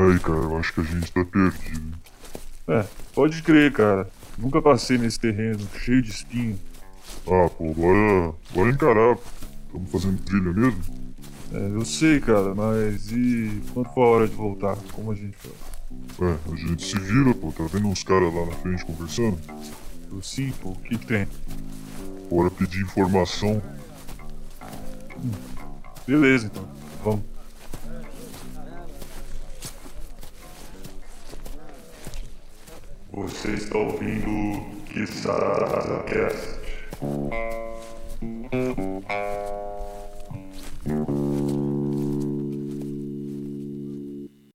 Aí, cara, eu acho que a gente tá perdido. É, pode crer, cara. Nunca passei nesse terreno cheio de espinho. Ah, pô, bora, bora encarar. Estamos fazendo trilha mesmo? É, eu sei, cara, mas e quando for a hora de voltar? Como a gente faz? É, a gente se vira, pô. Tá vendo uns caras lá na frente conversando? Eu sim, pô. O que que tem? Bora pedir informação. Beleza, então. Vamos. Você está ouvindo Kissada Cast.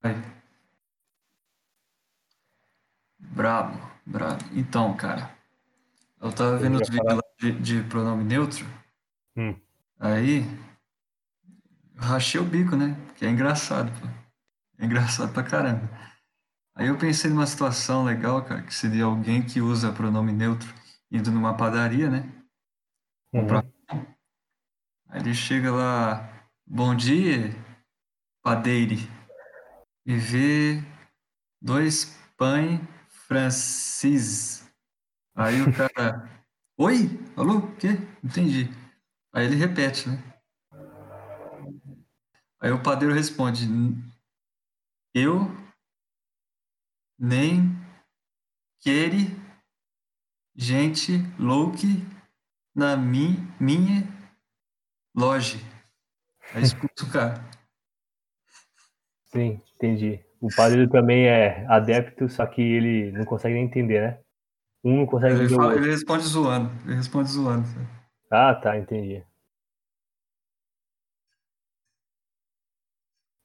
Vai. Brabo, brabo. Então, cara, eu tava vendo os vídeos lá de, de pronome neutro. Hum. Aí, eu rachei o bico, né? Que é engraçado, pô. É engraçado pra caramba. Aí eu pensei numa situação legal, cara, que seria alguém que usa pronome neutro indo numa padaria, né? Comprar pão. Aí ele chega lá, bom dia, padeire, e vê dois pães francis. Aí o cara, oi? Alô? O quê? Entendi. Aí ele repete, né? Aí o padeiro responde, eu nem quere gente louca na mi, minha loja. Aí escuta o cara. Sim, entendi. O padre também é adepto, só que ele não consegue nem entender, né? Um não consegue Ele, fala- ele responde zoando. Ele responde zoando. Ah, tá, entendi.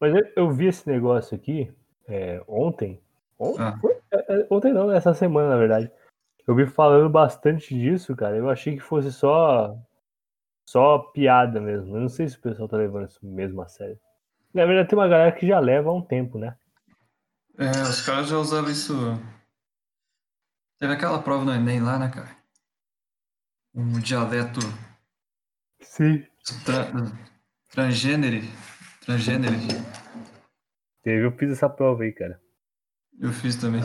Mas eu, eu vi esse negócio aqui é, ontem. On- Ah. É, é, ontem não, essa semana, na verdade. Eu vi falando bastante disso, cara. Eu achei que fosse só só piada mesmo. Eu não sei se o pessoal tá levando isso mesmo a sério. Na verdade, tem uma galera que já leva há um tempo, né? É, os caras já usavam isso. Teve aquela prova no Enem lá, né, cara? Um dialeto Sim. tra transgênero. Transgênero. Teve, eu fiz essa prova aí, cara. Eu fiz também.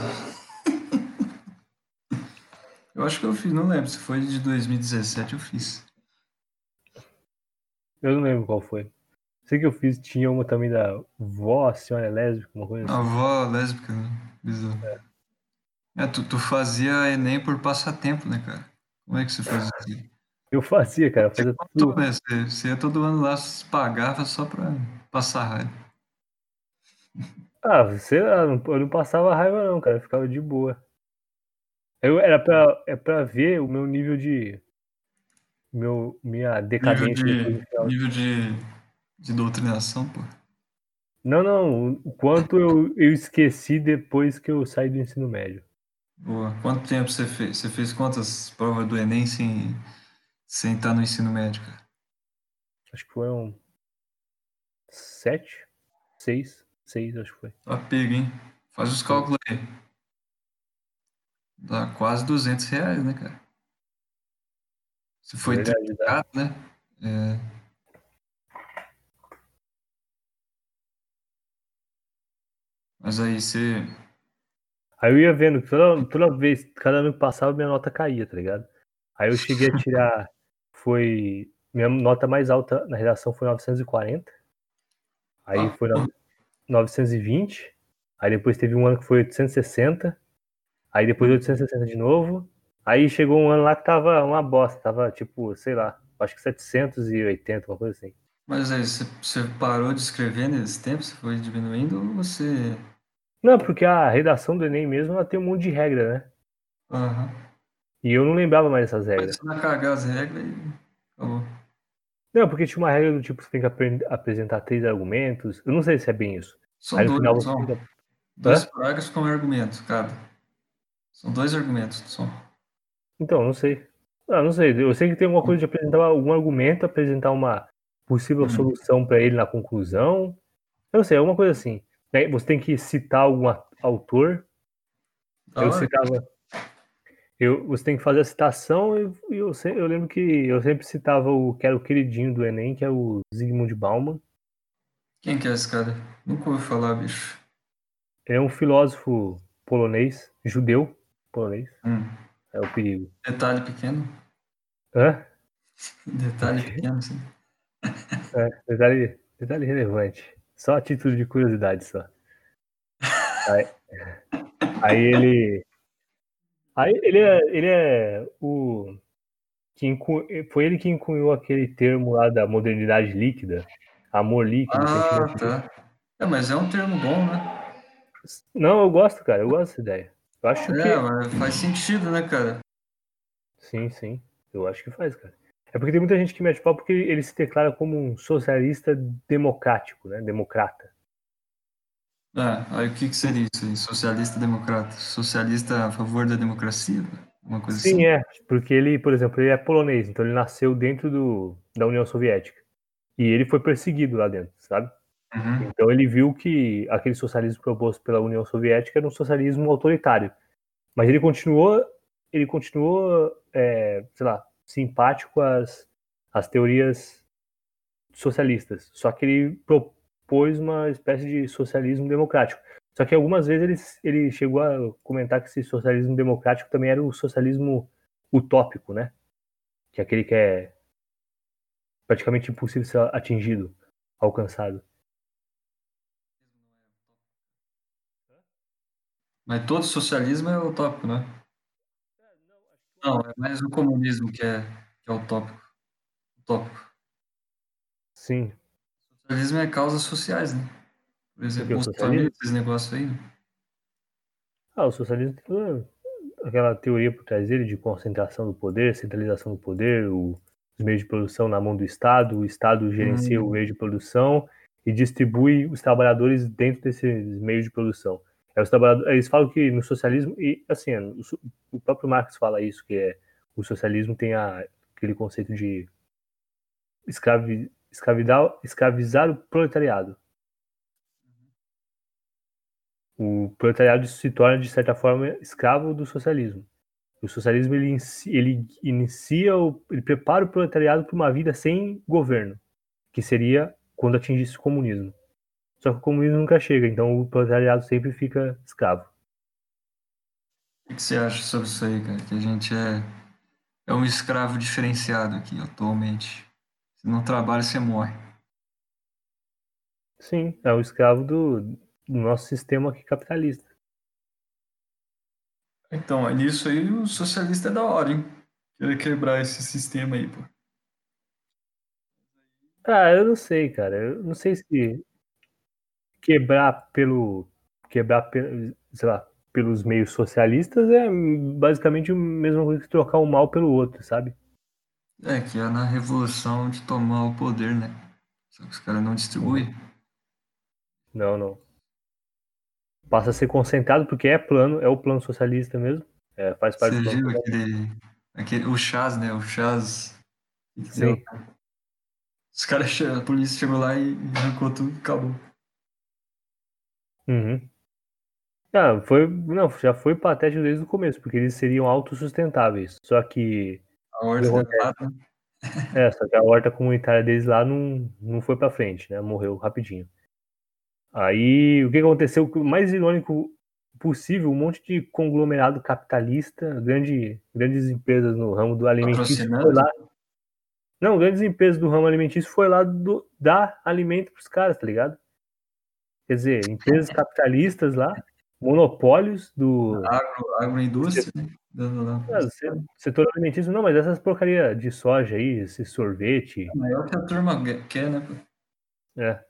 Eu acho que eu fiz, não lembro. Se foi de 2017, eu fiz. Eu não lembro qual foi. Sei que eu fiz, tinha uma também da vó, a senhora é lésbica, uma coisa A assim. avó lésbica, né? Bizarro. É, tu, tu fazia Enem por passatempo, né, cara? Como é que você fazia isso? Eu fazia, cara. Eu Você fazia contou, tudo. né? Você, você ia todo ano lá, pagava só pra passar raiva. Ah, sei lá, não- eu não passava raiva não, cara. Eu ficava de boa. Eu, era pra, é pra ver o meu nível de. Meu, minha Nível decadência. depois de, nível de, de doutrinação, pô. Não, não. O quanto eu, eu esqueci depois que eu saí do ensino médio. Boa. Quanto tempo você fez? Você fez quantas provas do Enem sem, sem estar no ensino médio, cara? Acho que foram sete, seis, seis, acho que foi. Tá pego, hein? Faz os cálculos aí. Dá quase 200 reais, né, cara? Se foi triplicado, né? É, Mas aí você. Aí eu ia vendo toda, toda vez, cada ano que passava, minha nota caía, tá ligado? Aí eu cheguei a tirar, foi, minha nota mais alta na redação foi 940, aí Ah, foi 920, aí depois teve um ano que foi 860, aí depois 860 de novo, aí chegou um ano lá que tava uma bosta, tava tipo, sei lá, acho que 780, uma coisa assim. Mas aí você, parou de escrever nesse tempo? Você foi diminuindo ou você. Não, porque a redação do Enem mesmo, ela tem um monte de regra, né? Aham. E eu não lembrava mais dessas regras. Começou a cagar as regras e acabou. Não, porque tinha uma regra do tipo, você tem que apre- apresentar três argumentos. Eu não sei se é bem isso. São Aí no final dois, você são fica. dois parágrafos com um argumento, cada. São dois argumentos só. Então, não sei. Ah, não sei. Eu sei que tem alguma coisa de apresentar algum argumento, apresentar uma possível Uhum. solução para ele na conclusão. Eu não sei, alguma coisa assim. Né, Você tem que citar algum autor. Da Eu citava. Eu, você tem que fazer a citação e eu, se- eu lembro que eu sempre citava o que era o queridinho do Enem, que é o Zygmunt Bauman. Quem que é esse cara? Nunca ouvi falar, bicho. ele é um filósofo polonês, judeu polonês. Hum. É o perigo. Detalhe pequeno. Hã? Detalhe pequeno, sim. É, detalhe, detalhe relevante. Só a título de curiosidade só. Aí, aí ele. Aí ele é, ele é o. Que foi ele que incluiu aquele termo lá da modernidade líquida. Amor líquido. Ah, tá. É, mas é um termo bom, né? Não, eu gosto, cara. Eu gosto dessa ideia. Eu acho é, que. mas faz sentido, né, cara? Sim, sim. Eu acho que faz, cara. É porque tem muita gente que mete pau porque ele se declara como um socialista democrático, né? Democrata. É, aí o que, que seria isso aí? Socialista democrata? Socialista a favor da democracia? Uma coisa Sim, assim? é. Porque ele, por exemplo, ele é polonês, então ele nasceu dentro do, da União Soviética. E ele foi perseguido lá dentro, sabe? Uhum. Então ele viu que aquele socialismo proposto pela União Soviética era um socialismo autoritário. Mas ele continuou, ele continuou, é, sei lá, simpático às, às teorias socialistas. Só que ele propôs uma espécie de socialismo democrático. Só que algumas vezes ele, ele chegou a comentar que esse socialismo democrático também era o socialismo utópico, né? Que é aquele que é praticamente impossível ser atingido, alcançado. Mas todo socialismo é utópico, né? Não, é mais o comunismo que é, que é utópico. Utópico. Sim. O socialismo é causas sociais, né? Por exemplo, os socialismo? famílias, esse negócio aí. né? Ah, o socialismo tem toda aquela teoria por trás dele de concentração do poder, centralização do poder, o- os meios de produção na mão do Estado, o Estado gerencia Hum. o meio de produção e distribui os trabalhadores dentro desses meios de produção. É, os trabalhadores, eles falam que no socialismo, e assim, é, o, o próprio Marx fala isso, que é o socialismo tem a- aquele conceito de escravi, escravidar, escravizar o proletariado. o proletariado se torna, de certa forma, escravo do socialismo. O socialismo ele, ele inicia, ele prepara o proletariado para uma vida sem governo, que seria quando atingisse o comunismo. Só que o comunismo nunca chega, então o proletariado sempre fica escravo. O que você acha sobre isso aí, cara? Que a gente é, é um escravo diferenciado aqui atualmente. Não trabalha, você morre. Sim, é o escravo do, do nosso sistema aqui capitalista. Então, nisso aí o socialista é da hora, hein? Querer quebrar esse sistema aí, pô. Ah, eu não sei, cara. Eu não sei se quebrar pelo quebrar pe- sei lá, pelos meios socialistas é basicamente a mesma coisa que trocar um mal pelo outro, sabe? É, que é na revolução de tomar o poder, né? Só que os caras não distribuem. Não, não. Passa a ser concentrado porque é plano, é o plano socialista mesmo. É, faz parte Você do plano. viu aquele, aquele. O Chaz, né? O Chaz. Sim. deu? Os caras, a polícia chegou lá e arrancou tudo e acabou. Uhum. Ah, foi, não, já foi patético desde o começo, porque eles seriam autossustentáveis. Só que, A ordem Deu derrubada. é, só que a horta comunitária deles lá não, não foi pra frente, né? Morreu rapidinho. Aí, o que aconteceu? O mais irônico possível, um monte de conglomerado capitalista, grande, grandes empresas no ramo do alimentício foi lá. Não, grandes empresas do ramo alimentício foi lá do, dar alimento pros caras, tá ligado? Quer dizer, empresas capitalistas lá, monopólios do Agro, agroindústria, né? Dando lá. ah, se- setor alimentício, não, mas essas porcaria de soja aí, esse sorvete, É maior que a turma quer, né? pô? é.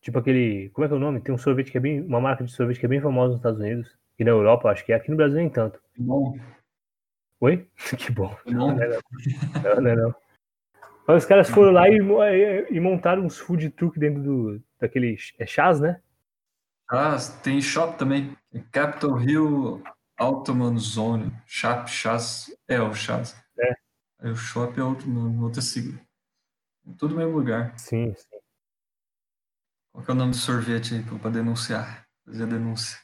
Tipo aquele. Como é que é o nome? Tem um sorvete que é bem. Uma marca de sorvete que é bem famosa nos Estados Unidos. E na Europa, acho que é. Aqui no Brasil nem tanto. Que bom, Oi? que bom. que bom. Não, é não. Não, não, é não. Mas os caras foram lá e, e- e montaram uns food truck dentro do. daquele. É chás, né? Ah, tem shop também. É Capitol Hill Automan Zone. Chap, Chas. É, o Chas. É. Aí o shop é outro, no- outra sigla. É Tudo no mesmo lugar. Sim, sim. Qual que é o nome do sorvete aí pra denunciar? Fazer a denúncia.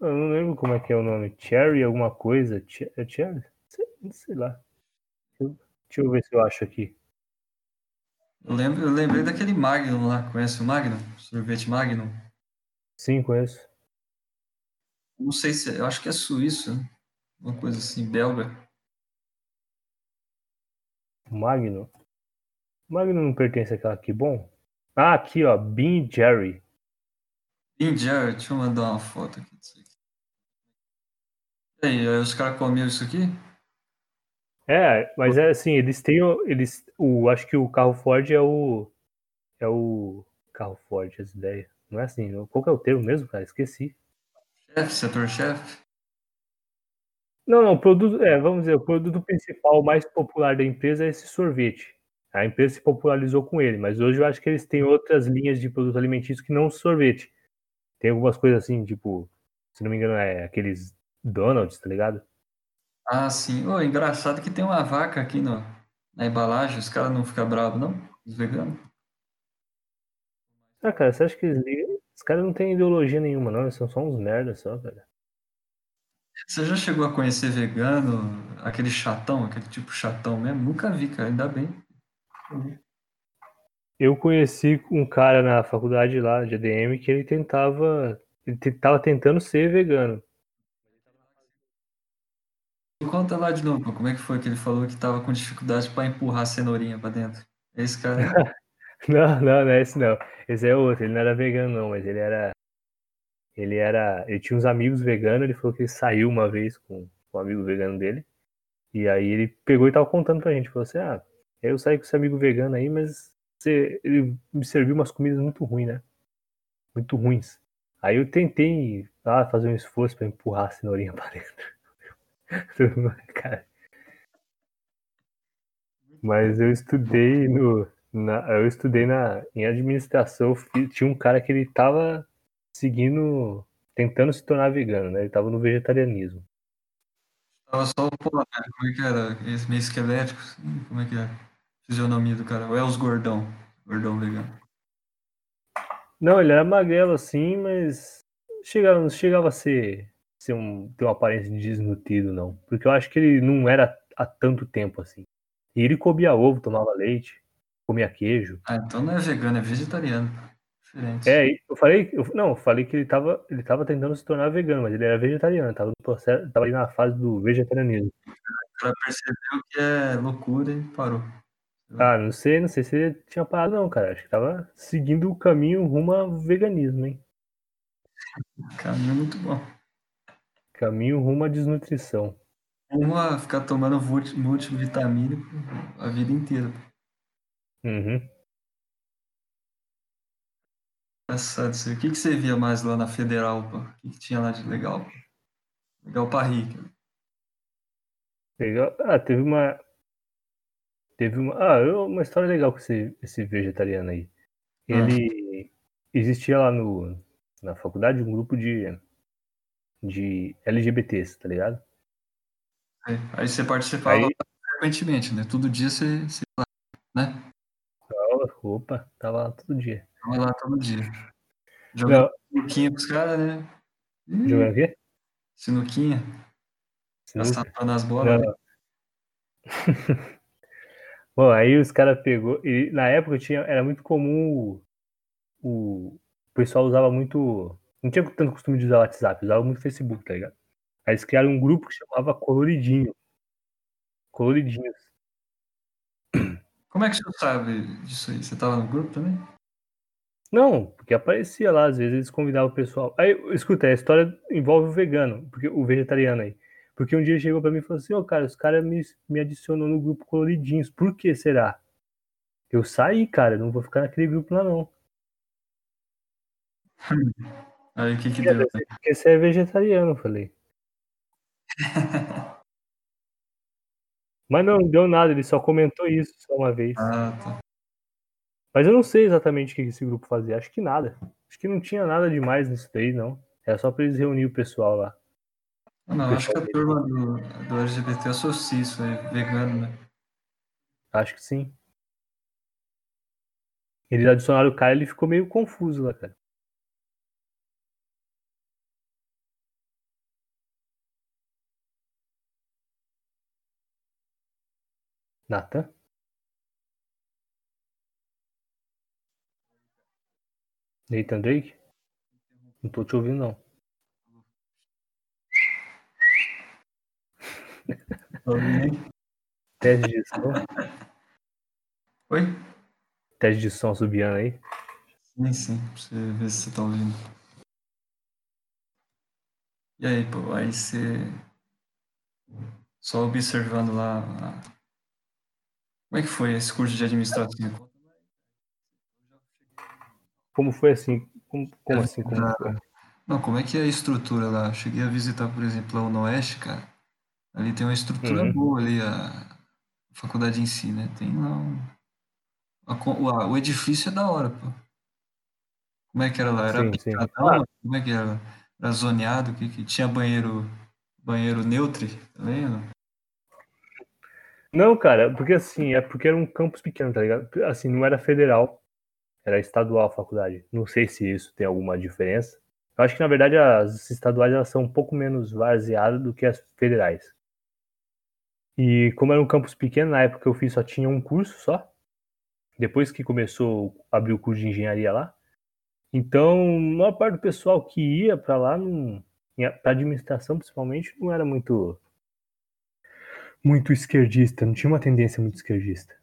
Eu não lembro como é que é o nome. Cherry, alguma coisa. Che- É Cherry? Sei, sei lá. Deixa eu- deixa eu ver se eu acho aqui. Eu, lembro, eu lembrei daquele Magnum lá. Conhece o Magnum? Sorvete Magnum? Sim, conheço. Não sei se. Eu acho que é suíço. Uma coisa assim, belga. Magno. Magno não pertence àquela aqui, bom? Ah, aqui, ó. Bean Jerry. Em Jerry, deixa eu mandar uma foto aqui disso aqui. E aí, aí os caras comeram isso aqui? É, mas é assim, eles têm. Eles, o, acho que o carro Ford é o. É o carro Ford, as ideias. Não é assim. Qual que é o termo mesmo, cara? Esqueci. Chefe, setor-chefe? Não, não, o produto, é, vamos dizer, o produto principal mais popular da empresa é esse sorvete. A empresa se popularizou com ele, mas hoje eu acho que eles têm outras linhas de produto alimentício que não sorvete. Tem algumas coisas assim, tipo, se não me engano, é aqueles Donuts, tá ligado? Ah, sim. Ô, engraçado que tem uma vaca aqui no, na embalagem. Os caras não ficam bravos, não? Os veganos? Ah, cara, você acha que eles ligam? Os caras não têm ideologia nenhuma, não, eles são só uns merdas só, cara. Você já chegou a conhecer vegano? Aquele chatão, aquele tipo chatão mesmo? Nunca vi, cara. Ainda bem. Eu conheci um cara na faculdade lá de ADM que ele tentava. Ele tava tentando ser vegano. Conta lá de novo, como é que foi que ele falou que tava com dificuldade para empurrar a cenourinha pra dentro? Esse cara. Não, não, não é esse não. Esse é outro. Ele não era vegano, não, mas ele era. Ele era. Ele tinha uns amigos veganos, ele falou que ele saiu uma vez com, com um amigo vegano dele. E aí ele pegou e tava contando pra gente. Falou assim: ah, eu saí com esse amigo vegano aí, mas você, ele me serviu umas comidas muito ruins, né? Muito ruins. Aí eu tentei ah, fazer um esforço pra empurrar a cenourinha pra dentro. Cara. Mas eu estudei no. Na, eu estudei na, em administração. Tinha um cara que ele tava seguindo. tentando se tornar vegano, né? Ele tava no vegetarianismo. Tava só o pô, cara, como é que era? Esse meio esquelético, como é que é? Fisionomia do cara. Ou é os gordão? Gordão vegano. Não, ele era magrelo assim, mas chegava, não chegava a ser, ser um, ter uma aparência de desnutrido, não. Porque eu acho que ele não era há tanto tempo assim. E ele comia ovo, tomava leite, comia queijo. Ah, então não é vegano, é vegetariano. Diferente. É, eu falei, eu, não, eu falei que ele tava, ele tava tentando se tornar vegano, mas ele era vegetariano, tava no processo, tava ali na fase do vegetarianismo. Cara percebeu que é loucura e parou. Ah, não sei, não sei se ele tinha parado não, cara. Acho que tava seguindo o caminho rumo ao veganismo, hein? Caminho muito bom. Caminho rumo à desnutrição. Uma ficar tomando multi- multivitamínico a vida inteira. Uhum. Engraçado isso aí. O que, que você via mais lá na Federal, pô? O que, que tinha lá de legal? pô? Legal pra rir. cara. Legal. Ah, teve uma. Teve uma. Ah, eu- uma história legal com esse, esse vegetariano aí. Ele existia lá no, na faculdade um grupo de, de LGBTs, tá ligado? Aí, aí você participava Aí- frequentemente, né? Todo dia você, você né? Opa, tava lá todo dia. Tava lá todo dia. Jogando sinuquinha pros caras, né? Ih, jogando o quê? Sinuquinha, Sinuca? gastando as bolas. né? Bom, aí os caras pegou e na época tinha era muito comum o, o pessoal usava muito não tinha tanto costume de usar WhatsApp, usava muito Facebook, tá ligado? Aí eles criaram um grupo que chamava Coloridinho. Coloridinhos. Como é que você sabe disso aí? Você tava no grupo também? Não, porque aparecia lá, às vezes eles convidavam o pessoal. Aí, escuta, a história envolve o vegano, porque o vegetariano aí. Porque um dia chegou pra mim e falou assim, ô cara, os caras me, me adicionou no grupo Coloridinhos. Por que será? Eu saí, cara, eu não vou ficar naquele grupo lá não. Aí o que que deu? Porque você é vegetariano, eu falei. Mas não, não deu nada, ele só comentou isso só uma vez. Ah, tá. Mas eu não sei exatamente o que esse grupo fazia. Acho que nada. Acho que não tinha nada demais nisso daí, não. Era só pra eles reunir o pessoal lá. Ah, Não, acho que a turma do, do LGBT associa isso aí, vegano, né? Acho que sim. Eles adicionaram o cara ele ficou meio confuso lá, cara. Nathan? Nathan Drake? Não tô te ouvindo, não. Teste de som. Oi? Teste de som subiando aí. Sim, sim, pra você ver se você tá ouvindo. E aí, pô, aí você. Só observando lá. a- Como é que foi esse curso de administração? Como foi assim? Como, como assim? Como foi? Não, como é que é a estrutura lá? Cheguei a visitar, por exemplo, lá no Oeste, cara. Ali tem uma estrutura Uhum. boa ali, a faculdade em si, né? Tem lá um... a o, a- edifício é da hora, pô. Como é que era lá? Era Sim, picadão? Como é que era? Era zoneado? Que, que tinha banheiro, banheiro neutro também? ou não? Cara, porque assim, é porque era um campus pequeno, tá ligado? Assim, não era federal, era estadual a faculdade. Não sei se isso tem alguma diferença. Eu acho que, na verdade, as estaduais elas são um pouco menos varzeadas do que as federais. E como era um campus pequeno, na época que eu fiz só tinha um curso só. Depois que começou a abrir o curso de engenharia lá. Então, a maior parte do pessoal que ia para lá, para administração principalmente, não era muito muito esquerdista, não tinha uma tendência muito esquerdista.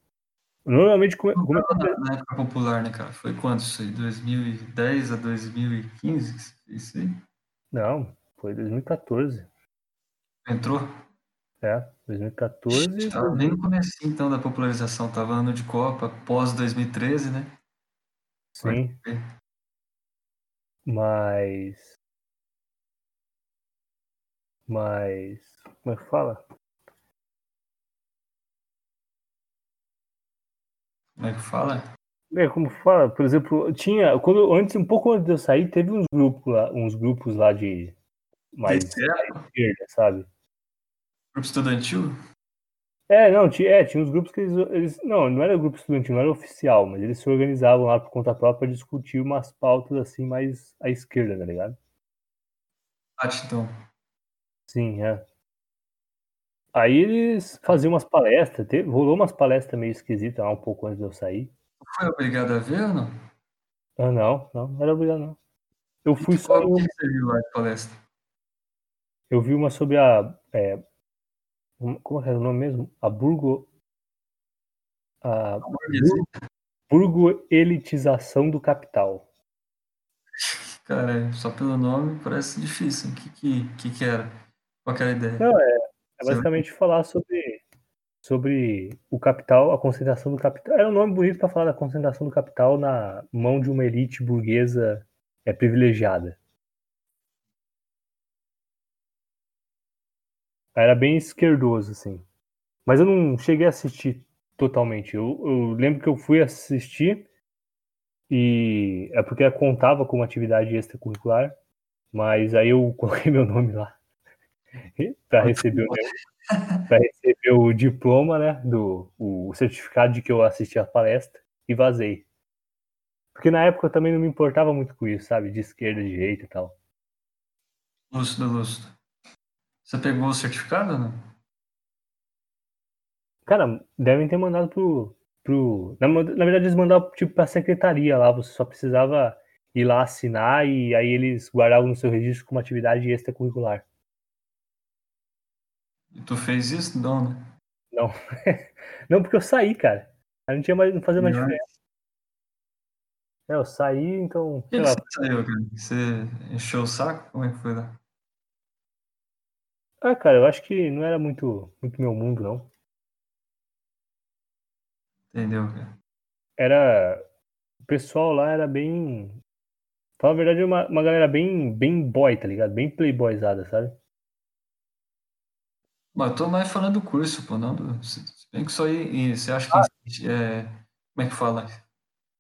Normalmente, como, como na, época popular, né, cara? Foi quando isso aí? 2010 a 2015 que você fez isso aí? Não, foi 2014. Entrou? É, 2014. Tava bem no começo, então, da popularização. Tava ano de Copa, pós 2013, né? Sim. Mas. Mas. Como é que fala? Como é que fala? É, como fala, por exemplo, tinha. Quando, antes, um pouco antes de eu sair, teve uns grupos lá, uns grupos lá de mais esquerda, sabe? Grupo estudantil? É, não, tinha, é, tinha uns grupos que eles, eles- Não, não era grupo estudantil, não era oficial, mas eles se organizavam lá por conta própria para discutir umas pautas assim mais à esquerda, tá ligado? Bate, então. Sim, é. Aí eles faziam umas palestras, teve, rolou umas palestras meio esquisitas lá um pouco antes de eu sair. Foi obrigado a ver ou não? Ah, não, não, não era obrigado, não. Eu fui só uma, que você viu lá de palestra? eu vi uma sobre a. é, como era o nome mesmo? A burgo. A burgo-elitização do capital. Cara, só pelo nome parece difícil. O que que, que, que era? Qual que era a ideia? Não, É Você- basicamente falar sobre, sobre o capital, a concentração do capital. Era um nome bonito para falar da concentração do capital na mão de uma elite burguesa é, privilegiada. Era bem esquerdoso, assim. Mas eu não cheguei a assistir totalmente. Eu, eu lembro que eu fui assistir e é porque contava como atividade extracurricular, mas aí eu coloquei meu nome lá para receber o para receber o diploma, né, do o certificado de que eu assisti a palestra e vazei. Porque na época eu também não me importava muito com isso, sabe, de esquerda, de direita e tal. Lúcido, lúcido. Você pegou o certificado ou não? Cara, devem ter mandado pro pro na, na verdade eles mandavam tipo para secretaria lá, você só precisava ir lá assinar e aí eles guardavam no seu registro como atividade extracurricular. E tu fez isso? Não, né? Não. não, porque eu saí, cara. Aí não tinha mais não fazia mais diferença. É, eu saí, então, Por sei que lá, você saiu, cara? Você encheu o saco? Como é que foi lá? Ah, cara, eu acho que não era muito, muito meu mundo, não. Entendeu, cara? Era. O pessoal lá era bem. Fala a verdade, uma, uma galera bem, bem boy, tá ligado? Bem playboyzada, sabe? Mas eu tô mais falando do curso, pô, não do. Se bem que isso aí. Você acha Ah. que. é, como é que fala?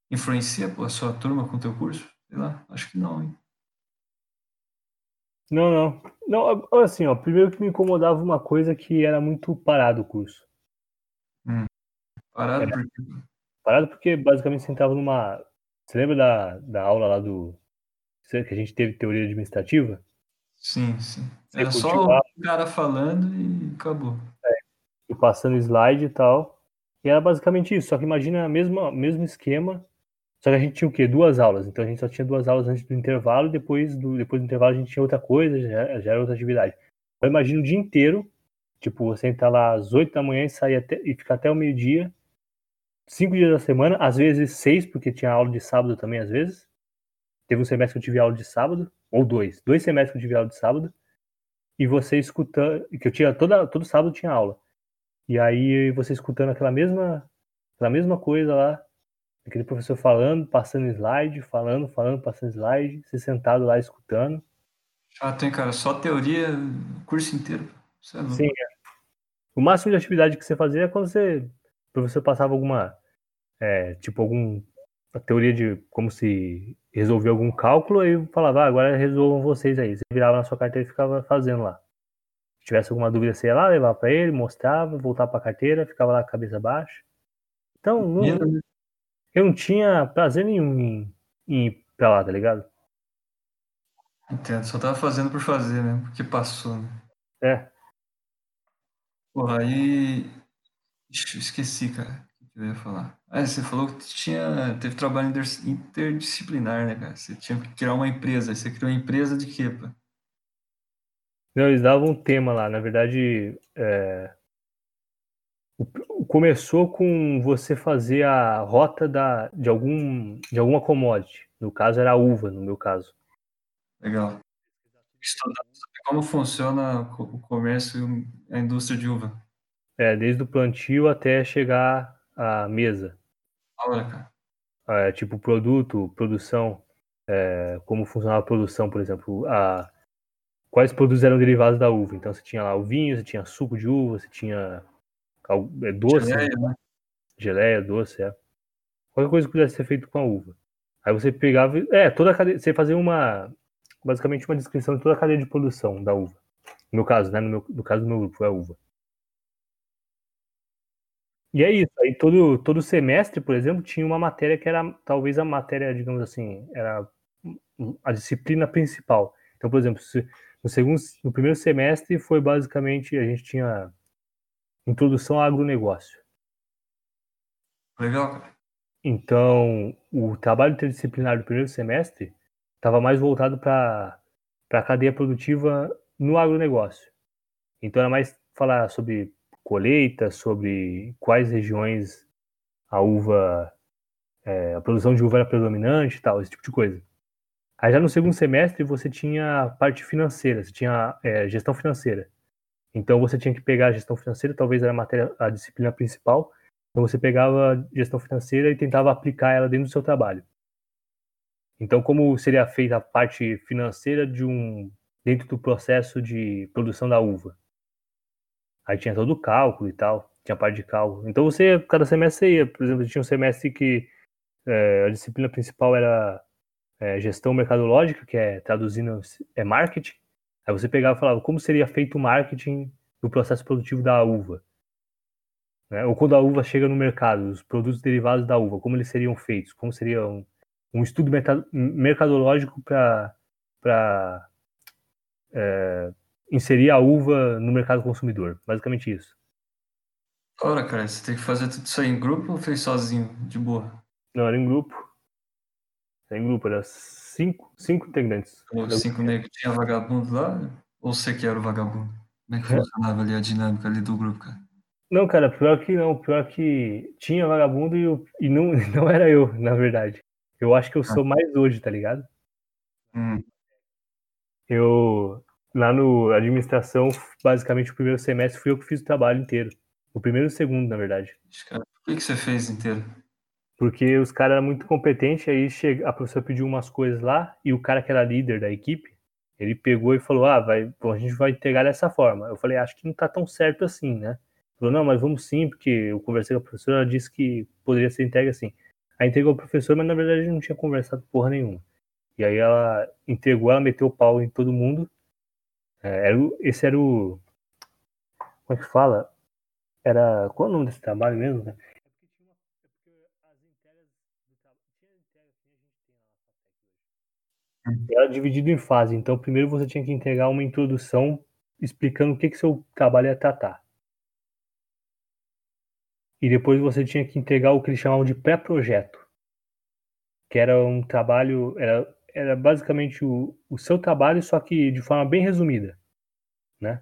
Influencia, pô, a sua turma com o teu curso? Sei lá, acho que não, hein? Não, não. Não, assim, ó, primeiro que me incomodava uma coisa que era muito parado o curso. Parado É. porque. Parado porque basicamente você entrava numa. Você lembra da, da aula lá do. que a gente teve teoria administrativa? Sim, sim. Você Era só o cara falando e acabou. e passando slide e tal. E era basicamente isso, só que imagina o mesmo, mesmo esquema, Só que a gente tinha o quê? Duas aulas. Então a gente só tinha duas aulas antes do intervalo, depois do, depois do intervalo a gente tinha outra coisa, já, já era outra atividade. Eu imagino o dia inteiro, tipo, você entrar lá às 8 da manhã e sair até, e ficar até o meio-dia, cinco dias da semana, às vezes seis, porque tinha aula de sábado também, às vezes. Teve um semestre que eu tive aula de sábado, ou dois, dois semestres que eu tive aula de sábado, e você escutando, que eu tinha toda, todo sábado tinha aula. E aí você escutando aquela mesma, aquela mesma coisa lá, aquele professor falando, passando slide, falando, falando, passando slide, você sentado lá escutando. Ah, tem, cara, só teoria o curso inteiro. Isso é. Sim, é. O máximo de atividade que você fazia é quando você, o professor passava alguma, é, tipo, algum, a teoria de como se resolver algum cálculo e falava, ah, agora resolvam vocês aí. Você virava na sua carteira e ficava fazendo lá. Se tivesse alguma dúvida, você ia lá, levava para ele, mostrava, voltava para a carteira, ficava lá com a cabeça baixa. Então, não, Menino, eu não tinha prazer nenhum em, em ir pra lá, tá ligado? Entendo, só tava fazendo por fazer, né? Porque passou, né? É. Porra, aí. Esqueci, cara. Que eu ia falar? Ah, você falou que tinha, teve trabalho inter- interdisciplinar, né, cara? Você tinha que criar uma empresa. Você criou uma empresa de quê, pô? Não, eles davam um tema lá. Na verdade, é, começou com você fazer a rota da, de, algum, de alguma commodity. No caso, era a uva, no meu caso. Legal. Estudar como funciona o co- o comércio e a indústria de uva. É, desde o plantio até chegar à mesa. Cara. É, tipo, produto, produção, é, como funcionava a produção, por exemplo, a, quais produtos eram derivados da uva. Então, você tinha lá o vinho, você tinha suco de uva, você tinha é, doce, Geleia, né? geleia, doce, é. Qualquer coisa que pudesse ser feito com a uva. Aí você pegava, é, toda a cadeia, você fazia uma, basicamente uma descrição de toda a cadeia de produção da uva. No meu caso, né, no, meu, no caso do meu grupo, foi a uva. E é isso, aí todo, todo semestre, por exemplo, tinha uma matéria que era talvez a matéria, digamos assim, era a disciplina principal. Então, por exemplo, se- no segundo, no primeiro semestre foi basicamente, a gente tinha introdução ao agronegócio. Legal, cara. Então, o trabalho interdisciplinar do primeiro semestre estava mais voltado para a cadeia produtiva no agronegócio. Então, era mais falar sobre colheita, sobre quais regiões a uva, é, a produção de uva era predominante tal, esse tipo de coisa. Aí já no segundo semestre você tinha a parte financeira, você tinha é, gestão financeira. Então você tinha que pegar a gestão financeira, talvez era a matéria, a disciplina principal, então você pegava a gestão financeira e tentava aplicar ela dentro do seu trabalho. Então, como seria feita a parte financeira de um dentro do processo de produção da uva? Aí tinha todo o cálculo e tal, tinha parte de cálculo. Então você, cada semestre você ia, por exemplo, tinha um semestre que é, a disciplina principal era é, gestão mercadológica, que é traduzindo é marketing. Aí você pegava e falava como seria feito o marketing no processo produtivo da uva né? ou quando a uva chega no mercado, os produtos derivados da uva, como eles seriam feitos, como seria um, um estudo mercadológico para inserir a uva no mercado consumidor, basicamente isso. Da hora, cara. Você tem que fazer tudo isso aí em grupo ou fez sozinho, de boa? Não, era em grupo. Era em grupo, era cinco, cinco integrantes. Os cinco negros tinha vagabundo lá? Ou você que era o vagabundo? Como é que É. funcionava ali a dinâmica ali do grupo, cara? Não, cara, pior que não, pior que tinha vagabundo e, eu- e não, não era eu, na verdade. Eu acho que eu sou mais hoje, tá ligado? Hum, Eu, lá no administração, basicamente o primeiro semestre fui eu que fiz o trabalho inteiro. O primeiro e o segundo, na verdade. Por que, que você fez inteiro? Porque os caras eram muito competentes, aí chega, a professora pediu umas coisas lá, e o cara que era líder da equipe, ele pegou e falou, ah, vai, bom, a gente vai entregar dessa forma. Eu falei, acho que não tá tão certo assim, né? Ele falou, não, mas vamos sim, porque eu conversei com a professora, ela disse que poderia ser entregue assim. Aí entregou o professor, mas na verdade não tinha conversado porra nenhuma. E aí ela entregou, ela meteu o pau em todo mundo. É, era o- esse era o. Como é que fala? Era. Qual é o nome desse trabalho mesmo? Né? Era dividido em fase. Então, primeiro você tinha que entregar uma introdução explicando o que, que seu trabalho ia tratar. E depois você tinha que entregar o que eles chamavam de pré-projeto. que era um trabalho, era, era basicamente o, o seu trabalho, só que de forma bem resumida, né?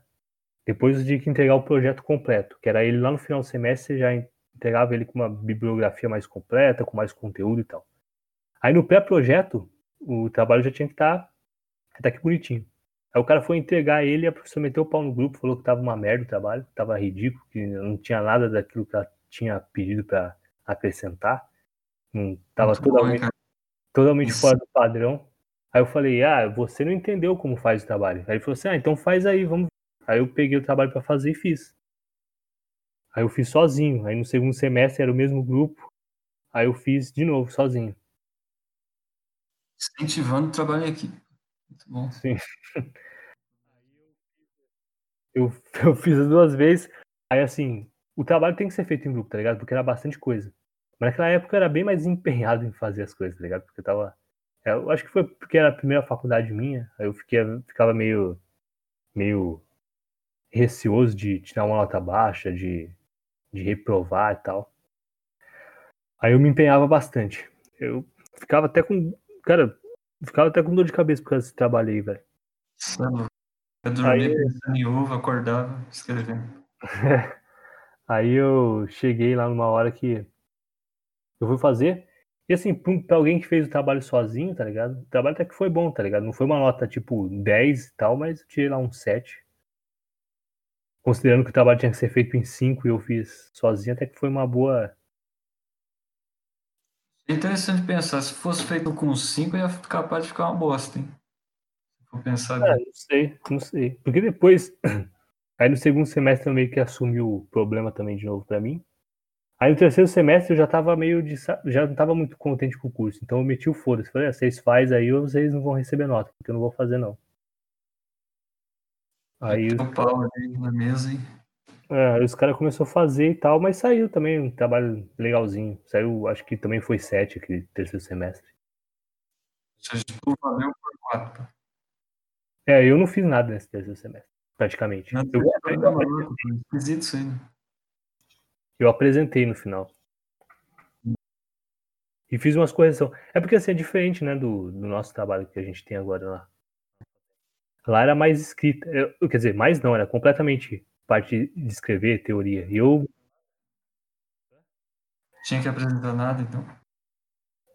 Depois que entregar o projeto completo, que era ele lá no final do semestre, você já entregava ele com uma bibliografia mais completa, com mais conteúdo e tal. Aí no pré-projeto, o trabalho já tinha que estar tá, tá aqui bonitinho. Aí o cara foi entregar ele, a professora meteu o pau no grupo, falou que tava uma merda o trabalho, tava ridículo, que não tinha nada daquilo que ela tinha pedido para acrescentar. Não tava Muito totalmente? Totalmente Isso. fora do padrão. Aí eu falei, ah, você não entendeu como faz o trabalho. Aí ele falou assim, ah, então faz aí, vamos. Aí eu peguei o trabalho para fazer e fiz. Aí eu fiz sozinho. Aí no segundo semestre era o mesmo grupo. Aí eu fiz de novo, sozinho. Incentivando o trabalho em equipe. Muito bom. Sim. Eu, eu fiz as duas vezes. Aí, assim, o trabalho tem que ser feito em grupo, tá ligado? Porque era bastante coisa. Mas naquela época eu era bem mais empenhado em fazer as coisas, tá ligado? Porque eu tava. é, Eu acho que foi porque era a primeira faculdade minha. Aí eu fiquei, ficava meio. meio receoso de tirar uma nota baixa, de, de reprovar e tal. Aí eu me empenhava bastante. Eu ficava até com. Cara, ficava até com dor de cabeça por causa desse trabalho aí, velho. Eu dormia Aí- pensando em uva, acordava, escrevendo. Aí eu cheguei lá numa hora que eu fui fazer. E assim, pra alguém que fez o trabalho sozinho, tá ligado? O trabalho até que foi bom, tá ligado? Não foi uma nota tipo 10 e tal, mas eu tirei lá um 7. Considerando que o trabalho tinha que ser feito em 5 e eu fiz sozinho, até que foi uma boa. É interessante pensar, se fosse feito com 5, ia ficar capaz de ficar uma bosta, hein? For pensar É, não sei, não sei. Porque depois, aí no segundo semestre eu meio que assumi o problema também de novo pra mim. Aí no terceiro semestre eu já tava meio de. Já não tava muito contente com o curso. Então eu meti o foda-se. Falei, ah, vocês faz aí ou vocês não vão receber nota, porque eu não vou fazer não. Aí, O pau ali na mesa e é, os caras começaram a fazer e tal, mas saiu também um trabalho legalzinho. Saiu, acho que também foi sete aquele terceiro semestre. ou seja, tudo valeu por 4. É, eu não fiz nada nesse terceiro semestre, praticamente. Nada Eu, é maluco, pô, esquisito isso aí, né? Eu apresentei no final. E fiz umas correções. É porque assim, é diferente, né, do, do nosso trabalho que a gente tem agora lá. Lá era mais escrita. Eu- quer dizer, mais não, era completamente parte de escrever, teoria. E eu. Tinha que apresentar nada, então.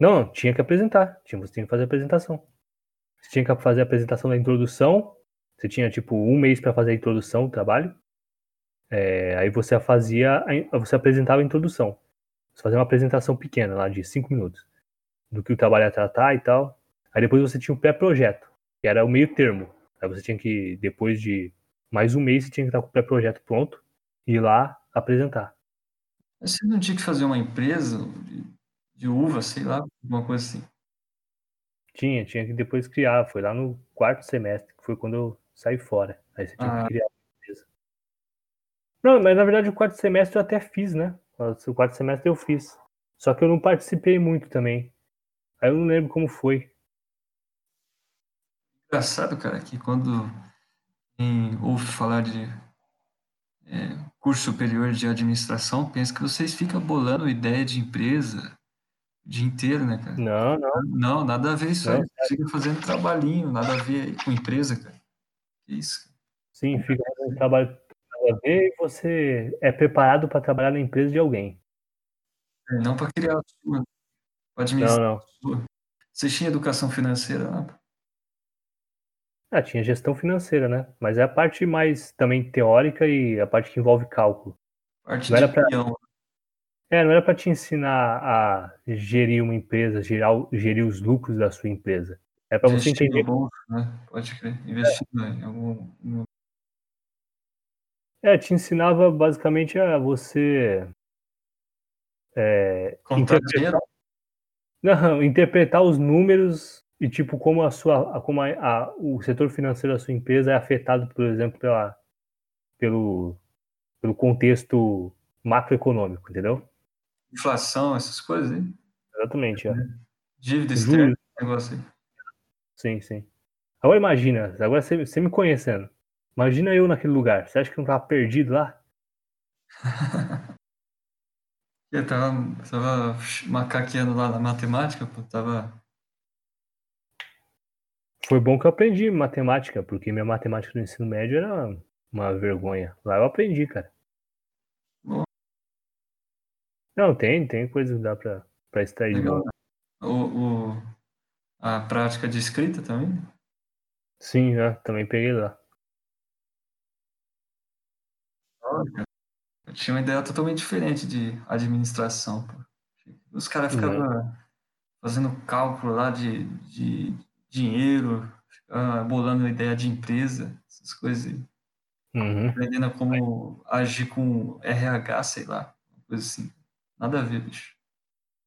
Não, não, tinha que apresentar. Tinha, você tinha que fazer a apresentação. Você tinha que fazer a apresentação da introdução. Você tinha, tipo, um mês para fazer a introdução do trabalho. É, aí você fazia. Você apresentava a introdução. Você fazia uma apresentação pequena lá de cinco minutos. Do que o trabalho ia tratar e tal. Aí depois você tinha o pré-projeto, que era o meio termo. Aí você tinha que, depois de mais um mês, você tinha que estar com o pré-projeto pronto e ir lá apresentar. Mas você não tinha que fazer uma empresa de, uva, sei lá, alguma coisa assim. Tinha, tinha que depois criar. Foi lá no quarto semestre, que foi quando eu saí fora. Aí você tinha Ah. que criar. Não, mas na verdade o quarto semestre eu até fiz, né? O quarto semestre eu fiz. Só que eu não participei muito também. Aí eu não lembro como foi. Engraçado, cara, que quando quem ouve falar de é, curso superior de administração, pensa que vocês ficam bolando ideia de empresa o dia inteiro, né, cara? Não, não. Não, nada a ver isso aí. Não, Vocês ficam fazendo trabalhinho, nada a ver com empresa, cara. Que isso? Sim, fica um trabalho nada a ver e você é preparado para trabalhar na empresa de alguém. É, Não para criar a sua, para administrar Não, não. a sua. Vocês tinham educação financeira lá? Ah, tinha gestão financeira, né? Mas é a parte mais também teórica e a parte que envolve cálculo. Parte Não de era pra-. É, não era para te ensinar a gerir uma empresa, gerar, gerir os lucros da sua empresa. É para você entender. no bolso, né? Pode crer. Investir em algum. É, te ensinava basicamente a você é, interpretar, não, interpretar os números e tipo como a sua, como a, a- o setor financeiro da sua empresa é afetado, por exemplo, pela, pelo, pelo contexto macroeconômico, entendeu? Inflação, essas coisas aí? Exatamente, é. Dívida externa, esse negócio aí. Sim, sim. Agora imagina, agora você, você me conhecendo. Imagina eu naquele lugar. Você acha que eu não tava perdido lá? Eu tava, tava macaqueando lá na matemática, pô, tava. Foi bom que eu aprendi matemática, porque minha matemática no ensino médio era uma vergonha. Lá eu aprendi, cara. Bom. Não, tem, tem coisa que dá pra, pra extrair de lá. O, o, a prática de escrita também? Sim, é, também peguei lá. Eu tinha uma ideia totalmente diferente de administração. pô. Os caras ficavam fazendo cálculo lá de, de dinheiro, bolando ideia de empresa, essas coisas. aí. Uhum. Aprendendo como agir com RH, sei lá, uma coisa assim. Nada a ver, bicho.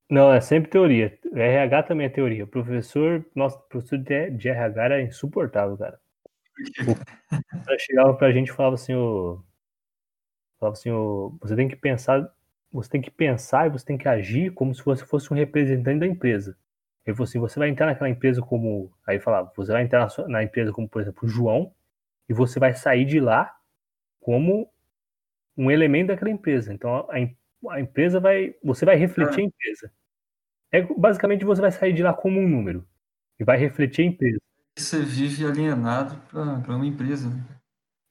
Não, é sempre teoria. RH também é teoria. Professor, nossa, professor de, de RH era insuportável, cara. O cara chegava pra gente e falava assim, o. Falava assim. Você tem que pensar. Você tem que pensar e você tem que agir como se você fosse um representante da empresa. Ele falou assim, você vai entrar naquela empresa como. Aí falava, você vai entrar na, sua- na empresa como, por exemplo, o João, e você vai sair de lá como um elemento daquela empresa. Então a, a empresa vai. Você vai refletir a empresa. É, basicamente você vai sair de lá como um número. E vai refletir a empresa. Você vive alienado para uma empresa. Né?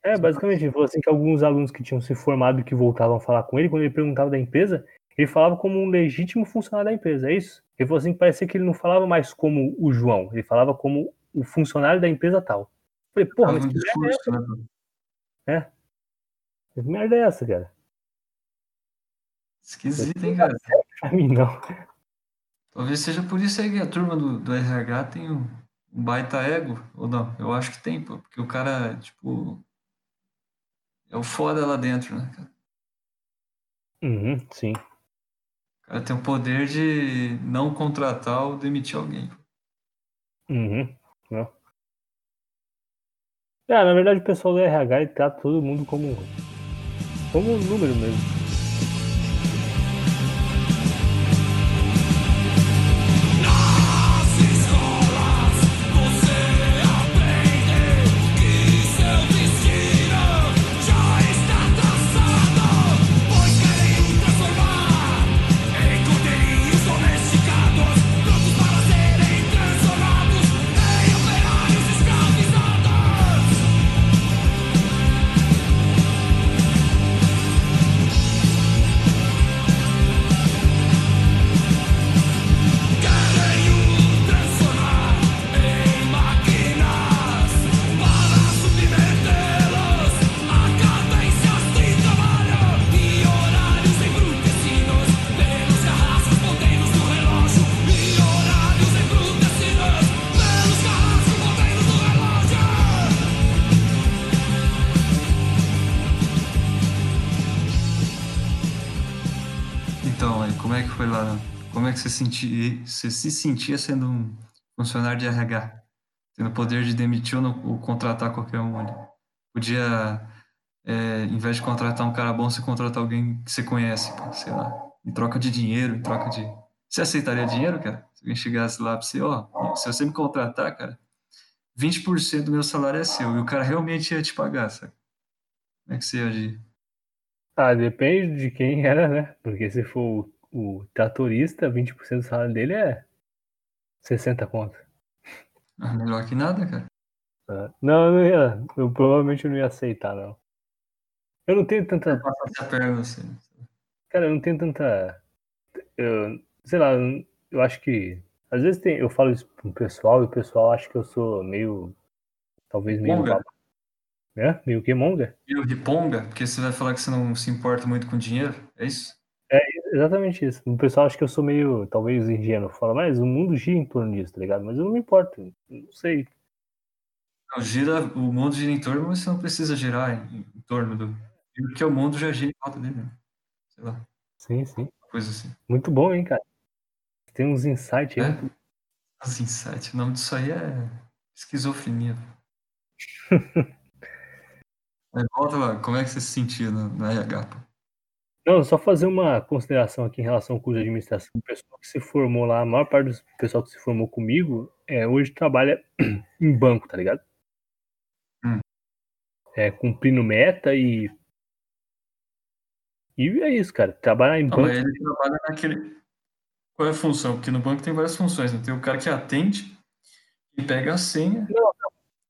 É, basicamente, ele falou assim que alguns alunos que tinham se formado e que voltavam a falar com ele, quando ele perguntava da empresa, ele falava como um legítimo funcionário da empresa, é isso? Ele falou assim que parecia que ele não falava mais como o João, ele falava como o funcionário da empresa tal. Eu falei, porra, mas que merda, discurso, né? que merda é essa, cara? Esquisito, hein, cara? Pra mim não. Talvez seja por isso aí que a turma do, do RH tem um, um baita ego, ou não? Eu acho que tem, pô, porque o cara, tipo, é o foda lá dentro, né, cara? Uhum, sim. O cara tem o poder de não contratar ou demitir alguém. Uhum. Não. É, na verdade o pessoal do RH trata todo mundo como, como um número mesmo. Se sentia sendo um funcionário de RH? Tendo o poder de demitir ou, não- ou contratar qualquer um ali? Podia, é, em vez de contratar um cara bom, você contratar alguém que você conhece, sei lá, em troca de dinheiro, em troca de... Você aceitaria dinheiro, cara? Se alguém chegasse lá pra você, ó, se você me contratar, cara, 20% do meu salário é seu, e o cara realmente ia te pagar, sabe? Como é que você ia agir? Ah, depende de quem era, né? Porque se for o, o tratorista, 20% do salário dele é 60 conto. Ah, melhor que nada, cara. Ah, Não, eu não ia. Eu provavelmente não ia aceitar, não. Eu não tenho tanta. Passa a perna, assim. Cara, eu não tenho tanta. Eu, sei lá, eu- acho que. Às vezes tem, eu falo isso pro pessoal e o pessoal acha que eu sou meio. Talvez meio. Monga. É? Meio que monga? E o riponga, porque você vai falar que você não se importa muito com dinheiro, é isso? Exatamente isso. O pessoal acha que eu sou meio, talvez, ingênuo. Fala, mas o mundo gira em torno disso, tá ligado? Mas eu não me importo. Não sei. Não, gira, o mundo gira em torno, mas você não precisa girar em, em torno do. Porque o mundo já gira em volta dele, né? Sei lá, Sim, sim. coisa assim. Muito bom, hein, cara? Tem uns insights aí. É? As insights. O nome disso aí é esquizofrenia. Mas volta lá, como é que você se sentia no, no RH? Não, só fazer uma consideração aqui em relação ao curso de administração. O pessoal que se formou lá, a maior parte do pessoal que se formou comigo, é, hoje trabalha em banco, tá ligado? Hum. É, cumprindo meta e. E é isso, cara. Trabalhar em Não, banco. ele trabalha naquele. Qual é a função? Porque no banco tem várias funções, né? Tem o cara que atende e pega a senha. Não,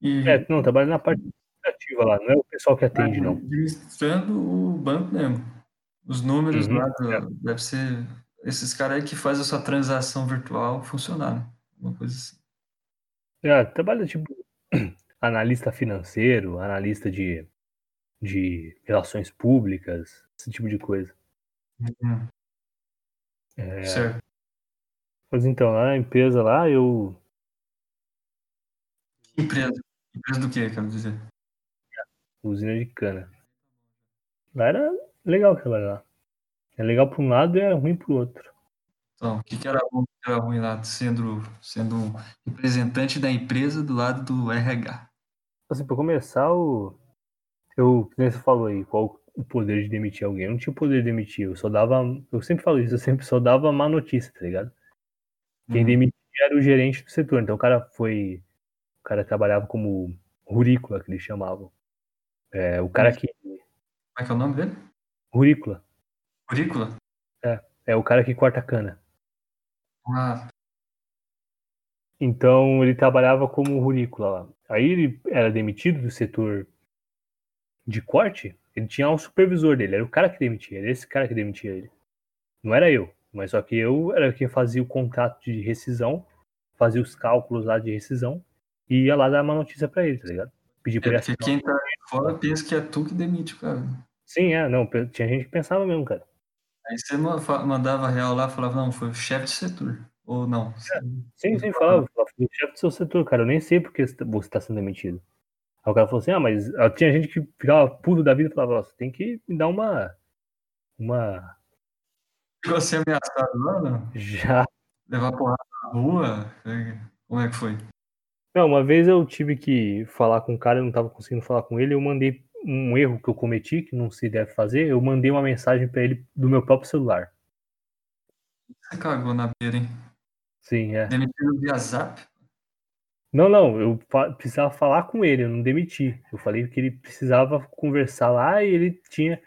E É, não, trabalha na parte administrativa lá, não é o pessoal que atende, não. administrando o banco mesmo. Os números Uhum, lá do- deve ser esses caras aí que fazem a sua transação virtual funcionar, né? Uma coisa assim. É, trabalha tipo analista financeiro, analista de, de relações públicas, esse tipo de coisa. É. Certo. Mas então, lá na empresa lá, eu Que empresa? Empresa do quê, quero dizer? usina de cana. Lá era legal trabalhar lá. É legal para um lado e é ruim para o outro. Então, o que, que era bom, que era ruim lá, sendo, sendo um representante da empresa do lado do RH? Assim, para começar, o eu, que nem você falou aí, qual o poder de demitir alguém? Eu não tinha o poder de demitir, eu só dava, eu sempre falo isso, eu sempre só dava má notícia, tá ligado? Quem Uhum. demitia era o gerente do setor. Então o cara foi. O cara trabalhava como rurícola, que eles chamavam. É, o cara que. Como é que é o nome dele? Rurícola. Currícula? É o cara que corta cana. Ah, Então ele trabalhava como rurícola lá. Aí ele era demitido do setor de corte. Ele tinha um supervisor dele. Era o cara que demitia. Era esse cara que demitia ele. Não era eu. Mas só que eu era quem fazia o contrato de rescisão, fazia os cálculos lá de rescisão e ia lá dar uma notícia pra ele, tá ligado? Pedir pra é ele porque assinar. quem tá fora pensa que é tu que demite cara. Sim, é, não, tinha gente que pensava mesmo, cara. Aí você mandava real lá, falava, não, foi o chefe de setor. Ou não. Sim, sim, falava, falava, "Fui o chefe do seu setor, cara, eu nem sei porque você tá sendo demitido. Aí o cara falou assim, ah, mas ah, tinha gente que ficava puto da vida e falava, você tem que me dar uma, uma, Ficou assim ameaçado lá, não? já. Levar porrada na rua? Como é que foi? Não, uma vez eu tive que falar com um cara, eu não tava conseguindo falar com ele, eu mandei um erro que eu cometi, que não se deve fazer, eu mandei uma mensagem pra ele do meu próprio celular. Você cagou na beira, hein? Sim, é. Demitido via zap? Não, não, eu precisava falar com ele, eu não demiti. Eu falei que ele precisava conversar lá e ele tinha,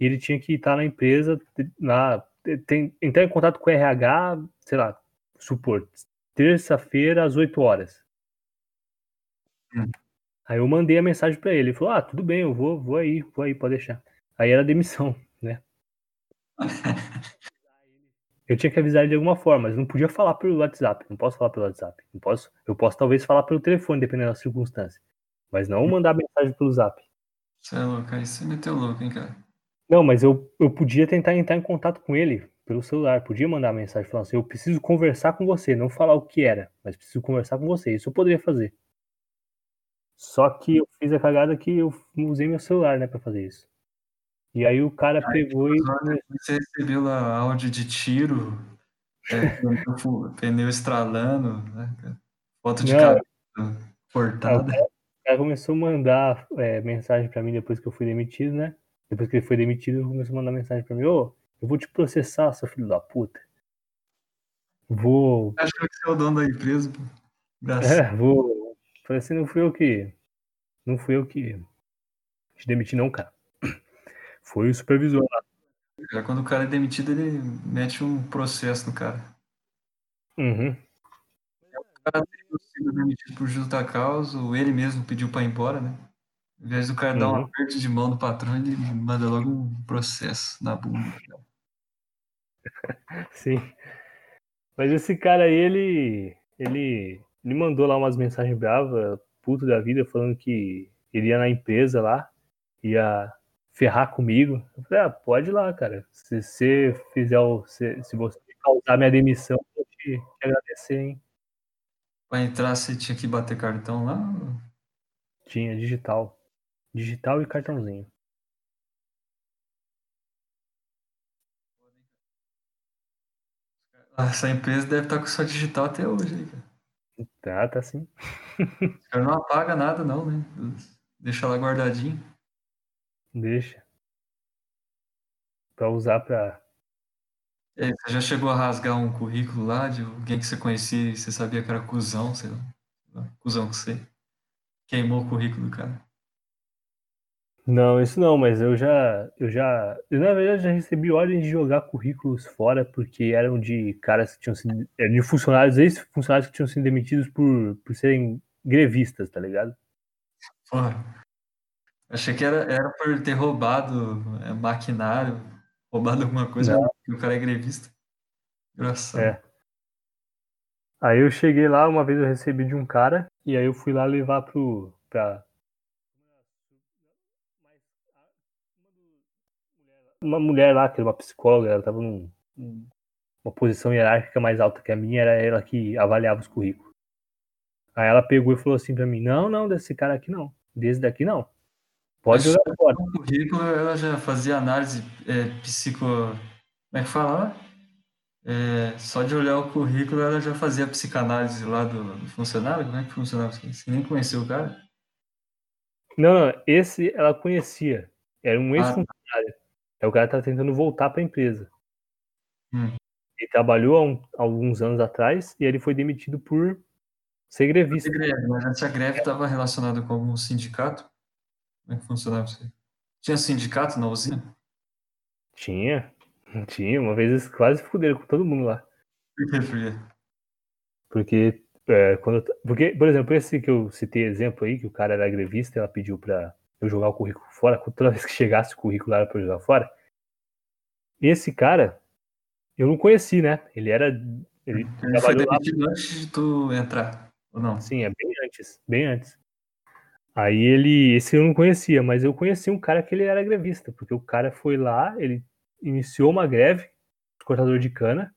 ele tinha que estar na empresa, na, tem, entrar em contato com o RH, sei lá, supor, terça-feira às 8 horas. Hum. Aí eu mandei a mensagem pra ele, ele falou, ah, tudo bem, eu vou, vou aí, vou aí, pode deixar. Aí era demissão, né? Eu tinha que avisar ele de alguma forma, mas não podia falar pelo WhatsApp. Não posso falar pelo WhatsApp. Não posso, eu posso talvez falar pelo telefone, dependendo da circunstância. Mas não mandar mensagem pelo Zap. Você é louco, aí você meteu louco, hein, cara? Não, mas eu, eu podia tentar entrar em contato com ele pelo celular. Podia mandar mensagem falando assim: eu preciso conversar com você. Não falar o que era, mas preciso conversar com você. Isso eu poderia fazer. Só que eu fiz a cagada que eu usei meu celular, né, pra fazer isso. E aí o cara pegou e. Você recebeu lá áudio de tiro, é, pneu- estralando, né? cara? Foto de o cortada. cara, o cara começou a mandar é, mensagem pra mim depois que eu fui demitido, né? Depois que ele foi demitido, ele começou a mandar mensagem pra mim: Ô, eu vou te processar, seu filho da puta. Vou. Achou que você é o dono da empresa, pô. É, vou. Falei assim: não fui eu que. Não fui eu que te demiti, não, cara. Foi o supervisor lá. Cara, Quando o cara é demitido, ele mete um processo no cara. Uhum. O cara sido demitido por justa causa, ou ele mesmo pediu pra ir embora, né? Ao invés do cara dar um Uhum. aperto de mão do patrão, ele manda logo um processo na bunda. Sim. Mas esse cara aí, ele. Ele. Ele mandou lá umas mensagens bravas, puto da vida, falando que ele ia na empresa lá, ia ferrar comigo. Eu falei, ah, pode ir lá, cara. Se você fizer o. Se, se você causar minha demissão, eu vou te, te agradecer, hein? Pra entrar, você tinha que bater cartão lá? Tinha digital. Digital e cartãozinho. Essa empresa deve estar com sua digital até hoje, cara. Tá, tá sim. O cara não apaga nada, não, né? Deixa lá guardadinho. Deixa. Pra usar pra. Aí, você já chegou a rasgar um currículo lá de alguém que você conhecia e você sabia que era cuzão, sei lá. Cuzão que você. Queimou o currículo do cara. Não, isso não, mas eu já, eu já, eu na verdade já recebi ordem de jogar currículos fora porque eram de caras que tinham sido, eram de funcionários, ex-funcionários que tinham sido demitidos por, por serem grevistas, tá ligado? Porra. Achei que era, era por ter roubado é, maquinário, roubado alguma coisa, Não. porque o cara é grevista. Engraçado. É. Aí eu cheguei lá, uma vez eu recebi de um cara, e aí eu fui lá levar pro. Pra... Uma mulher lá, que era uma psicóloga, ela tava num, uma posição hierárquica mais alta que a minha, era ela que avaliava os currículos. Aí ela pegou e falou assim pra mim: Não, não, desse cara aqui não. Desse daqui não. Pode jogar fora. No currículo ela já fazia análise é, psico. Como é que fala? É, só de olhar o currículo ela já fazia a psicanálise lá do, do funcionário? Como é que funcionava? Você nem conheceu o cara? Não, não, esse ela conhecia. Era um Ah, ex-funcionário. Aí o cara tá tentando voltar pra empresa. Hum. Ele trabalhou há, um- alguns anos atrás e ele foi demitido por ser grevista. greve, mas antes a greve estava relacionada com algum sindicato? Como é que funcionava isso aí? Tinha sindicato na usina? Tinha, tinha. Uma vez eles quase fuderam com todo mundo lá. Por quê? Por quê? Porque, é, quando porque, por exemplo, esse que eu citei exemplo aí, que o cara era grevista, ela pediu pra eu jogar o currículo fora, toda vez que chegasse o currículo era pra eu jogar fora. Esse cara, eu não conheci, né? Ele era. Ele Ele foi trabalhou lá demitido antes de tu entrar, ou não? Sim, é bem antes, bem antes. Aí ele, esse eu não conhecia, mas eu conheci um cara que ele era grevista, porque o cara foi lá, ele iniciou uma greve, cortador de cana.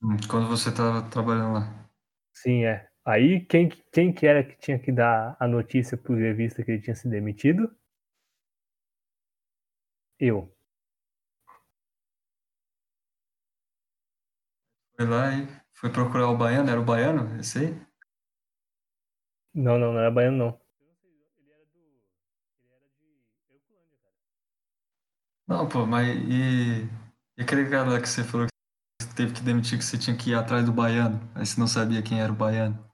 Hum, Quando você estava trabalhando lá. Sim, é. Aí quem, quem que era que tinha que dar a notícia pro grevista que ele tinha se demitido? Eu. Foi lá e foi procurar o baiano, era o baiano, esse aí? Não, não, não era baiano, não. Não, pô, mas e, e aquele cara lá que você falou que teve que demitir, que você tinha que ir atrás do baiano, aí você não sabia quem era o baiano.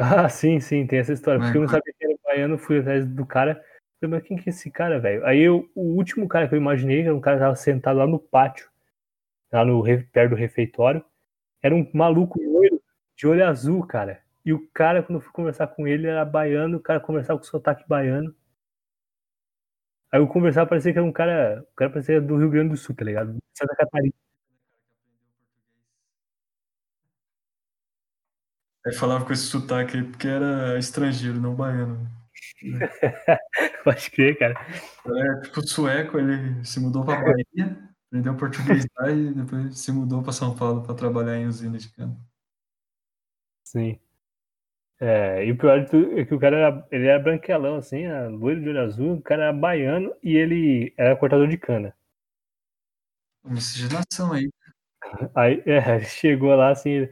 Ah, sim, sim, tem essa história. Porque eu não sabia quem era baiano, fui atrás do cara. Falei, mas quem que é esse cara, velho? Aí eu, o último cara que eu imaginei era um cara que tava sentado lá no pátio, lá no, perto do refeitório. Era um maluco loiro, de olho azul, cara. E o cara, quando eu fui conversar com ele, era baiano, o cara conversava com sotaque baiano. Aí eu conversava, parecia que era um cara. O cara parecia do Rio Grande do Sul, tá ligado? Santa Catarina. Aí falava com esse sotaque aí porque era estrangeiro, não baiano. Pode crer, cara. É, tipo, sueco, ele se mudou pra Bahia, aprendeu português lá e depois se mudou pra São Paulo pra trabalhar em usina de cana. Sim. É, e o pior é que o cara era, ele era branquelão, assim, era loiro de olho azul, o cara era baiano e ele era cortador de cana. Miscigenação aí. Aí é, ele chegou lá assim.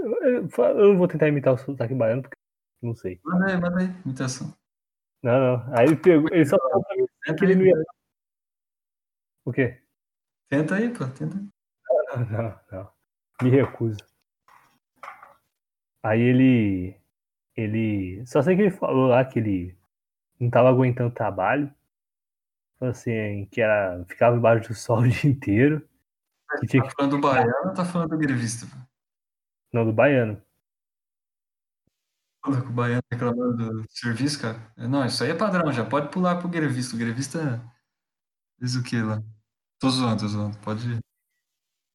Eu, vou tentar imitar o sotaque baiano, porque não sei. Manda aí, manda aí, imitação. Não, não. Aí ele pegou, ele só falou pra mim que ele não ia. O quê? tenta aí, pô, tenta aí. Não, não, não. Me recuso. Aí ele. Ele. Só sei que ele falou lá que ele não tava aguentando trabalho. Assim, que era. Ficava embaixo do sol o dia inteiro. Que tinha Tá falando do baiano ou tá falando do grevista? pô? Não, do baiano. Fala com o baiano reclamando do serviço, cara. Não, isso aí é padrão, já pode pular pro grevista. O grevista fez o que lá? Tô zoando, tô zoando. Pode ir.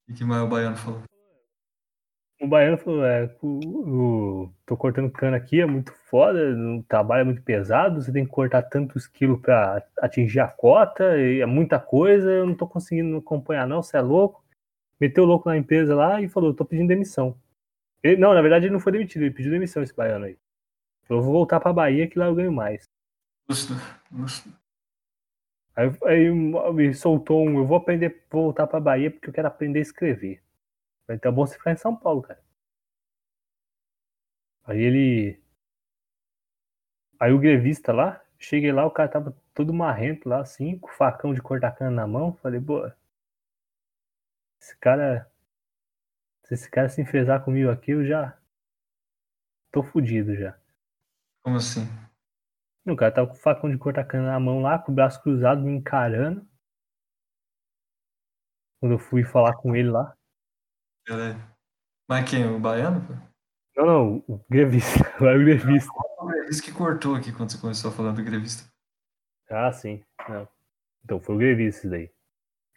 O que mais o baiano falou? O baiano falou, é, o, o- tô cortando cana aqui, é muito foda, o trabalho é muito pesado, você tem que cortar tantos quilos pra atingir a cota, e é muita coisa, eu não tô conseguindo acompanhar não, você é louco. Meteu o louco na empresa lá e falou, tô pedindo demissão. Ele- não, na verdade ele não foi demitido, ele pediu demissão esse baiano aí. Falou, vou voltar pra Bahia que lá eu ganho mais. Justo, justo. Aí, aí me soltou um, eu vou aprender, vou voltar pra Bahia porque eu quero aprender a escrever. Falei, Então é bom você ficar em São Paulo, cara. Aí ele. Aí o grevista lá, cheguei lá, o cara tava todo marrento lá, assim, com o facão de cortar cana na mão. Falei, boa. Esse cara. Se esse cara se enfesar comigo aqui, eu já. Tô fudido já. Como assim? O cara tava com o facão de cortar cana na mão lá, com o braço cruzado, me encarando. Quando eu fui falar com ele lá. Beleza. Mas quem? O baiano? pô? Não, não, o grevista. Agora o grevista. O grevista que cortou aqui quando você começou a falar do grevista. Ah, sim. Não. Então foi o grevista isso daí.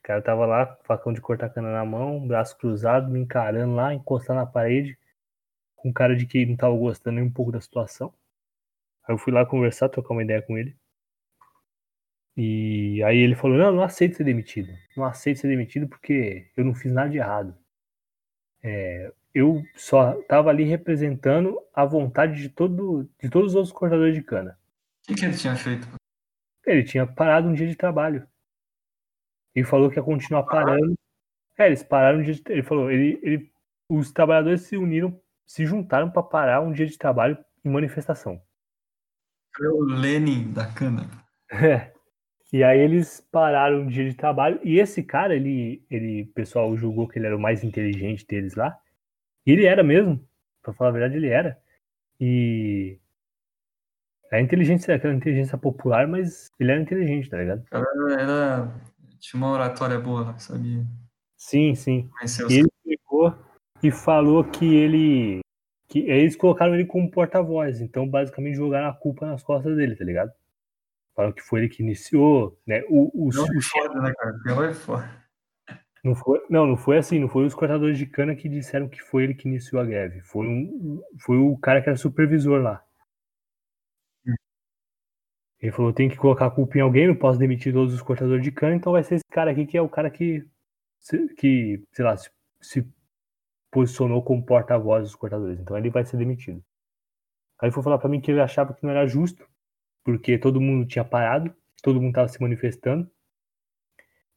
O cara tava lá, facão de cortar cana na mão, braço cruzado, me encarando lá, encostando na parede, com cara de que não tava gostando nem um pouco da situação. Aí eu fui lá conversar, trocar uma ideia com ele. E aí ele falou, não, não aceito ser demitido. Não aceito ser demitido porque eu não fiz nada de errado. É, eu só tava ali representando a vontade de, todo, de todos os outros cortadores de cana. O que, que ele tinha feito? Ele tinha parado um dia de trabalho. Ele falou que ia continuar parando. É, eles pararam dia de, Ele falou, ele, ele, os trabalhadores se uniram, se juntaram para parar um dia de trabalho em manifestação. Foi o Lenin da cana. É. E aí eles pararam um dia de trabalho. E esse cara, ele, ele, o pessoal julgou que ele era o mais inteligente deles lá. E ele era mesmo. Pra falar a verdade, ele era. E a inteligência, aquela inteligência popular, mas ele era inteligente, tá ligado? Cara era. Tinha uma oratória boa lá, sabia? Sim, sim. Conheceu ele pegou e falou que ele. que eles colocaram ele como porta-voz. Então, basicamente, jogaram a culpa nas costas dele, tá ligado? Falaram que foi ele que iniciou, né? O, o, Não o foda, né, cara? É foda. Não foi, não, não foi assim, não foi os cortadores de cana que disseram que foi ele que iniciou a greve. Foi, um, foi o cara que era supervisor lá. Ele falou, tem que colocar a culpa em alguém, não posso demitir todos os cortadores de cana, então vai ser esse cara aqui que é o cara que, que sei lá, se, se posicionou como porta-voz dos cortadores. Então ele vai ser demitido. Aí ele foi falar pra mim que ele achava que não era justo, porque todo mundo tinha parado, todo mundo tava se manifestando,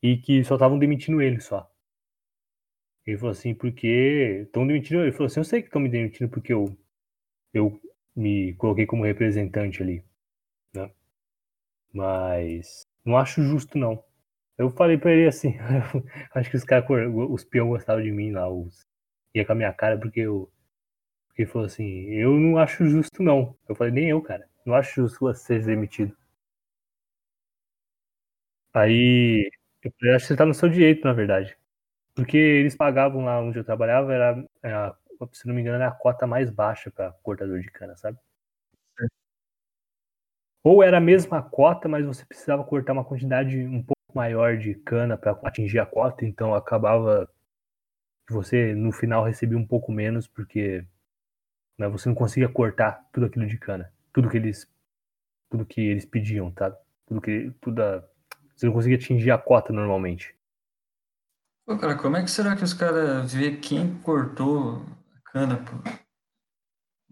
e que só estavam demitindo ele só. Ele falou assim, porque estão demitindo. Ele falou assim, eu sei que estão me demitindo porque eu, eu me coloquei como representante ali, né? Mas não acho justo, não. Eu falei pra ele assim, acho que os caras, os peão gostavam de mim lá, os, ia com a minha cara porque eu. Porque falou assim, eu não acho justo, não. Eu falei, nem eu, cara. Não acho justo você ser demitido. Aí, eu falei, acho que você tá no seu direito, na verdade. Porque eles pagavam lá onde eu trabalhava, era, era se não me engano, era a cota mais baixa para cortador de cana, sabe? Ou era a mesma cota, mas você precisava cortar uma quantidade um pouco maior de cana para atingir a cota, então acabava que você no final recebia um pouco menos porque né, você não conseguia cortar tudo aquilo de cana, tudo que eles tudo que eles pediam, tá? Tudo que tudo a- você não conseguia atingir a cota normalmente. Pô, cara, como é que será que os caras vê quem cortou a cana, pô?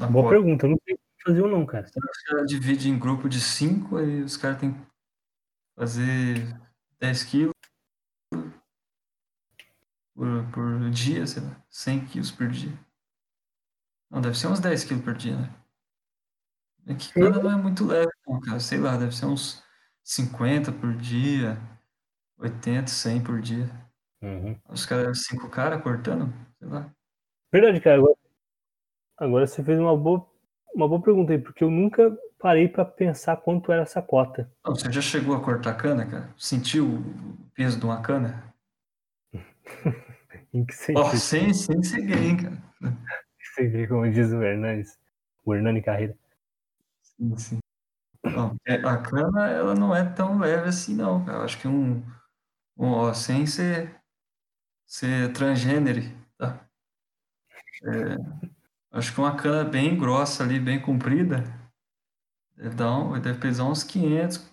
Boa cota? pergunta, não sei fazer ou não, cara. Os caras dividem em grupo de cinco, aí os caras têm que fazer 10 quilos por, por dia, sei lá, 100 quilos por dia. Não, deve ser uns 10 quilos por dia, né? É que cana não é muito leve, não, cara. Sei lá, deve ser uns 50 por dia, 80, 100 por dia. Uhum. Os caras, cinco caras cortando, sei lá. Verdade, cara. Agora, agora você fez uma boa, uma boa pergunta aí, porque eu nunca parei pra pensar quanto era essa cota. Não, você já chegou a cortar cana, cara? Sentiu o peso de uma cana? Em que sentido? Ó, sem, sem gay, hein, cara? Vê como diz o Hernanes, o Hernani Carreira. Sim, sim. Não, é, a cana, ela não é tão leve assim, não, cara. Eu acho que um, um ó, sem ser, ser transgênero, tá? É, acho que uma cana bem grossa ali, bem comprida, deve, dar um, deve pesar uns 500,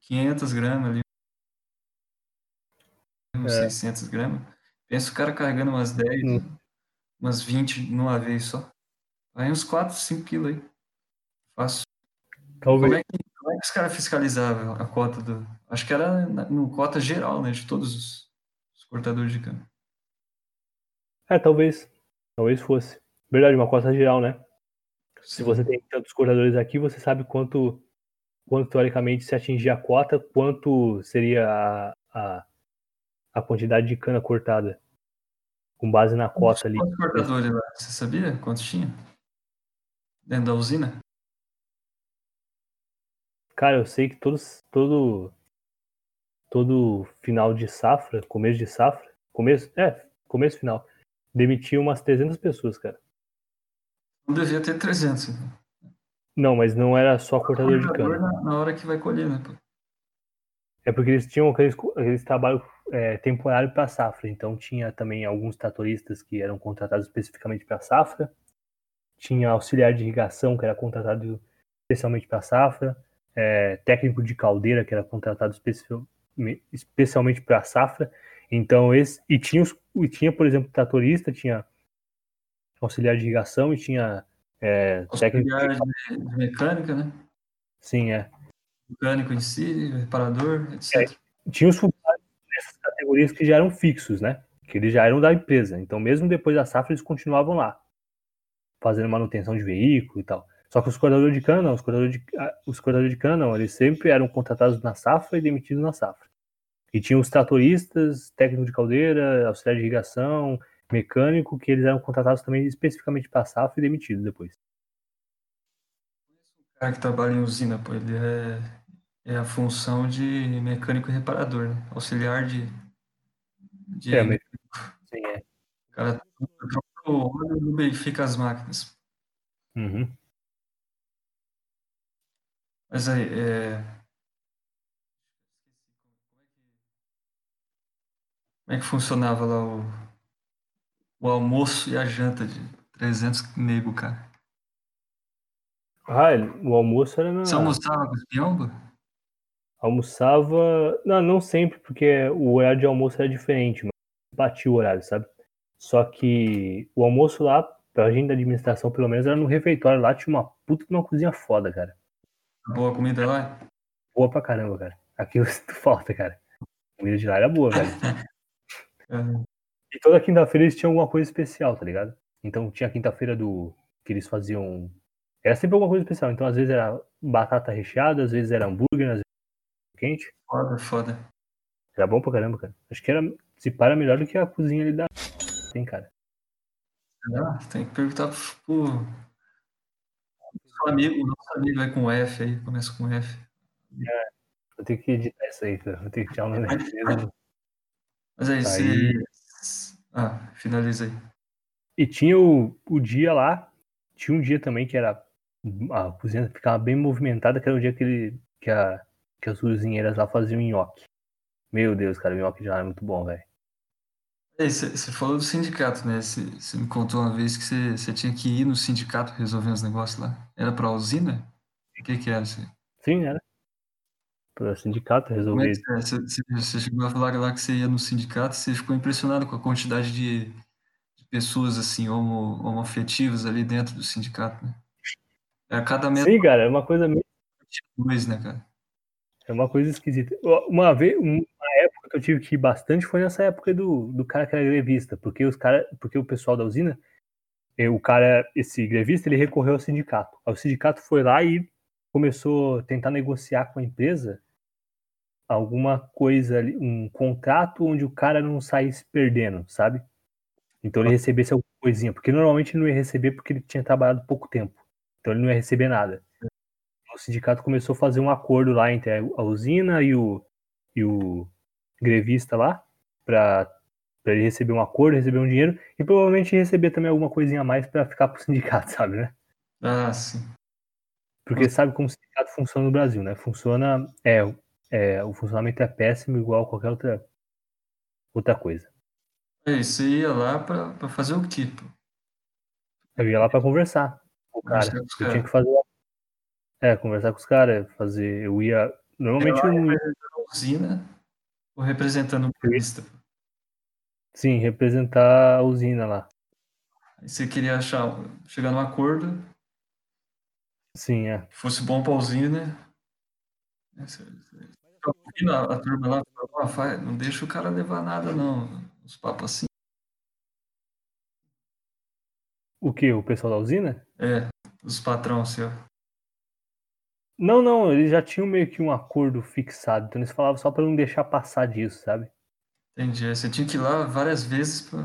500 gramas ali. Uns É. 600 gramas. Pensa o cara carregando umas 10, Hum. umas 20 numa vez só. Vai uns 4, 5 quilos aí. Fácil. Talvez. Como é que, como é que os caras fiscalizavam a cota do. Acho que era na- no cota geral, né? De todos os, os cortadores de cana. É, talvez. Talvez fosse. Verdade, uma cota geral, né? Se você tem tantos cortadores aqui, você sabe quanto, quanto teoricamente, se atingir a cota, quanto seria a, a, a quantidade de cana cortada. Com base na cota ali. Quantos cortadores lá? Você sabia quantos tinha? Dentro da usina? Cara, eu sei que todos, todo, todo final de safra, começo de safra, começo, é, começo final, demitiu umas 300 pessoas, cara. Não devia ter 300. então. Não, mas não era só cortador de Cortador cana. na, na hora que vai colher, né? É porque eles tinham aqueles, aqueles trabalho é, temporário para safra. Então tinha também alguns tratoristas que eram contratados especificamente para safra. Tinha auxiliar de irrigação que era contratado especialmente para safra. É, técnico de caldeira que era contratado especi- especialmente para safra. Então esse e tinha, os- e tinha por exemplo tratorista, tinha auxiliar de irrigação e tinha é, técnico Auxiliar de, de, mecânica, né? sim é Mecânico em si, reparador, etc. tinha os funcionários nessas categorias que já eram fixos, né? Que eles já eram da empresa. Então, mesmo depois da safra, eles continuavam lá, fazendo manutenção de veículo e tal. Só que os cortadores de cana, não, os cortadores de, ah, os cortadores de cana, não, eles sempre eram contratados na safra e demitidos na safra. E tinha os tratoristas, técnico de caldeira, auxiliar de irrigação, mecânico, que eles eram contratados também especificamente para safra e demitidos depois. O cara que trabalha em usina, pô, ele é, é a função de mecânico e reparador, né? Auxiliar de. de É, me- Sim, é. O cara troca o óleo e lubrifica as máquinas. Uhum. Mas aí, é. Como é que funcionava lá o, o almoço e a janta de 300 nego, cara? Ah, o almoço era na... Você almoçava com os piombo? Almoçava. Não, não sempre, porque o horário de almoço era diferente, mas batia o horário, sabe? Só que o almoço lá, pra gente da administração, pelo menos, era no refeitório. Lá tinha uma puta de uma cozinha foda, cara. Boa comida lá? Boa pra caramba, cara. Aquilo falta, cara. A comida de lá era boa, velho. É, E toda quinta-feira eles tinham alguma coisa especial, tá ligado? Então tinha a quinta-feira do. que eles faziam. Era sempre alguma coisa especial. Então, às vezes era batata recheada, às vezes era hambúrguer, às vezes era quente. foda, foda. Era bom pra caramba, cara. Acho que era. Se para melhor do que a cozinha ali da. Tem, cara. Ah, tem que perguntar pro. Nosso amigo, nosso amigo é com F aí, começa com F. Vou ter que editar isso aí, cara. Vou ter que tirar um nome. Mas aí, Aí- você. Ah, finaliza aí. E tinha o, o dia lá. Tinha um dia também que era. A cozinha ficava bem movimentada, que era o dia que, ele, que, a, que as cozinheiras lá faziam nhoque. Meu Deus, cara, o nhoque de lá é muito bom, velho. Você falou do sindicato, né? Você me contou uma vez que você tinha que ir no sindicato resolver os negócios lá. Era pra usina? O que que era? Cê, Sim, era. Pro sindicato como é resolver. que é? Você- você- chegou a falar lá que você ia no sindicato, você ficou impressionado com a quantidade de, de pessoas assim, homo, homoafetivas ali dentro do sindicato, né? Era cada metro Sim, cara, é uma coisa meio. dois, né, cara? É uma coisa esquisita. Uma vez, um, uma época que eu tive que ir bastante foi nessa época do, do cara que era grevista, porque os cara, porque o pessoal da usina, eh, o cara, esse grevista, ele recorreu ao sindicato. O sindicato foi lá e começou a tentar negociar com a empresa alguma coisa ali, um contrato onde o cara não saísse perdendo, sabe? Então ele recebesse alguma coisinha, porque normalmente ele não ia receber porque ele tinha trabalhado pouco tempo. Então ele não ia receber nada. O sindicato começou a fazer um acordo lá entre a usina e o, e o grevista lá, para ele receber um acordo, receber um dinheiro e provavelmente receber também alguma coisinha a mais para ficar pro sindicato, sabe, né? Ah, sim. Porque sabe como o sindicato funciona no Brasil, né? Funciona, é, é, o funcionamento é péssimo igual a qualquer outra, outra coisa. É, você ia lá pra, pra fazer o quê? pô? Eu ia lá para conversar com o cara. Com Eu tinha que fazer. É, conversar com os caras, fazer. Eu ia. Normalmente eu não ia, Usina ou representando o turista? sim, representar a usina lá. Aí você queria achar, chegar num acordo Sim, é. que fosse bom pra usina. Ouvindo A, turma lá falou, "Ah, faz- não deixa o cara levar nada, não. Os papos assim. O que? O pessoal da usina? É, os patrão seu. Não, não, eles já tinham meio que um acordo fixado, então eles falavam só pra não deixar passar disso, sabe? Entendi. Você tinha que ir lá várias vezes pra.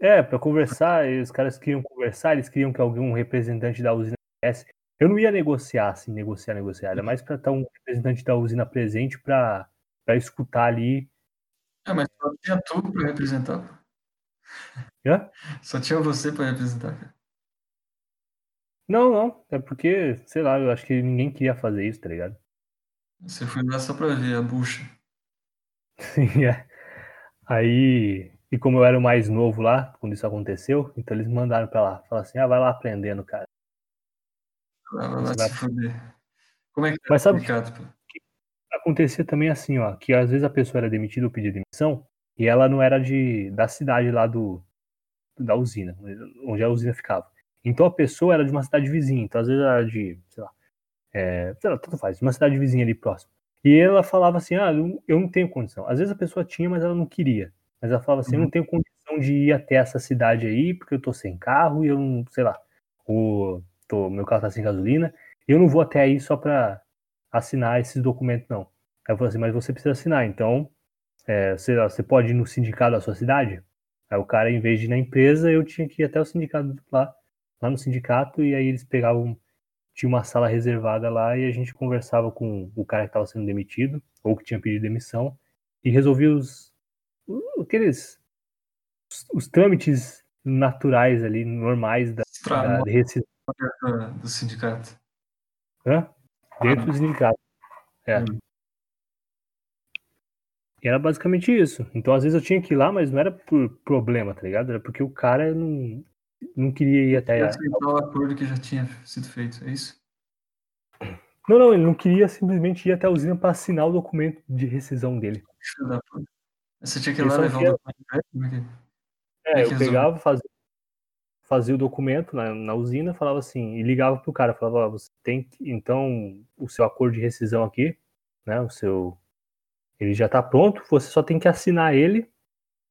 É, pra conversar, e os caras queriam conversar, eles queriam que algum representante da usina viesse Eu não ia negociar, assim, negociar, negociar. Era mais para estar um representante da usina presente para escutar ali. É, mas só tinha tu para representar. Hã? Só tinha você para representar, cara. Não, não. É porque, sei lá, eu acho que ninguém queria fazer isso, tá ligado? Você foi lá só para ver a bucha. Sim, é. Aí, e como eu era o mais novo lá, quando isso aconteceu, então eles me mandaram pra lá. Falaram assim, ah, vai lá aprendendo, cara. Lá, vai se fuder. Como é que Mas sabe- pô? Acontecia também assim, ó, que às vezes a pessoa era demitida ou pedia demissão, e ela não era de, da cidade lá do, da usina, onde a usina ficava. Então a pessoa era de uma cidade vizinha, então às vezes era de, sei lá, é, sei lá, tanto faz, uma cidade vizinha ali próxima. E ela falava assim, ah, eu- não tenho condição. Às vezes a pessoa tinha, mas ela não queria. Mas ela falava assim, eu não tenho condição de ir até essa cidade aí, porque eu tô sem carro e eu não, sei lá, o, tô, meu carro tá sem gasolina, eu não vou até aí só pra assinar esses documentos, não. Aí eu falei assim, mas você precisa assinar, então é, você, você pode ir no sindicato da sua cidade? Aí o cara, em vez de ir na empresa, eu tinha que ir até o sindicato lá, lá no sindicato, e aí eles pegavam, tinha uma sala reservada lá, e a gente conversava com o cara que estava sendo demitido, ou que tinha pedido demissão, e resolvia os, uh, aqueles, os, os trâmites naturais ali, normais da, da, Extra de do sindicato. Hã? Dentro do sindicato. É. Hum. E era basicamente isso. Então, às vezes eu tinha que ir lá, mas não era por problema, tá ligado? Era porque o cara não, não queria ir até. Ia aceitar o acordo que já tinha sido feito, é isso? Não, não, ele não queria simplesmente ir até a usina para assinar o documento de rescisão dele. Você tinha que ir Ele lá levar o documento ele? Como é É, que eu resolveu? pegava, fazia, fazia o documento na, na usina, falava assim, e ligava pro cara, falava, ó, você tem que, então, o seu acordo de rescisão aqui, né, o seu, ele já tá pronto, você só tem que assinar ele,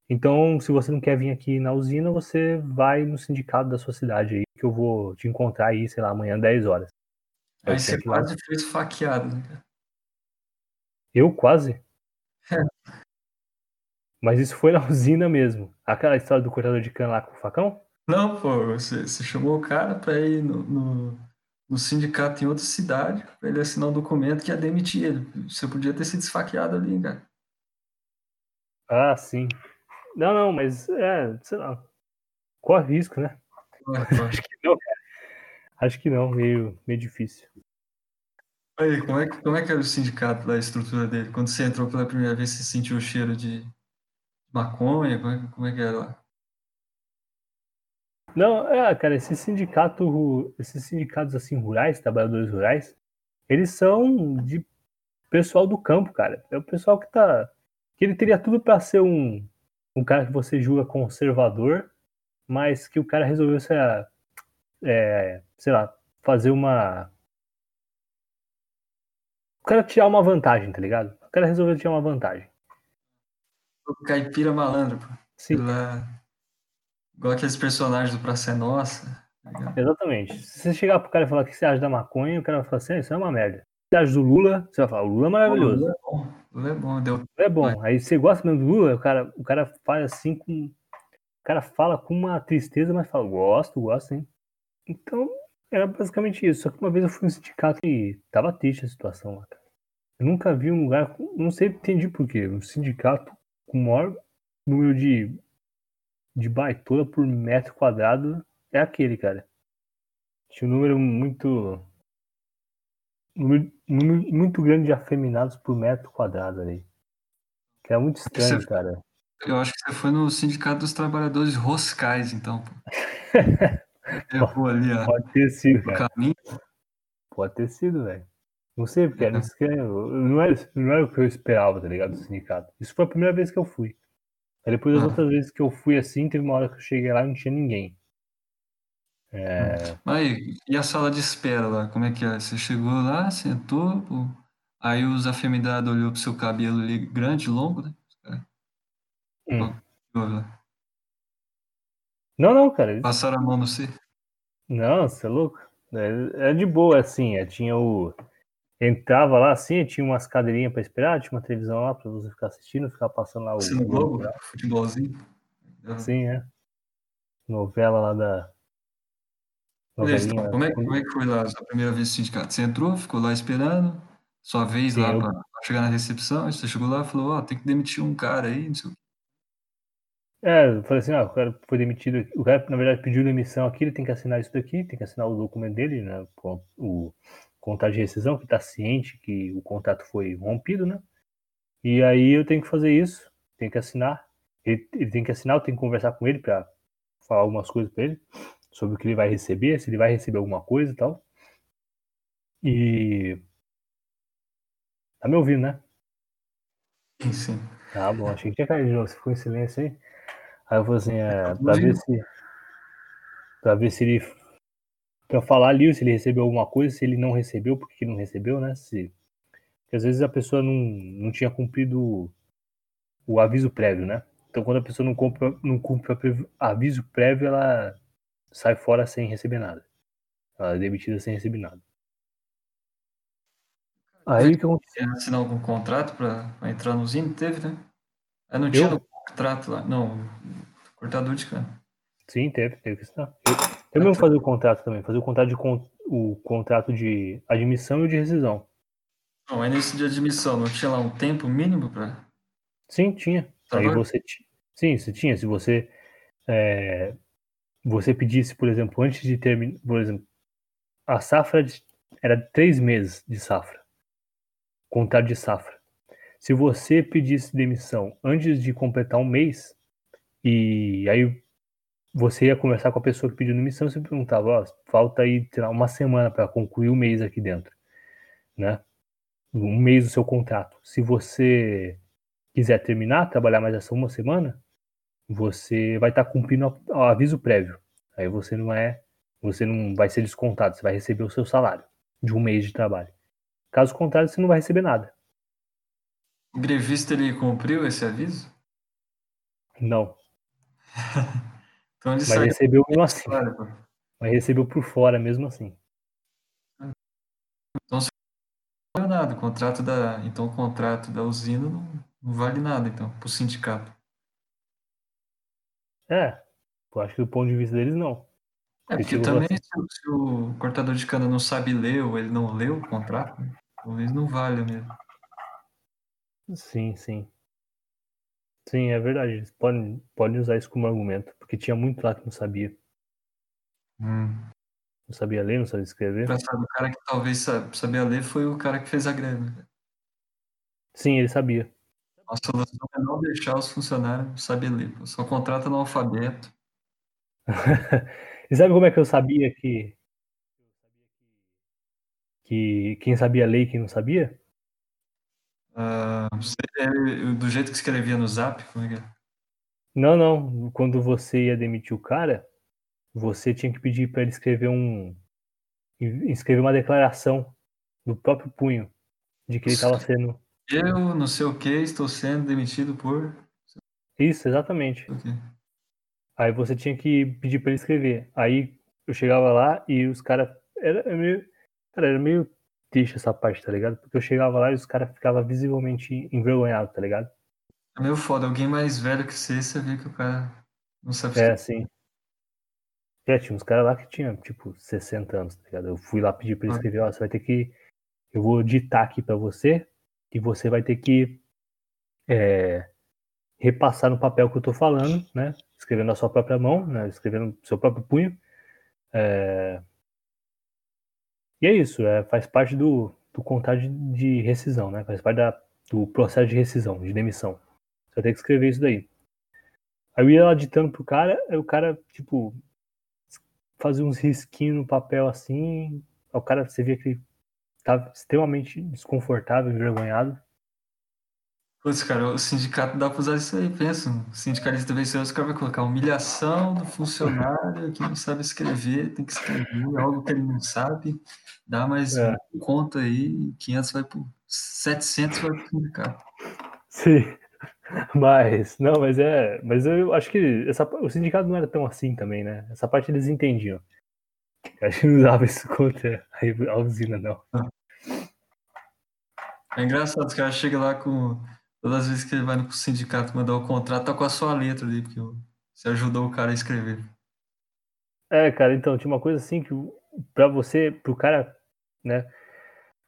então, se você não quer vir aqui na usina, você vai no sindicato da sua cidade aí, que eu vou te encontrar aí, sei lá, amanhã, 10 horas. Eu Aí você ir lá. quase fez faqueado, né, cara? Eu quase? É. Mas isso foi na usina mesmo. Aquela história do cortador de cana lá com o facão? Não, pô, você, você chamou o cara pra ir no, no, no sindicato em outra cidade pra ele assinar um documento que ia demitir ele. Você podia ter sido esfaqueado ali, cara. Ah, sim. Não, não, mas é, sei lá. Corre risco, né? Acho que não, cara. Acho que não, meio, meio difícil. Aí, como é, que, como é que era o sindicato lá, a estrutura dele? Quando você entrou pela primeira vez, você sentiu o cheiro de maconha? Como é, como é que era lá? Não, é, cara, esses sindicato, esses sindicatos assim rurais, trabalhadores rurais, eles são de pessoal do campo, cara. É o pessoal que tá, que ele teria tudo pra ser um, um cara que você julga conservador, mas que o cara resolveu sei lá, é, sei lá, fazer uma o cara tirar uma vantagem, tá ligado? O cara resolveu tirar uma vantagem. O caipira malandro, pô. Sim, Lá, igual aqueles personagens do Praça é Nossa. tá exatamente. Se você chegar pro cara e falar o que você acha da maconha, o cara vai falar assim, "Ah, isso é uma merda. Que você acha do Lula? Você vai falar, o Lula é maravilhoso. Lula é bom. Lula é bom. Deu Lula é bom. Aí você gosta mesmo do Lula, o cara, o cara faz assim com. O cara fala com uma tristeza, mas fala, gosto, gosto, hein? Então, era basicamente isso. Só que uma vez eu fui no sindicato e tava triste a situação lá, cara. Eu nunca vi um lugar, não sei, entendi por quê. Um sindicato com o maior número de, de baitola por metro quadrado é aquele, cara. Tinha um número muito. número- número muito grande de afeminados por metro quadrado ali. Que é muito estranho, Você- cara. Eu acho que você foi no Sindicato dos Trabalhadores Roscais, então. pô. Errou ali ó, Pode ter sido, cara. caminho. Pode ter sido, velho. Não sei, porque era que eu- não era, não era o que eu esperava, tá ligado? Do sindicato. Isso foi a primeira vez que eu fui. Aí depois das Ah. outras vezes que eu fui assim, teve uma hora que eu cheguei lá e não tinha ninguém. É, Aí, e a sala de espera lá? Como é que é? Você chegou lá, sentou, pô. Aí os afeminados olhou pro seu cabelo ali, grande, longo, né? hum. Não, não, cara. Passaram a mão no você. Não, você é louco. É, é de boa, assim. é, tinha o. Entrava lá assim, tinha umas cadeirinhas pra esperar, tinha uma televisão lá pra você ficar assistindo, ficar passando lá o. No Globo? Futebolzinho. Sim, é. Novela lá da. Beleza, então, como, é, como é que foi lá a sua primeira vez no sindicato? Você entrou, ficou lá esperando, sua vez Sim, lá eu- pra chegar na recepção, você chegou lá e falou, ó, tem que demitir um cara aí, não sei o quê. É, eu falei assim, ah, o cara foi demitido. O cara, na verdade, pediu demissão aqui, ele tem que assinar isso daqui, tem que assinar o documento dele, né? O contrato de rescisão, que tá ciente que o contrato foi rompido, né? E aí eu tenho que fazer isso, tenho que assinar. Ele, ele tem que assinar, eu tenho que conversar com ele pra falar algumas coisas pra ele sobre o que ele vai receber, se ele vai receber alguma coisa e tal. E. Tá me ouvindo, né? Sim, sim. Ah, bom, achei que tinha caído de novo. Você ficou em silêncio aí? Aí eu falei assim, é, pra ver se. Pra ver se ele. Pra falar ali se ele recebeu alguma coisa, se ele não recebeu, por que que não recebeu, né? Se, porque às vezes a pessoa não, não tinha cumprido o, aviso prévio, né? Então quando a pessoa não cumpre, não cumpre o aviso prévio, ela sai fora sem receber nada. Ela é demitida sem receber nada. Aí o que aconteceu? Você assinar algum contrato pra, pra entrar no Zine? Teve, né? Aí não tinha Eu? contrato lá. Não, cortador de cana. Sim, teve, teve que assinar. Eu, eu mesmo fazia o contrato também, fazia o contrato de o contrato de admissão e o de rescisão. Não, aí nesse de admissão, não tinha lá um tempo mínimo pra. Sim, tinha. Aí Trabalho? você sim, você tinha. Se você é, você pedisse, por exemplo, antes de terminar, por exemplo, a safra de- era três meses de safra, contrato de safra. Se você pedisse demissão antes de completar um mês e aí você ia conversar com a pessoa que pediu demissão, você perguntava, ó, falta aí lá, uma semana para concluir o mês aqui dentro, né? Um mês do seu contrato. Se você quiser terminar, trabalhar mais essa uma semana, você vai estar cumprindo o aviso prévio. Aí você não é, você não vai ser descontado, você vai receber o seu salário de um mês de trabalho. Caso contrário, você não vai receber nada. O grevista ele cumpriu esse aviso? Não, Então ele mas saiu. recebeu mesmo assim. Pô. Mas recebeu por fora mesmo assim. Não vale nada. O contrato da. Então o contrato da usina não, não vale nada, então, pro sindicato. É, eu acho que do ponto de vista deles não. É, porque também assim. se, o- cortador de cana não sabe ler ou ele não leu o contrato, talvez não valha mesmo. Sim, sim. Sim, é verdade. Eles podem, podem usar isso como argumento, porque tinha muito lá que não sabia. Não sabia ler, não sabia escrever. Engraçado, o cara que talvez sa- sabia ler foi o cara que fez a greve. Sim, ele sabia. A solução é não deixar os funcionários saber ler. Só contrata no alfabeto. E sabe como é que eu sabia que que quem sabia ler e quem não sabia? É, do jeito que escrevia no zap, como é que é? Não, não. Quando você ia demitir o cara, você tinha que pedir para ele escrever um escrever uma declaração do próprio punho de que ele estava sendo Eu, não sei o que, estou sendo demitido por. isso, exatamente. O quê? Aí você tinha que pedir para ele escrever. Aí eu chegava lá e os caras era era meio cara, era meio triste essa parte, tá ligado? Porque eu chegava lá e os caras ficavam visivelmente envergonhados, tá ligado? É meio foda. Alguém mais velho que você, você vê que o cara não sabe É, assim. É, tinha uns caras lá que tinham, tipo, 60 anos, tá ligado? Eu fui lá pedir pra ele Ah. escrever, ó, você vai ter que. Eu vou ditar aqui pra você e você vai ter que é, repassar no papel que eu tô falando, né? Escrevendo a sua própria mão, né? Escrevendo no seu próprio punho. É, E é isso, é, faz parte do, do contrato de, de rescisão, né? Faz parte da, do processo de rescisão, de demissão. Você vai ter que escrever isso daí. Aí eu ia lá ditando pro cara, aí o cara, tipo, fazia uns risquinhos no papel assim. O cara, você via que ele tava extremamente desconfortável, envergonhado. Putz, cara, o sindicato dá pra usar isso aí, pensa. Um sindicalista vencedor, o cara vai colocar humilhação do funcionário que não sabe escrever, tem que escrever algo que ele não sabe, dá mais É. conta aí, 500 vai pro 700 vai pro sindicato. Sim. Mas, não, mas é. Mas eu acho que essa, o sindicato não era tão assim também, né? Essa parte eles entendiam. A gente não usava isso contra a usina, não. É engraçado, os caras chegam lá com. Todas as vezes que ele vai no sindicato mandar o contrato, tá com a sua letra ali, porque você ajudou o cara a escrever. É, cara, então, tinha uma coisa assim que pra você, pro cara, né,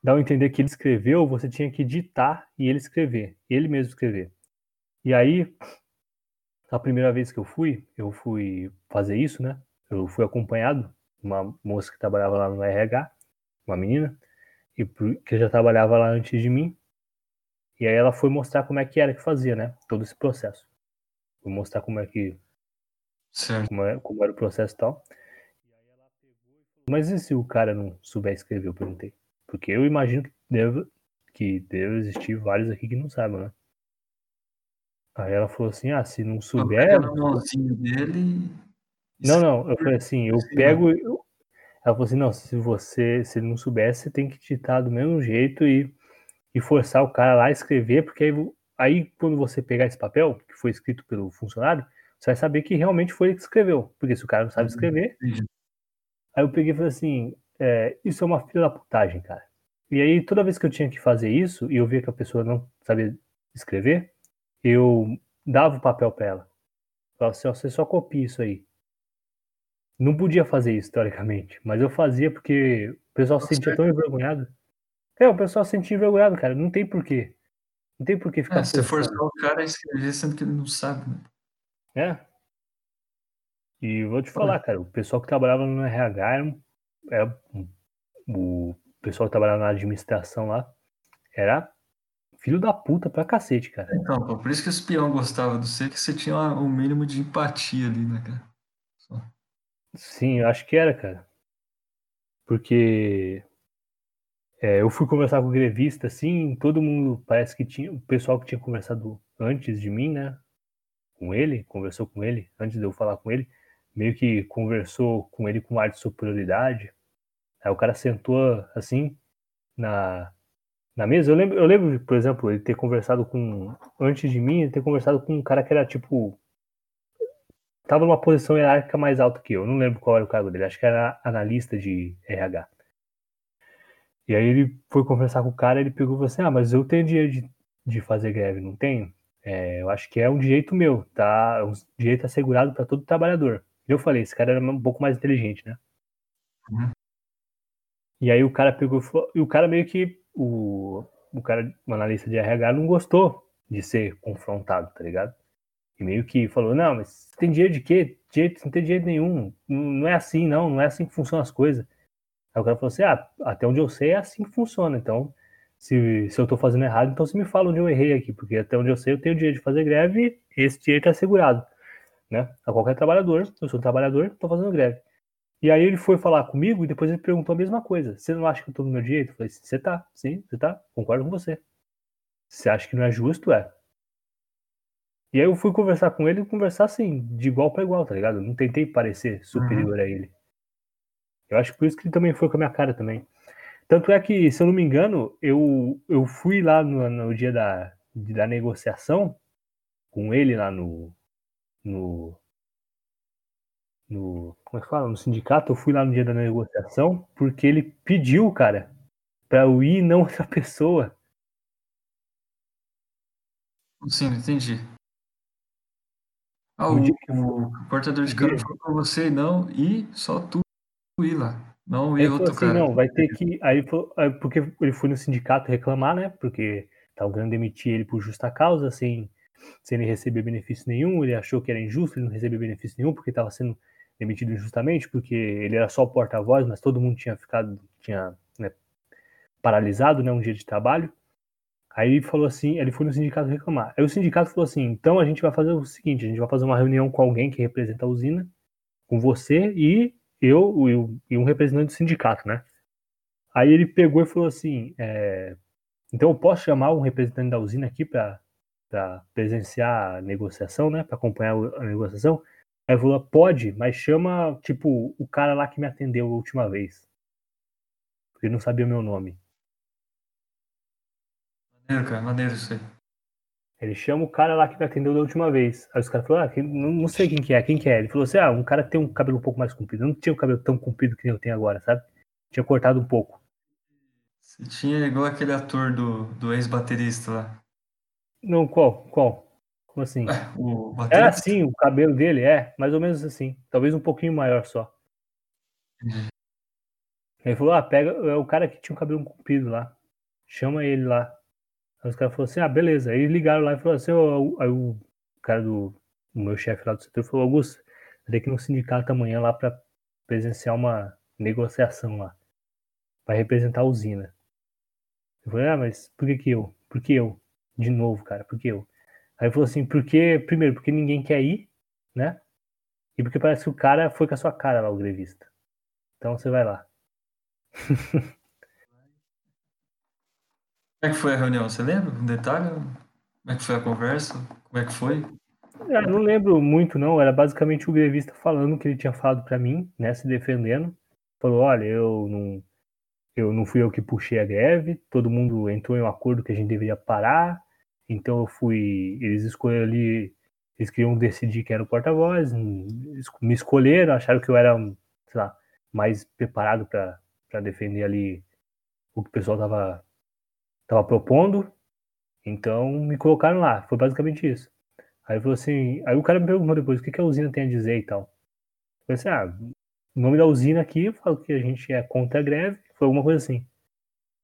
dar a entender que ele escreveu, você tinha que ditar e ele escrever, ele mesmo escrever. E aí, a primeira vez que eu fui, eu fui fazer isso, né? Eu fui acompanhado, uma moça que trabalhava lá no RH, uma menina, e que já trabalhava lá antes de mim. E aí ela foi mostrar como é que era que fazia, né? Todo esse processo. Foi mostrar como é que como, é, como, era o processo e tal. Mas e se o cara não souber escrever? Eu perguntei. Porque eu imagino que deve, que deve existir vários aqui que não sabem, né? Aí ela falou assim: ah, se não souber. dele. Não, não, eu falei assim: eu pego. Eu... Ela falou assim: não, se você se ele não souber, você tem que digitar do mesmo jeito e, e forçar o cara lá a escrever, porque aí, aí quando você pegar esse papel, que foi escrito pelo funcionário, você vai saber que realmente foi ele que escreveu. Porque se o cara não sabe uhum. escrever. Aí eu peguei e falei assim: é, isso é uma filha da putagem, cara. E aí, toda vez que eu tinha que fazer isso, e eu via que a pessoa não sabia escrever, eu dava o papel para ela. Falava assim: você só copia isso aí. Não podia fazer isso, teoricamente, mas eu fazia porque o pessoal se sentia tão envergonhado. É, o pessoal se sentia envergonhado, cara. Não tem porquê. Não tem porquê ficar. É, você forçar o cara a escrever sendo que ele não sabe, né? É. E vou te falar, cara, o pessoal que trabalhava no RH era, era o pessoal que trabalhava na administração lá era filho da puta pra cacete, cara. Então, pô, por isso que o espião gostava do você, que você tinha um mínimo de empatia ali, né, cara? Só. Sim, eu acho que era, cara. Porque é, eu fui conversar com o grevista, assim, todo mundo parece que tinha, o pessoal que tinha conversado antes de mim, né, com ele, conversou com ele, antes de eu falar com ele, meio que conversou com ele com ar de superioridade. Aí o cara sentou assim na, na mesa. Eu lembro, eu lembro, por exemplo, ele ter conversado com. Antes de mim, ele ter conversado com um cara que era tipo. Tava numa posição hierárquica mais alta que eu. Não lembro qual era o cargo dele. Acho que era analista de RH. E aí ele foi conversar com o cara, ele pegou e falou assim: Ah, mas eu tenho dinheiro de, de fazer greve, não tenho? É, eu acho que é um direito meu, tá? É um direito assegurado para todo trabalhador. Eu falei, esse cara era um pouco mais inteligente, né? Uhum. E aí o cara pegou e o cara meio que o, o cara, o analista de RH não gostou de ser confrontado, tá ligado? E meio que falou, não, mas tem dinheiro de quê? Dinheiro, não tem dinheiro nenhum. Não, não é assim, não, não é assim que funcionam as coisas. Aí o cara falou assim, ah, até onde eu sei é assim que funciona, então se, se eu tô fazendo errado, então você me fala onde eu errei aqui, porque até onde eu sei eu tenho direito de fazer greve e esse direito é assegurado, né? A qualquer trabalhador, eu sou um trabalhador, tô fazendo greve. E aí ele foi falar comigo e depois ele perguntou a mesma coisa. Você não acha que eu tô no meu direito? Eu falei, você tá, sim, você tá, concordo com você. Você acha que não é justo? É. E aí eu fui conversar com ele e conversar assim, de igual para igual, tá ligado? Eu não tentei parecer superior uhum. a ele. Eu acho que por isso que ele também foi com a minha cara também. Tanto é que, se eu não me engano, eu, eu fui lá no, no dia da, da negociação com ele lá no, no, no. Como é que fala? No sindicato. Eu fui lá no dia da negociação porque ele pediu, cara, pra eu ir e não outra pessoa. Sim, entendi. Ah, o, o, portador de câmera ficou com você e não, e só tu lá. Não ia outro assim, cara. Não, vai ter que. Aí, porque ele foi no sindicato reclamar, né? Porque estavam querendo demitir ele por justa causa, sem, sem ele receber benefício nenhum. Ele achou que era injusto ele não receber benefício nenhum, porque estava sendo demitido injustamente, porque ele era só o porta-voz, mas todo mundo tinha ficado, tinha né, paralisado, né? Um dia de trabalho. Aí ele falou assim, ele foi no sindicato reclamar. Aí o sindicato falou assim: então a gente vai fazer o seguinte, a gente vai fazer uma reunião com alguém que representa a usina, com você e eu e um representante do sindicato, né? Aí ele pegou e falou assim: é, então eu posso chamar um representante da usina aqui para presenciar a negociação, né? Para acompanhar a negociação. Aí ele falou: pode, mas chama, tipo, o cara lá que me atendeu a última vez. Porque ele não sabia meu nome. Maneiro, cara, maneiro isso aí. Ele chama o cara lá que me atendeu da última vez. Aí os caras falaram, ah, não, não, sei quem que é, quem que é? Ele falou assim, ah, um cara tem um cabelo um pouco mais comprido. Eu não tinha o um cabelo tão comprido que eu tenho agora, sabe? Tinha cortado um pouco. Você tinha igual aquele ator do, do ex-baterista lá. Não, qual? Qual? Como assim? O Era assim, o cabelo dele, é, mais ou menos assim. Talvez um pouquinho maior só. Aí ele falou, ah, pega, é o cara que tinha um cabelo comprido lá. Chama ele lá. Aí os caras falaram assim, ah, beleza. Aí ligaram lá e falaram assim, ó, aí o cara do o meu chefe lá do setor falou, Augusto, tenho que ir no sindicato amanhã lá para presenciar uma negociação lá. Vai representar a usina. Eu falei, ah, mas por que que eu? Por que eu? De novo, cara, por que eu? Aí falou assim, porque, primeiro, porque ninguém quer ir, né? E porque parece que o cara foi com a sua cara lá, o grevista. Então você vai lá. Como é que foi a reunião? Você lembra? Um detalhe? Como é que foi a conversa? Como é que foi? Ah, não lembro muito, não. Era basicamente o grevista falando que ele tinha falado para mim, né? Se defendendo. Falou, olha, eu não, eu não fui eu que puxei a greve, todo mundo entrou em um acordo que a gente deveria parar, então eu fui. Eles escolheram ali, eles queriam decidir quem era o porta-voz, me escolheram, acharam que eu era, sei lá, mais preparado para defender ali o que o pessoal tava, tava propondo, então me colocaram lá, foi basicamente isso. Aí falou assim, aí o cara me perguntou depois o que, que a usina tem a dizer e tal. Eu falei assim, ah, o nome da usina aqui, eu falo que a gente é contra a greve, foi alguma coisa assim.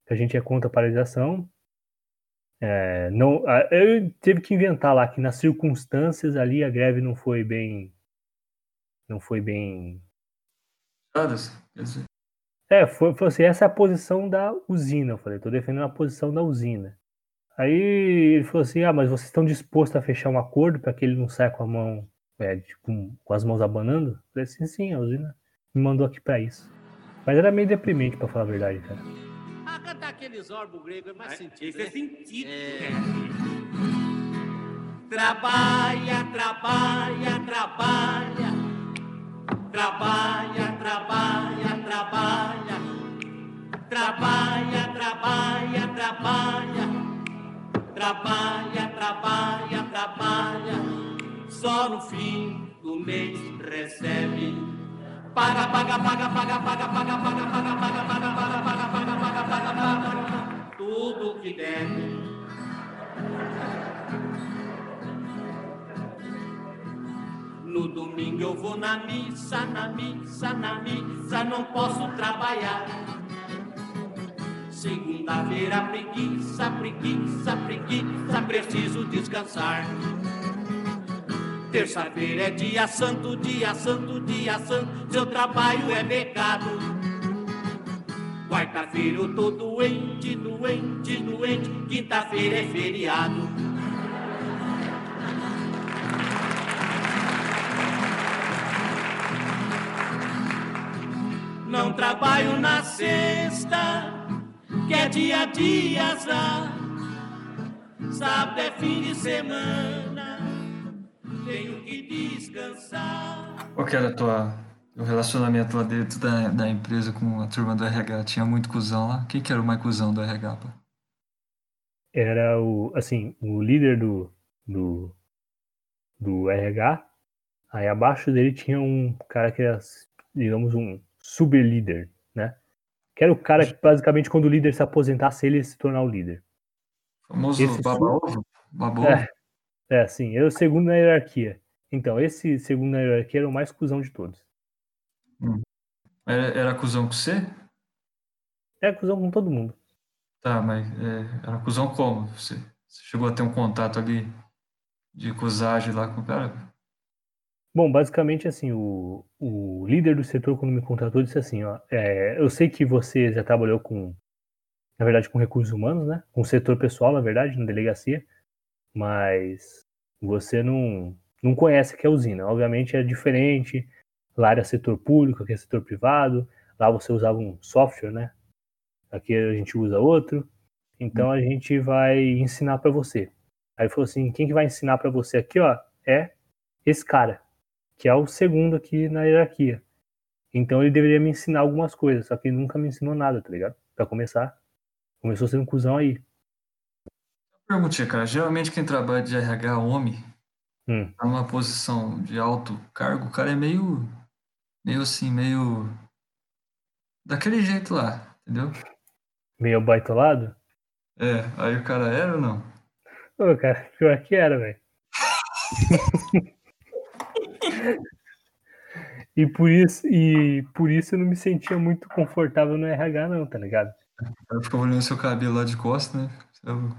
Que a gente é contra a paralisação. É, não, eu teve que inventar lá que nas circunstâncias ali a greve não foi bem. Não foi bem. É, foi, foi assim, essa é a posição da usina. Eu falei, tô defendendo a posição da usina. Aí ele falou assim: ah, mas vocês estão dispostos a fechar um acordo para que ele não saia com a mão, é, com, com as mãos abanando? Eu falei assim: sim, a usina me mandou aqui para isso. Mas era meio deprimente, para falar a verdade, cara. Ah, cantar aqueles orbos gregos é mais é, sentido. Isso é né? é sentido. É. Trabalha, trabalha, trabalha. Trabalha, trabalha, trabalha. Trabalha, trabalha, trabalha. Trabalha, trabalha, trabalha, só no fim do mês recebe. Paga, paga, paga, paga, paga, paga, paga, paga, paga, paga, paga, paga, paga, paga, paga, paga, tudo que deve. Domingo eu vou na missa, na missa, na missa, não posso trabalhar. Segunda-feira, preguiça, preguiça, preguiça, preciso descansar. Terça-feira é dia santo, dia santo, dia santo, seu trabalho é pecado. Quarta-feira eu tô doente, doente, doente, quinta-feira é feriado. Não trabalho na sexta, que é dia a dia já. Sábado é fim de semana, tenho que descansar. Qual que era a tua, o relacionamento lá dentro da, da empresa com a turma do RH? Tinha muito cuzão lá? Quem que era o mais cuzão do RH, pô? Era o, assim, o líder do, do, do RH, aí abaixo dele tinha um cara que era, digamos, um sublíder, né? Que era o cara que, basicamente, quando o líder se aposentasse, ele ia se tornar o líder. O famoso esse baba-ovo? É, é, sim. Era o segundo na hierarquia. Então, esse segundo na hierarquia era o mais cuzão de todos. Hum. Era, era cuzão com você? Era cuzão com todo mundo. Tá, mas é, era cuzão como? Você, você chegou a ter um contato ali de cusagem lá com o cara? Bom, basicamente assim, o, o líder do setor, quando me contratou, disse assim, ó, é, eu sei que você já trabalhou com, na verdade, com recursos humanos, né? Com o setor pessoal, na verdade, na delegacia, mas você não, não conhece que é usina. Obviamente é diferente, lá era setor público, aqui é setor privado, lá você usava um software, né? Aqui a gente usa outro, então a gente vai ensinar para você. Aí falou assim, quem que vai ensinar para você aqui, ó, é esse cara que é o segundo aqui na hierarquia. Então ele deveria me ensinar algumas coisas, só que ele nunca me ensinou nada, tá ligado? Pra começar. Começou sendo um cuzão aí. Perguntinha, cara. Geralmente quem trabalha de RH homem, hum. tá numa posição de alto cargo, o cara é meio. meio assim, meio. daquele jeito lá, entendeu? Meio baitolado? É, aí o cara era ou não? Ô, cara, pior que era, velho. E por isso, e por isso eu não me sentia muito confortável no RH, não, tá ligado? Eu ficava olhando seu cabelo lá de costa, né? Eu...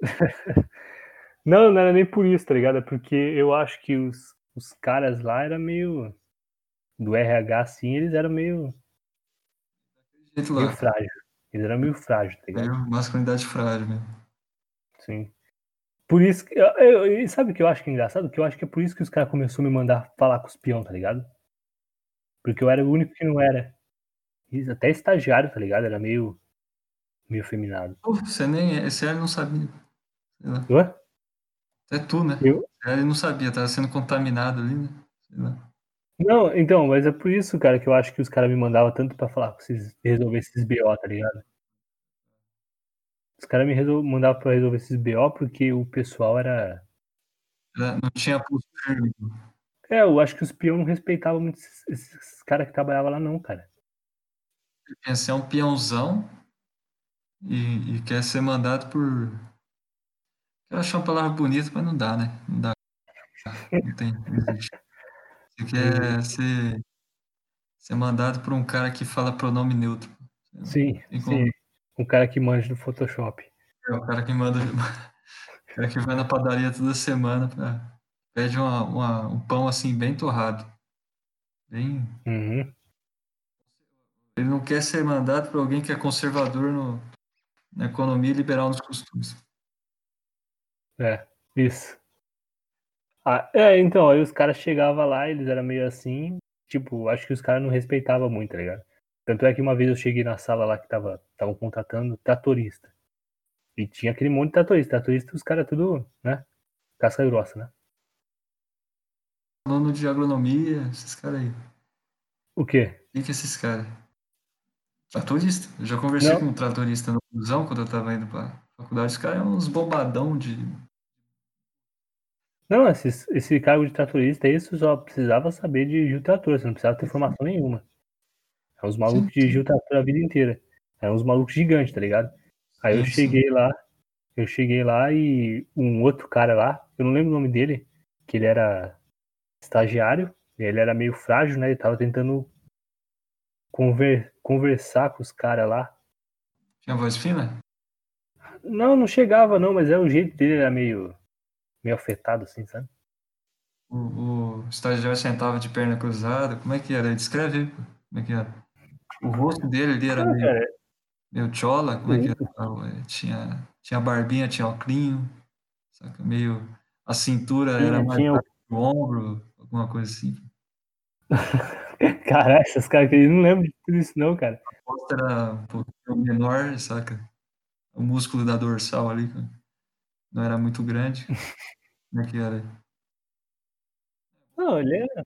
Não, não era nem por isso, tá ligado? É porque eu acho que os, os caras lá eram meio. Do RH, assim, eles eram meio, meio frágil. Eles eram meio frágil, tá ligado? Meio masculinidade frágil mesmo. Sim. Por isso que. eu- eu- sabe o que eu acho que é engraçado? Que eu acho que é por isso que os caras começaram a me mandar falar com os peão, tá ligado? Porque eu era o único que não era. Até estagiário, tá ligado? Era meio. meio feminado. Você nem. Esse ele não sabia. Ué? Até tu, né? Eu? Ele não sabia, tava sendo contaminado ali, né? Sei lá. Não, então, mas é por isso, cara, que eu acho que os caras me mandavam tanto pra falar com esses, resolver esses BO, tá ligado? Os caras me resol- mandavam pra resolver esses BO porque o pessoal era. Não tinha firme. É, eu acho que os peão não respeitavam muito esses, esses caras que trabalhavam lá, não, cara. Quer ser um peãozão e, e quer ser mandado por. Quero achar uma palavra bonita, mas não dá, né? Não dá. Não tem. Não existe. Você quer ser, ser mandado por um cara que fala pronome neutro. Sim, sim. Um cara que manja do Photoshop. É o cara que manda. O cara que vai na padaria toda semana pra, pede uma, uma- um pão assim bem torrado. Bem, Uhum. ele não quer ser mandado por alguém que é conservador no, na economia e liberal nos costumes. É, isso. Ah, é, então, aí os caras chegavam lá, eles eram meio assim, tipo, acho que os caras não respeitavam muito, tá ligado? Tanto é que uma vez eu cheguei na sala lá que tava, estavam contratando tratorista. E tinha aquele monte de tratorista. Tratorista, os caras tudo, né? Casca grossa, né? Falando de agronomia, esses caras aí. O quê? Quem que é esses caras? Tratorista. Eu já conversei Não. com um tratorista no busão quando eu tava indo pra faculdade. Os caras é uns bombadão de. Não, esse, esse cargo de tratorista, isso só precisava saber dirigir o trator, você não precisava ter formação nenhuma. É uns malucos que dirigiam o trator a vida inteira. É uns malucos gigantes, tá ligado? Aí eu cheguei lá, eu cheguei lá e um outro cara lá, eu não lembro o nome dele, que ele era estagiário, ele era meio frágil, né? Ele tava tentando conver- conversar com os caras lá. Tinha voz fina? Não, não chegava não, mas é o jeito dele era meio meio afetado assim, sabe? O, o estagiário sentava de perna cruzada. Como é que era? Descreve aí. Como é que era? O rosto dele ali era Ah, meio, meio chola. Como é que era? É, Tinha, tinha barbinha, tinha oclinho. Saca? Meio. A cintura Tinha- era mais tinha o- ombro, alguma coisa assim. Caralho, esses caras aqui, eu não lembro de tudo isso não, cara. A costa era um pouquinho menor, saca? O músculo da dorsal ali cara, não era muito grande. Como é que era? Não, ele era.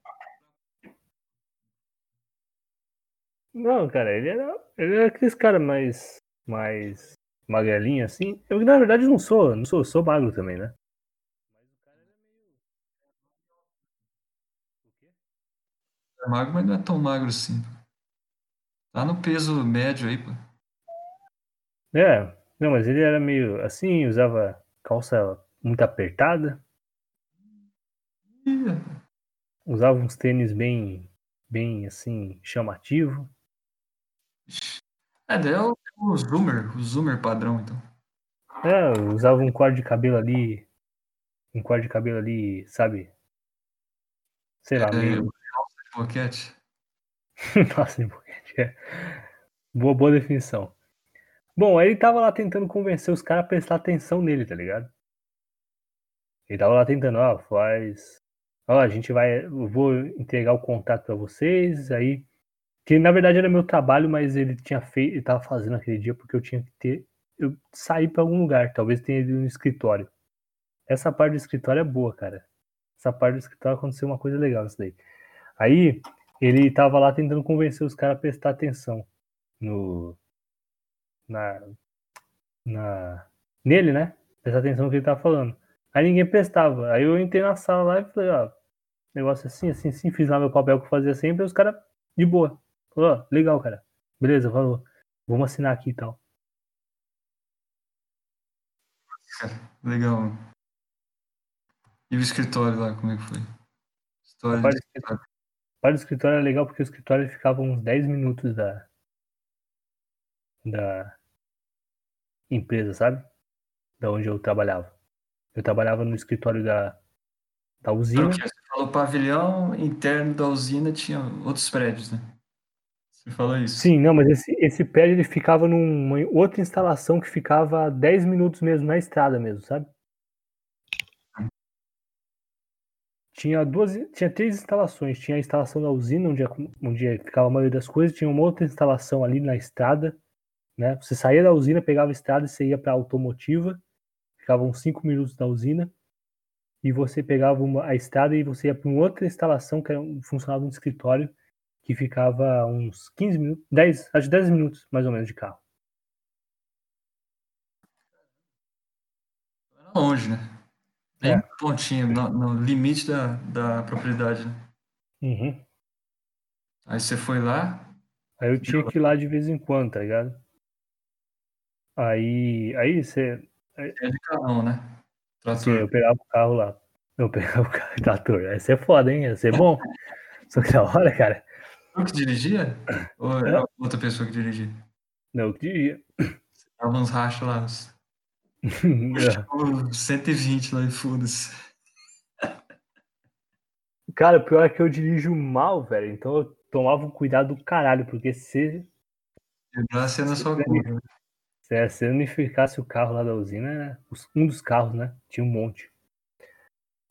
Não, cara, ele era. Ele era aqueles caras mais. mais. magrelinho assim. Eu, na verdade, não sou. Não sou, sou magro também, né? É magro, mas não é tão magro assim. Tá no peso médio aí, pô. É, não, mas ele era meio assim, usava calça muito apertada, usava uns tênis bem. bem assim, chamativo. É, daí é o, o zoomer, o zoomer padrão, então. É, usava um corte de cabelo ali. Um corte de cabelo ali, sabe? Sei lá, É, meio. boquete. Nossa, de boquete, é. Boa, boa definição. Bom, aí ele tava lá tentando convencer os caras a prestar atenção nele, tá ligado? Ele tava lá tentando, ó, faz. Ó, a gente vai. Eu vou entregar o contato pra vocês, aí. Que na verdade era meu trabalho, mas ele tinha feito. Ele tava fazendo aquele dia porque eu tinha que ter. Eu saí pra algum lugar, talvez tenha ido no escritório. Essa parte do escritório é boa, cara. Essa parte do escritório aconteceu uma coisa legal nisso daí. Aí ele tava lá tentando convencer os caras a prestar atenção no na, na nele, né? Prestar atenção no que ele tava falando. Aí ninguém prestava. Aí eu entrei na sala lá e falei, ó, negócio assim, assim, assim, fiz lá meu papel que eu fazia sempre, e os caras de boa. Falou, legal, cara. Beleza, falou. Vamos assinar aqui e tal. Legal. E o escritório lá, como é que foi? História A parte, de escritório. parte do escritório era legal porque o escritório ficava uns 10 minutos da, da empresa, sabe? Da onde eu trabalhava. Eu trabalhava no escritório da, da usina. Porque você falou pavilhão interno da usina tinha outros prédios, né? Você isso. Sim, não, mas esse, esse prédio ele ficava numa outra instalação que ficava 10 minutos mesmo na estrada mesmo, sabe? Tinha duas, tinha três instalações. Tinha a instalação da usina, onde, onde ficava a maioria das coisas. Tinha uma outra instalação ali na estrada, né? Você saía da usina, pegava a estrada e você ia para a automotiva. Ficava uns 5 minutos da usina. E você pegava uma, a estrada e você ia para uma outra instalação que era, funcionava um escritório que ficava uns 15 minutos, 10, acho 10 minutos mais ou menos de carro. Longe, né? Bem É. pontinho, no, no limite da, da propriedade, né? Uhum. Aí você foi lá, Aí eu tinha que ir lá de vez em quando, tá ligado? Aí, aí você, é de carrão, né? Sim, Trator. eu pegava o carro lá. Eu pegava o carro trator. Ia ser foda, hein? Ia ser bom. Só que da hora, cara. Que dirigia? Ou É. era outra pessoa que dirigia? Não, que diria. Dava uns rachos lá, uns É. uns 120 lá e foda-se. Cara, o pior é que eu dirijo mal, velho. Então eu tomava um cuidado do caralho, porque se, Quebrar a na sua curva. se, se eu não ficasse o carro lá da usina, os- um dos carros, né? Tinha um monte.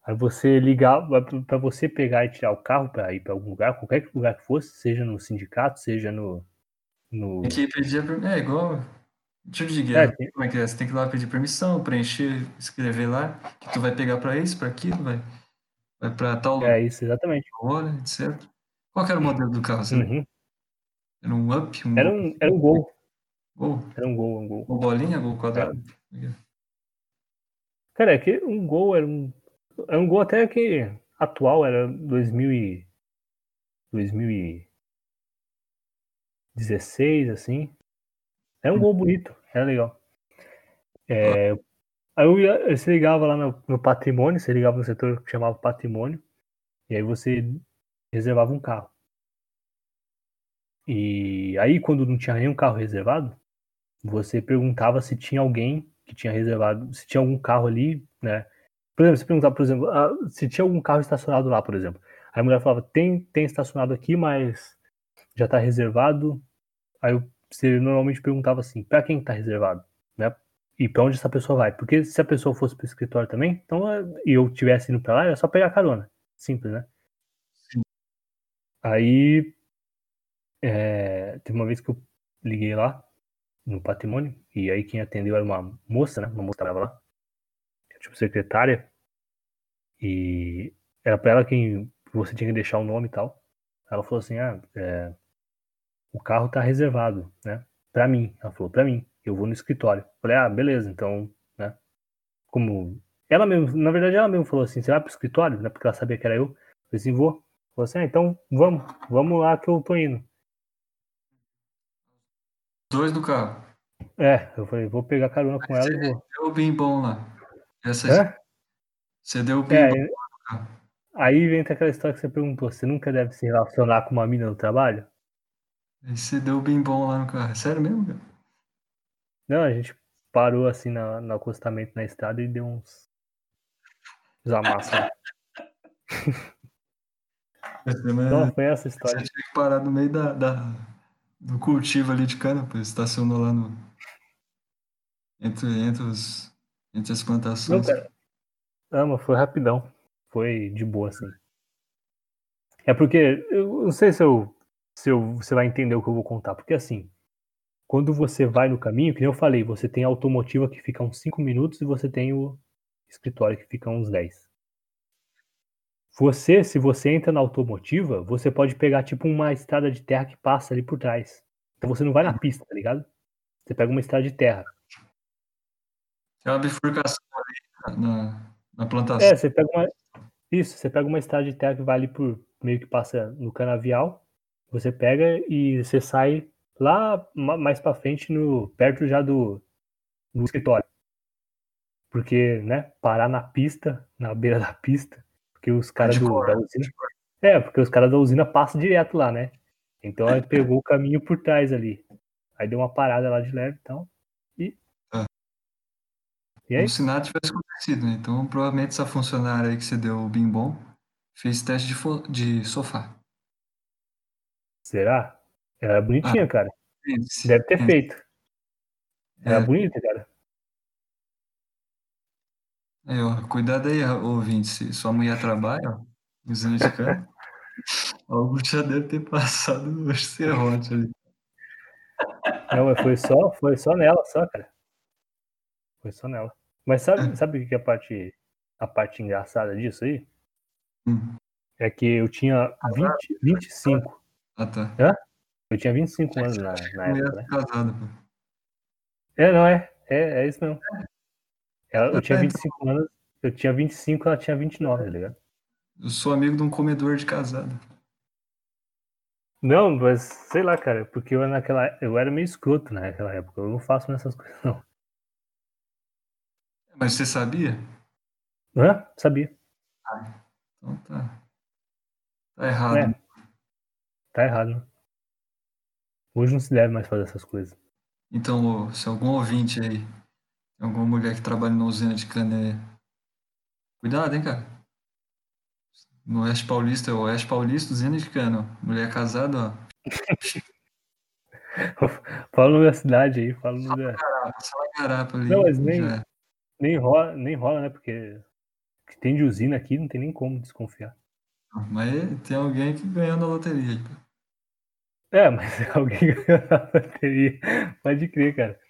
Aí você ligava para você pegar e tirar o carro para ir para algum lugar, qualquer lugar que fosse, seja no sindicato, seja no. no... Tem que pedir. É igual tiro de guerra. É, tem- Como é que é? Você tem que ir lá pedir permissão, preencher, escrever lá, que tu vai pegar pra isso, pra aquilo, vai, vai pra tal É isso, exatamente. hora, etc. Qual era o modelo do carro? Uhum. Era um up? Um Era um, era um gol. gol? Era um gol, um gol. Uma bolinha, gol quadrado? Cara, é que um gol era um. Era um gol até que atual, era 2000 e, 2016, assim. Era um gol bonito, era legal. É, aí eu ia, você ligava lá no, no patrimônio, você ligava no setor que chamava patrimônio, e aí você reservava um carro. E aí, quando não tinha nenhum carro reservado, você perguntava se tinha alguém que tinha reservado, se tinha algum carro ali, né? Por exemplo, você perguntava, por exemplo, ah, se tinha algum carro estacionado lá, por exemplo. Aí a mulher falava, tem, tem estacionado aqui, mas já tá reservado. Aí você normalmente perguntava assim, para quem tá reservado, né? E para onde essa pessoa vai? Porque se a pessoa fosse pro escritório também, então é, e eu tivesse indo para lá, era só pegar carona. Simples, né? Sim. Aí é, teve uma vez que eu liguei lá no patrimônio, e aí quem atendeu era uma moça, né? Uma moça que trabalhava lá, tipo secretária, e era pra ela quem você tinha que deixar o nome e tal. Ela falou assim: ah, é, o carro tá reservado, né? Pra mim. Ela falou: pra mim, eu vou no escritório. Falei: ah, beleza, então, né? Como. Ela mesmo, na verdade, ela mesmo falou assim: você vai pro escritório, né? Porque ela sabia que era eu. Eu falei assim: vou. Falou assim: ah, então vamos, vamos lá que eu tô indo. Dois do carro. É, eu falei: vou pegar carona com ela e vou. Deu o bem bom lá. Essa Hã? Você deu É, aí vem aquela história que você perguntou: você nunca deve se relacionar com uma mina no trabalho? Aí você deu o bem bom lá no carro. É sério mesmo, cara? Não, a gente parou assim na, no acostamento na estrada e deu uns. uns amassos. é Então foi essa a Você história. tinha que parar no meio da, da- do cultivo ali de cana, pô. Estacionou lá no. Entre, entre, os, entre as Não, plantações. cara. Não, mas foi rapidão. Foi de boa, assim. É porque, eu não sei se, eu, se eu, você vai entender o que eu vou contar. Porque assim, quando você vai no caminho, que nem eu falei, você tem a automotiva que fica uns 5 minutos e você tem o escritório que fica uns 10. Você, se você entra na automotiva, você pode pegar tipo uma estrada de terra que passa ali por trás. Então você não vai na pista, tá ligado? Você pega uma estrada de terra. Tem uma bifurcação ali na, na plantação. É, você pega uma. Isso, você pega uma estrada de terra que vai ali por. meio que passa no canavial. Você pega e você sai lá ma- mais pra frente, no, perto já do, do escritório. Porque, né, parar na pista, na beira da pista, porque os caras da usina. É, porque os caras da usina passam direto lá, né? Então ele pegou o caminho por trás ali. Aí deu uma parada lá de leve então. E aí? Como se nada tivesse acontecido, né? Então, provavelmente essa funcionária aí que você deu o bim bom fez teste de, fo- de sofá. Será? Ela é bonitinha, cara. Pense, Deve ter pense. feito. Ela é É. bonita, cara. Aí, ó, cuidado aí, ouvinte, se sua mulher trabalha, ó, usando de cana, algo já deve ter passado no serrote ali. Não, mas foi só, foi só nela, só, cara. Foi só nela. Mas sabe, sabe o que é a parte, a parte engraçada disso aí? Hum. É que eu tinha 20, 25. Ah, tá. Eu tinha 25 anos na, na época, né? casada, pô. É, não é. É, é isso mesmo. Ela, eu Eu tinha também. 25 anos, eu tinha 25, ela tinha 29, tá ligado? Eu sou amigo de um comedor de casada. Não, mas sei lá, cara, porque eu era naquela, eu era meio escroto naquela época. Eu não faço nessas coisas, não. Mas você sabia? Hã? Sabia. Então tá. Tá errado. É. Tá errado, né? Hoje não se deve mais fazer essas coisas. Então, se algum ouvinte aí, alguma mulher que trabalha na usina de cana, cuidado, hein, cara. No Oeste Paulista, é o Oeste Paulista, usina de cana. ó. Mulher casada, ó. Fala nome da cidade aí, fala no em Garapa ali. Não, mas nem- já. Nem rola, nem rola, né? Porque que tem de usina aqui não tem nem como desconfiar. Mas tem alguém que ganhou na loteria. É, mas alguém ganhou na bateria. Pode crer, cara.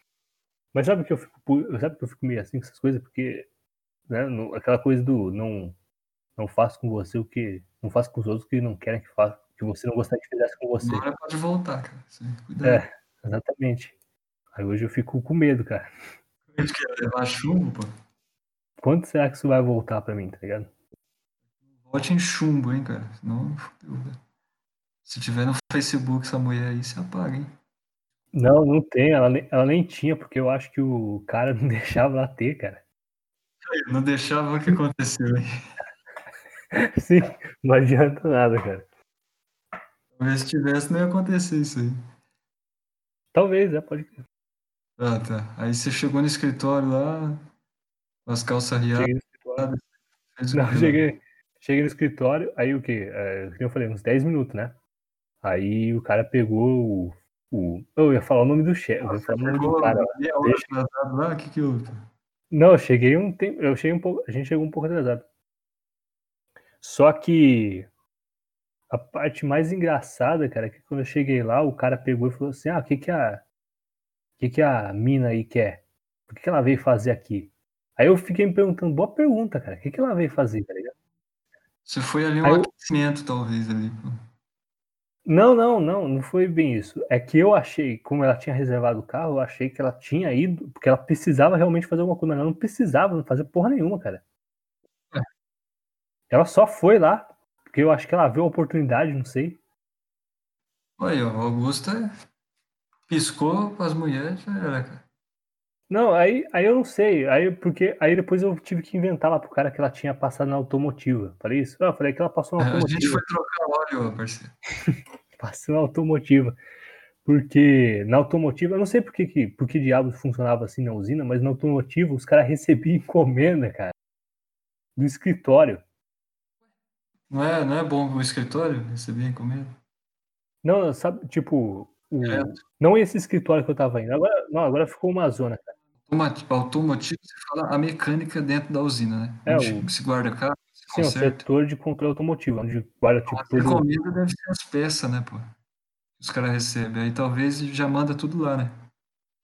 Mas sabe que eu fico, sabe que eu fico meio assim com essas coisas? Porque, né, no- aquela coisa do não, não faço com você o que. Não faço com os outros o que não querem que faça, que você não gostaria que fizesse com você. Uma hora pode voltar, cara. Cuidado. É, exatamente. Aí hoje eu fico com medo, cara. Quer levar chumbo, pô. Quando será que isso vai voltar pra mim, tá ligado? Vote em chumbo, hein, cara. Senão, fudeu, velho. Se tiver no Facebook essa mulher aí, se apaga, hein? Não, não tem. Ela, nem- ela nem tinha, porque eu acho que o cara não deixava ela ter, cara. Não deixava o que aconteceu, hein? Sim, não adianta nada, cara. Talvez se tivesse, não ia acontecer isso aí. Talvez, é, pode crer. Ah, tá. Aí você chegou no escritório lá, com as calças riadas. Cheguei no escritório. fez o Não, cheguei, cheguei no escritório, aí o quê? É, eu falei, uns 10 minutos, né? Aí o cara pegou o. o eu ia falar o nome do chefe, ia falar o nome do cara. Deixa- atrasado lá, que que houve? Não, eu cheguei um tempo. Eu cheguei um pouco. A gente chegou um pouco atrasado. Só que a parte mais engraçada, cara, é que quando eu cheguei lá, o cara pegou e falou assim: Ah, o que que a. O que que a mina aí quer? O que que ela veio fazer aqui? Aí eu fiquei me perguntando, boa pergunta, cara. O que que ela veio fazer, tá ligado? Você foi ali um Aí eu- aquecimento, talvez, ali. pô. Não, não, não, não foi bem isso. É que eu achei, como ela tinha reservado o carro, eu achei que ela tinha ido, porque ela precisava realmente fazer alguma coisa, mas ela não precisava não fazer porra nenhuma, cara. É. Ela só foi lá, porque eu acho que ela viu a oportunidade, não sei. Olha, o Augusto é- piscou para as mulheres, já era, cara. Não, aí, aí eu não sei, aí porque aí depois eu tive que inventar lá pro cara que ela tinha passado na automotiva. Falei isso? Ah, eu falei que ela passou na A gente automotiva. foi trocar óleo, parceiro. Passou na automotiva. Porque na automotiva, eu não sei por que, por que diabos funcionava assim na usina, mas na automotiva os caras recebiam encomenda, cara, do escritório. Não é, não é bom o escritório receber encomenda? Não, sabe, tipo, o- Direto. não esse escritório que eu tava indo. Agora, não, agora ficou uma zona, cara. Automotivo, você fala a mecânica dentro da usina, né? É, Onde o- se guarda carro, se Sim, o conserta. setor de controle automotivo, onde guarda tipo A encomenda deve ser as peças, né, pô? Os caras recebem. Aí talvez já manda tudo lá, né?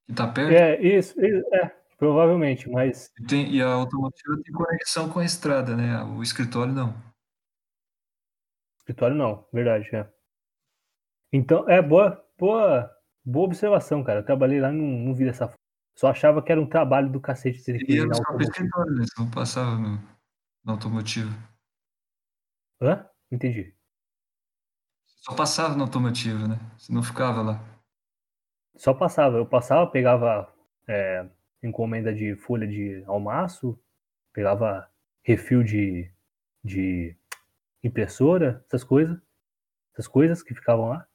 Que tá perto. É, isso, isso, é, provavelmente, mas E, tem, e a automotiva tem conexão com a estrada, né? O escritório não. escritório não, verdade, é. Então, é boa, boa, boa observação, cara. Eu trabalhei lá e não, não vi dessa forma. Só achava que era um trabalho do cacete ter que E só né? Você não passava no, no automotivo. Hã? Entendi. Só passava no automotivo, né? Você não ficava lá. Só passava. Eu passava, pegava é, encomenda de folha de almaço, pegava refil de, de impressora, essas coisas. Essas coisas que ficavam lá.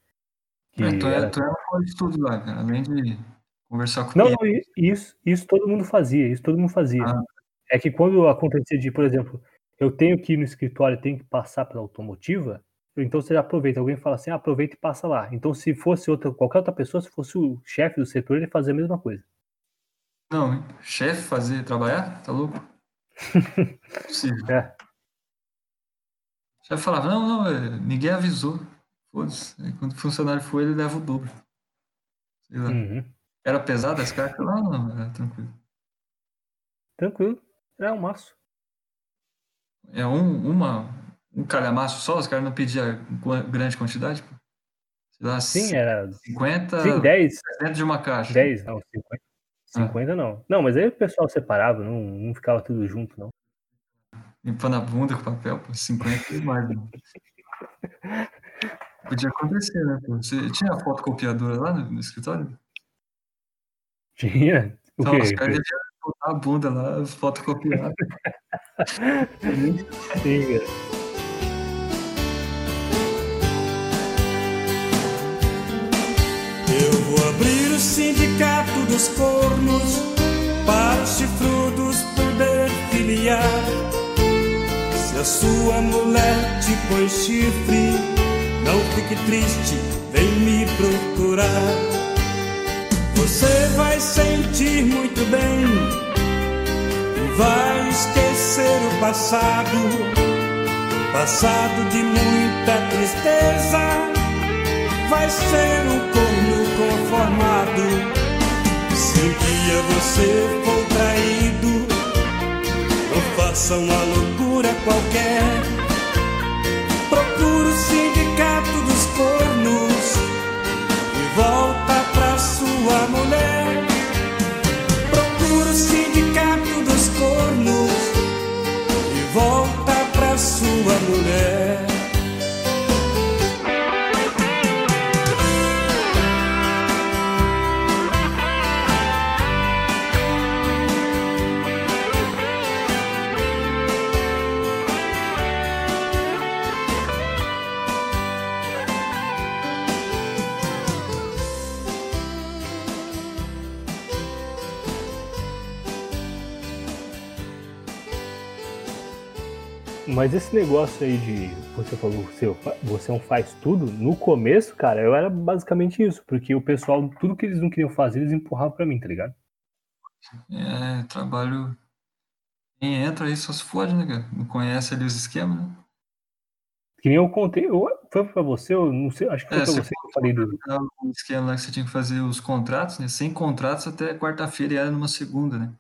Que É, tu, é, era- tu era fora de tudo lá, cara. Além de conversar com Não, não, isso, isso todo mundo fazia, isso todo mundo fazia. Ah. É que quando acontecia de, por exemplo, eu tenho que ir no escritório, tenho que passar pela automotiva, então você já aproveita. Alguém fala assim, ah, aproveita e passa lá. Então, se fosse outra, qualquer outra pessoa, se fosse o chefe do setor, ele fazia a mesma coisa. Não, chefe fazer trabalhar? Tá louco? Não é. É. Chefe falava, não, não, é, ninguém avisou. Foda-se. Aí Quando o funcionário for, ele leva o dobro. Sei lá. Uhum. Era pesado as cartas? Não, não, era tranquilo. Tranquilo. É um maço. É um, uma, um calhamaço só? Os caras não pediam grande quantidade? pô? Sei lá, Sim, era. 50 Sim, 10, dentro de uma caixa. 10, não, 50. Ah. 50 não. Não, mas aí o pessoal separava, não, não ficava tudo junto, não. Limpando a bunda com papel, pô, 50 e mais. Podia acontecer, né? pô? Você tinha a fotocopiadora lá no, no escritório? Tinha. O Então, os quê? caras deviam botar a bunda lá, fotocopiar. Sim, cara. Eu vou abrir o sindicato dos cornos para os chifrudos poder filiar. Se a sua mulher te põe chifre, não fique triste, vem me procurar. Você vai sentir muito bem vai esquecer o passado, passado de muita tristeza vai ser um corno conformado. Se um dia você for traído, não faça uma loucura qualquer. Mas esse negócio aí de você falou você, você é um faz tudo, no começo, cara, eu era basicamente isso, porque o pessoal, tudo que eles não queriam fazer, eles empurravam pra mim, tá ligado? É, trabalho. Quem entra aí só se fode, né, cara? Não conhece ali os esquemas, né? Que nem eu contei, eu, foi pra você, eu não sei, acho que foi É, pra você você que eu falei do. O esquema lá que você tinha que fazer os contratos, né? Sem contratos até quarta-feira e era numa segunda, né?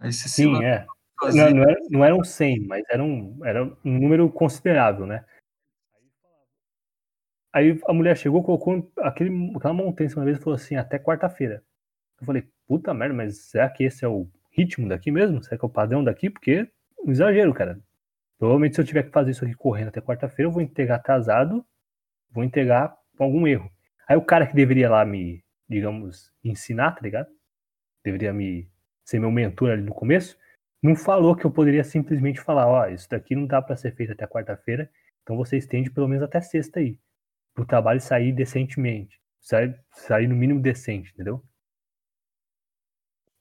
Aí você se Sim, lá é. Não, não, era, não eram 100, mas era um, era um número considerável, né? Aí a mulher chegou, colocou aquele, aquela montanha uma vez e falou assim, até quarta-feira. Eu falei, puta merda, mas será que esse é o ritmo daqui mesmo? Será que é o padrão daqui? Porque um exagero, cara. Provavelmente se eu tiver que fazer isso aqui correndo até quarta-feira, eu vou entregar atrasado, vou entregar com algum erro. Aí o cara que deveria lá me, digamos, ensinar, tá ligado? Deveria me ser meu mentor ali no começo, não falou que eu poderia simplesmente falar, ó, isso daqui não dá pra ser feito até quarta-feira, então você estende pelo menos até sexta aí, pro trabalho sair decentemente, sair, sair no mínimo decente, entendeu?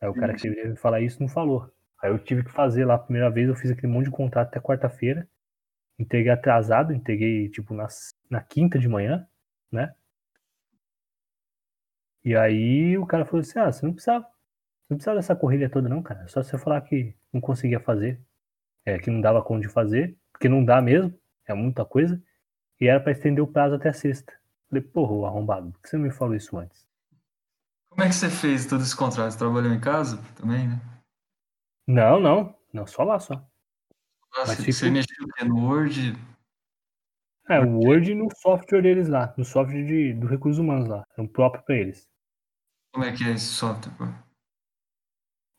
Aí o cara que deveria falar isso não falou. Aí eu tive que fazer lá a primeira vez, eu fiz aquele monte de contrato até quarta-feira, entreguei atrasado, entreguei tipo na, na quinta de manhã, né? E aí o cara falou assim, ah, você não precisava não precisava dessa corrida toda, não, cara. É só você falar que não conseguia fazer, é, que não dava conta de fazer, porque não dá mesmo, é muita coisa, e era pra estender o prazo até a sexta. Falei, porra, arrombado, por que você não me falou isso antes? Como é que você fez todo esse contrato? Você trabalhou em casa também, né? Não, não, não, só lá só. Ah, Mas você, fica- você mexeu no Word? É, o Word no software deles lá, no software de, do recursos humanos lá, é um próprio pra eles. Como é que é esse software? pô?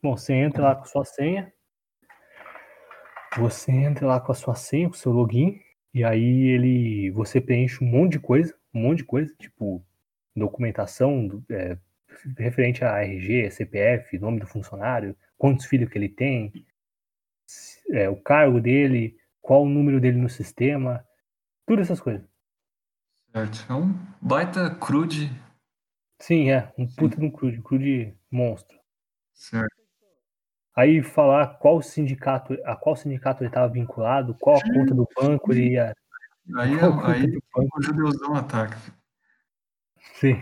Bom, você entra lá com sua senha. Você entra lá com a sua senha, com o seu login, e aí ele você preenche um monte de coisa, um monte de coisa, tipo documentação do- é, referente a RG, CPF, nome do funcionário, quantos filhos que ele tem, é, o cargo dele, qual o número dele no sistema, tudo essas coisas. Certo. É um baita crude. Sim, é, um puta de um crude, um crude monstro. Certo. Aí falar qual sindicato, a qual sindicato ele estava vinculado, qual a conta do banco ele ia. Aí, conta aí o judeuzão ataca. sim.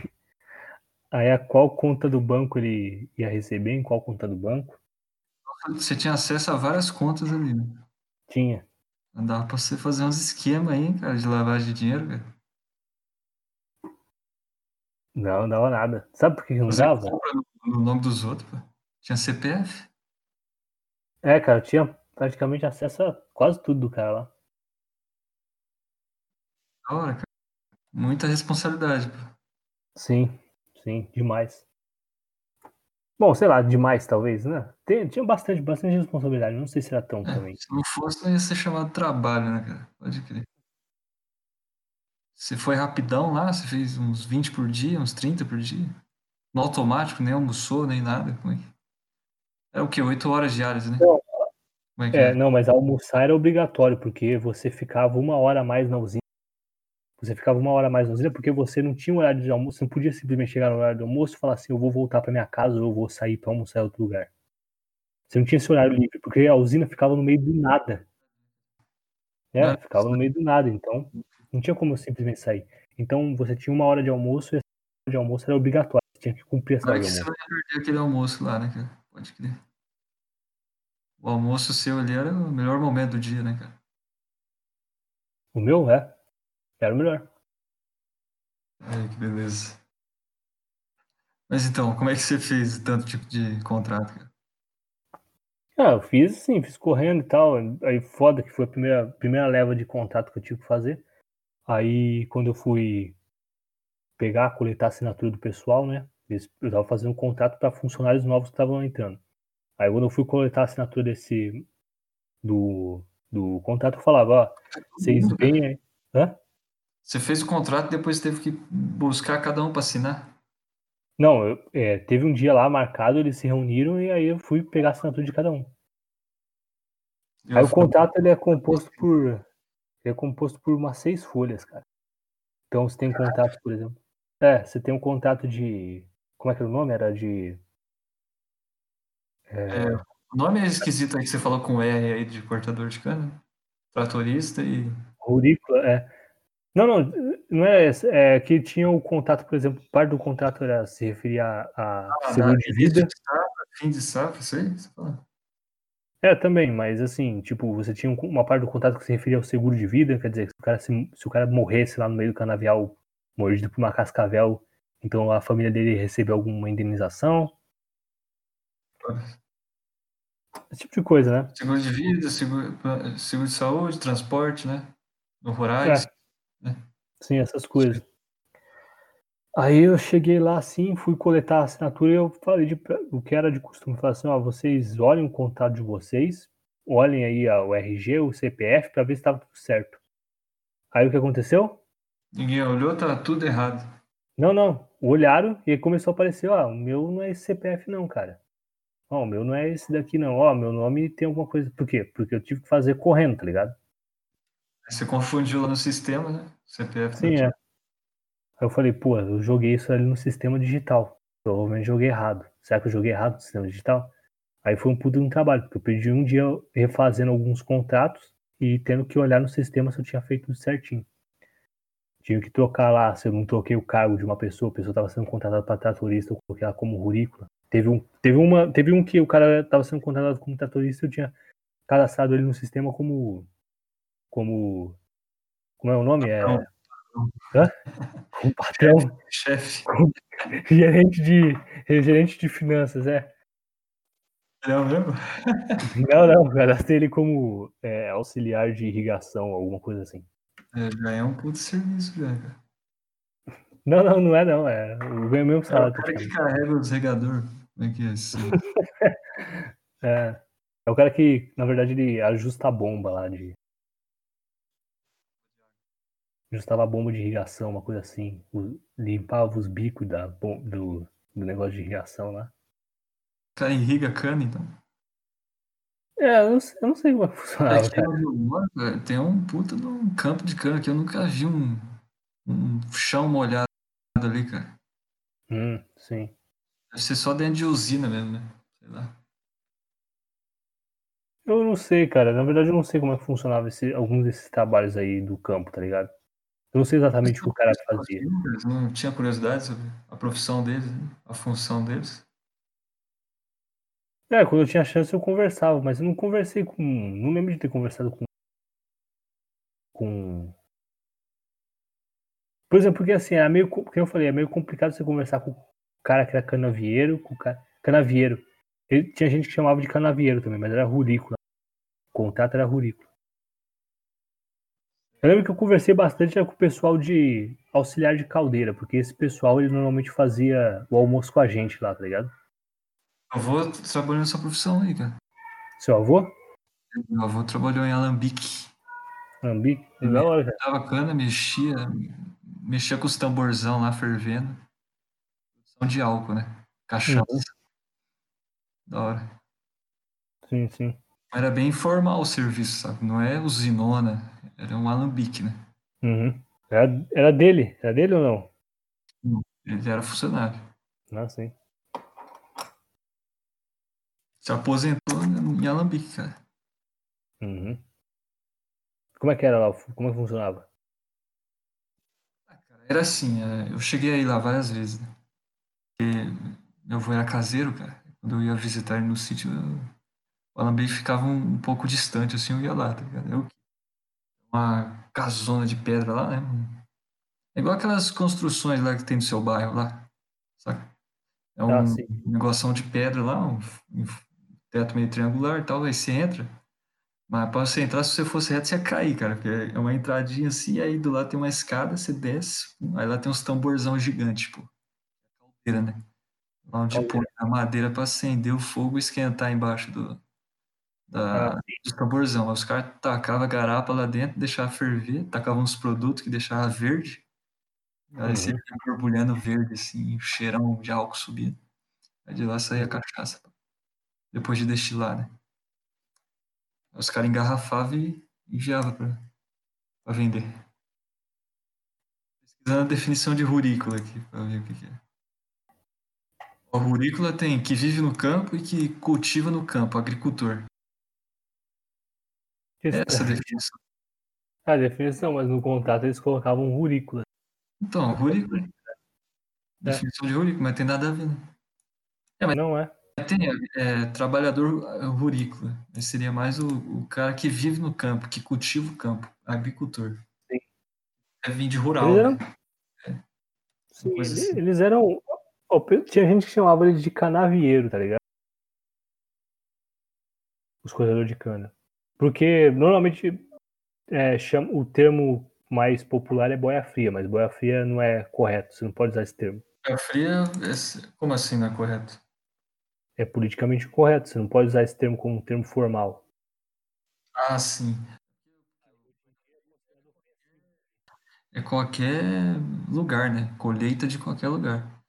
Aí a qual conta do banco ele ia receber, em qual conta do banco? Você tinha acesso a várias contas ali, né? Tinha. Dava pra você fazer uns esquemas aí, cara, de lavagem de dinheiro, velho. Não, não dava nada. Sabe por que não dava? no nome dos outros, pô. Tinha CPF. É, cara, eu tinha praticamente acesso a quase tudo do cara lá. Da hora, cara. Muita responsabilidade, pô. Sim, sim, demais. Bom, sei lá, demais talvez, né? Tem- tinha bastante, bastante responsabilidade. Não sei se era tão É, também. se não fosse, não ia ser chamado de trabalho, né, cara? Pode crer. Você foi rapidão lá? Você fez uns 20 por dia, uns 30 por dia? No automático, nem almoçou, nem nada? Como é que... É o quê? 8 horas diárias, né? Não. É que É, é? não, mas almoçar era obrigatório, porque você ficava uma hora a mais na usina. Você ficava uma hora a mais na usina porque você não tinha um horário de almoço. Você não podia simplesmente chegar no horário do almoço e falar assim: eu vou voltar para minha casa ou eu vou sair para almoçar em outro lugar. Você não tinha esse horário livre, porque a usina ficava no meio do nada. É, Ah, ficava no meio do nada, então não tinha como eu simplesmente sair. Então você tinha uma hora de almoço e essa hora de almoço era obrigatório. Você tinha que cumprir essa Como é hora que você vai perder aquele almoço lá, né, cara? Pode crer. O almoço seu ali era o melhor momento do dia, né, cara? O meu, é. Era o melhor. Ai, que beleza. Mas então, como é que você fez tanto tipo de contrato, cara? Ah, eu fiz sim, fiz correndo e tal. Aí foda que foi a primeira, primeira leva de contato que eu tive que fazer. Aí quando eu fui pegar, coletar a assinatura do pessoal, né? Eu tava fazendo um contrato para funcionários novos que estavam entrando. Aí quando eu fui coletar a assinatura desse do, do contrato, eu falava, ó, vocês vêm aí. Hã? Você fez o contrato e depois teve que buscar cada um para assinar? Não, eu- é, teve um dia lá marcado, eles se reuniram e aí eu fui pegar a assinatura de cada um. Eu Aí o fui- contrato ele é composto por ele é composto por umas seis folhas, cara. Então você tem um contrato, por exemplo. É, você tem um contrato de como é que era o nome? Era de É, o nome é esquisito aí que você falou com R aí de cortador de cana. Tratorista e. rurícola, é. Não, não, não é é que tinha o contrato, por exemplo, parte do contrato era se referia a, a seguro de vida. de safra, fim de safra, isso aí? Você fala? É, também, mas assim, tipo, você tinha um- uma parte do contrato que se referia ao seguro de vida, quer dizer, que se o cara, se, se o cara morresse lá no meio do canavial, mordido por uma cascavel, então a família dele recebeu alguma indenização. Esse tipo de coisa, né? Seguro de vida, seguro, seguro de saúde, transporte, né? No rurais. É. Sim, essas coisas. Aí eu cheguei lá assim, fui coletar a assinatura e eu falei de, o que era de costume. Falei assim, ó, vocês olhem o contrato de vocês, olhem aí ó, o RG, o CPF, pra ver se estava tudo certo. Aí o que aconteceu? Ninguém olhou, tá tudo errado. Não, não. Olharam e começou a aparecer, ó, o meu não é esse CPF não, cara. Ó, o meu não é esse daqui não. Ó, meu nome tem alguma coisa. Por quê? Porque eu tive que fazer correndo, tá ligado? Você confundiu lá no sistema, né? CPF. Sim, é. Aí eu falei, pô, eu joguei isso ali no sistema digital. Provavelmente joguei errado. Será que eu joguei errado no sistema digital? Aí foi um puto de um trabalho, porque eu perdi um dia refazendo alguns contratos e tendo que olhar no sistema se eu tinha feito tudo certinho. Tive que trocar lá, se eu não troquei o cargo de uma pessoa, a pessoa estava sendo contratada para tratorista, eu coloquei ela como rurícola. Teve um, teve, uma, teve um que o cara estava sendo contratado como tratorista, eu tinha cadastrado ele no sistema como. como. Como é o nome? É. Patrão. Hã? Como patrão. Chefe. gerente de. gerente de finanças, é. É o mesmo? Não, não, cadastrei ele como é, auxiliar de irrigação, alguma coisa assim. É, já é um puto serviço, já, cara. Não, não, não é não, é o ganho mesmo É o salário. cara que carrega os regador. Como é que é isso? É, é o cara que, na verdade, ele ajusta a bomba lá de. Ajustava a bomba de irrigação, uma coisa assim. o- limpava os bicos da, do, do negócio de irrigação lá. O cara irriga cana, então. É, eu não sei, eu não sei como é que funcionava, Aqui cara. onde eu cara, tem um puta de um campo de cana que eu nunca vi um, um chão molhado ali, cara. Hum, sim. Deve ser só dentro de usina mesmo, né? Sei lá. Eu não sei, cara. Na verdade, eu não sei como é que funcionava esse, alguns desses trabalhos aí do campo, tá ligado? Eu não sei exatamente o que o cara fazia. Não tinha curiosidade sobre a profissão deles, né? a função deles? É, quando eu tinha chance eu conversava, mas eu não conversei com. Não lembro de ter conversado com. Com. Por exemplo, porque assim, era meio. Como eu falei, é meio complicado você conversar com o cara que era canavieiro, com o cara. Canavieiro. Ele, tinha gente que chamava de canavieiro também, mas era rurícola. O contrato era rurícola. Eu lembro que eu conversei bastante com o pessoal de auxiliar de caldeira, porque esse pessoal ele normalmente fazia o almoço com a gente lá, tá ligado? Eu vou trabalhando nessa profissão aí, cara. Seu avô? Meu avô trabalhou em Alambique. Ambi? Da hora, cara. Dava cana, mexia, mexia com os tamborzão lá fervendo. Produção de álcool, né? Cachaça. Uhum. Da hora. Sim, sim. Era bem informal o serviço, sabe? Não é usinona, era um alambique, né? Uhum. Era, era dele? Era dele ou não? Ele era funcionário. Ah, sim. Se aposentou em alambique, cara. Uhum. Como é que era lá? Como é que funcionava? Era assim, é, eu cheguei aí lá várias vezes, né? Porque meu avô era caseiro, cara. Quando eu ia visitar ele no sítio, eu- o alambique ficava um, um pouco distante, assim, eu ia lá, tá ligado? Eu, uma casona de pedra lá, né? É igual aquelas construções lá que tem no seu bairro lá, saca? É um Ah, negoção de pedra lá, um, um teto meio triangular e tal, aí você entra. Mas para você entrar, se você fosse reto, você ia cair, cara, porque é uma entradinha assim, aí do lado tem uma escada, você desce, aí lá tem uns tamborzão gigantes, tipo, caldeira, né? Lá onde põe a madeira para acender o fogo e esquentar embaixo do, da, Ah, dos tamborzão. Aí os caras tacavam a garapa lá dentro, deixavam ferver, tacavam uns produtos que deixavam verde, aí você Uhum. borbulhando verde, assim, o cheirão de álcool subindo. Aí de lá saía a cachaça, depois de destilar, né? Os caras engarrafavam e enviavam pra vender. Pesquisando a definição de rurícola aqui, pra ver o que, que é. O rurícola tem que vive no campo e que cultiva no campo, agricultor. Esse- Essa é a definição. A definição, mas no contrato eles colocavam rurícola. Então, rurícola. Definição de rurícola, mas tem nada a ver, né? Não é? Tem é, trabalhador rurícola, mas seria mais o, o cara que vive no campo, que cultiva o campo, agricultor. Sim. É vir de rural. Eles eram- né? Sim, coisa ele- assim. eles eram. Tinha gente que chamava ele de canavieiro, tá ligado? Os cortadores de cana. Porque normalmente é, chama, o termo mais popular é boia fria, mas boia fria não é correto, você não pode usar esse termo. A fria, é- como assim não é correto? É politicamente correto, você não pode usar esse termo como um termo formal. Ah, sim. É qualquer lugar, né? Colheita de qualquer lugar.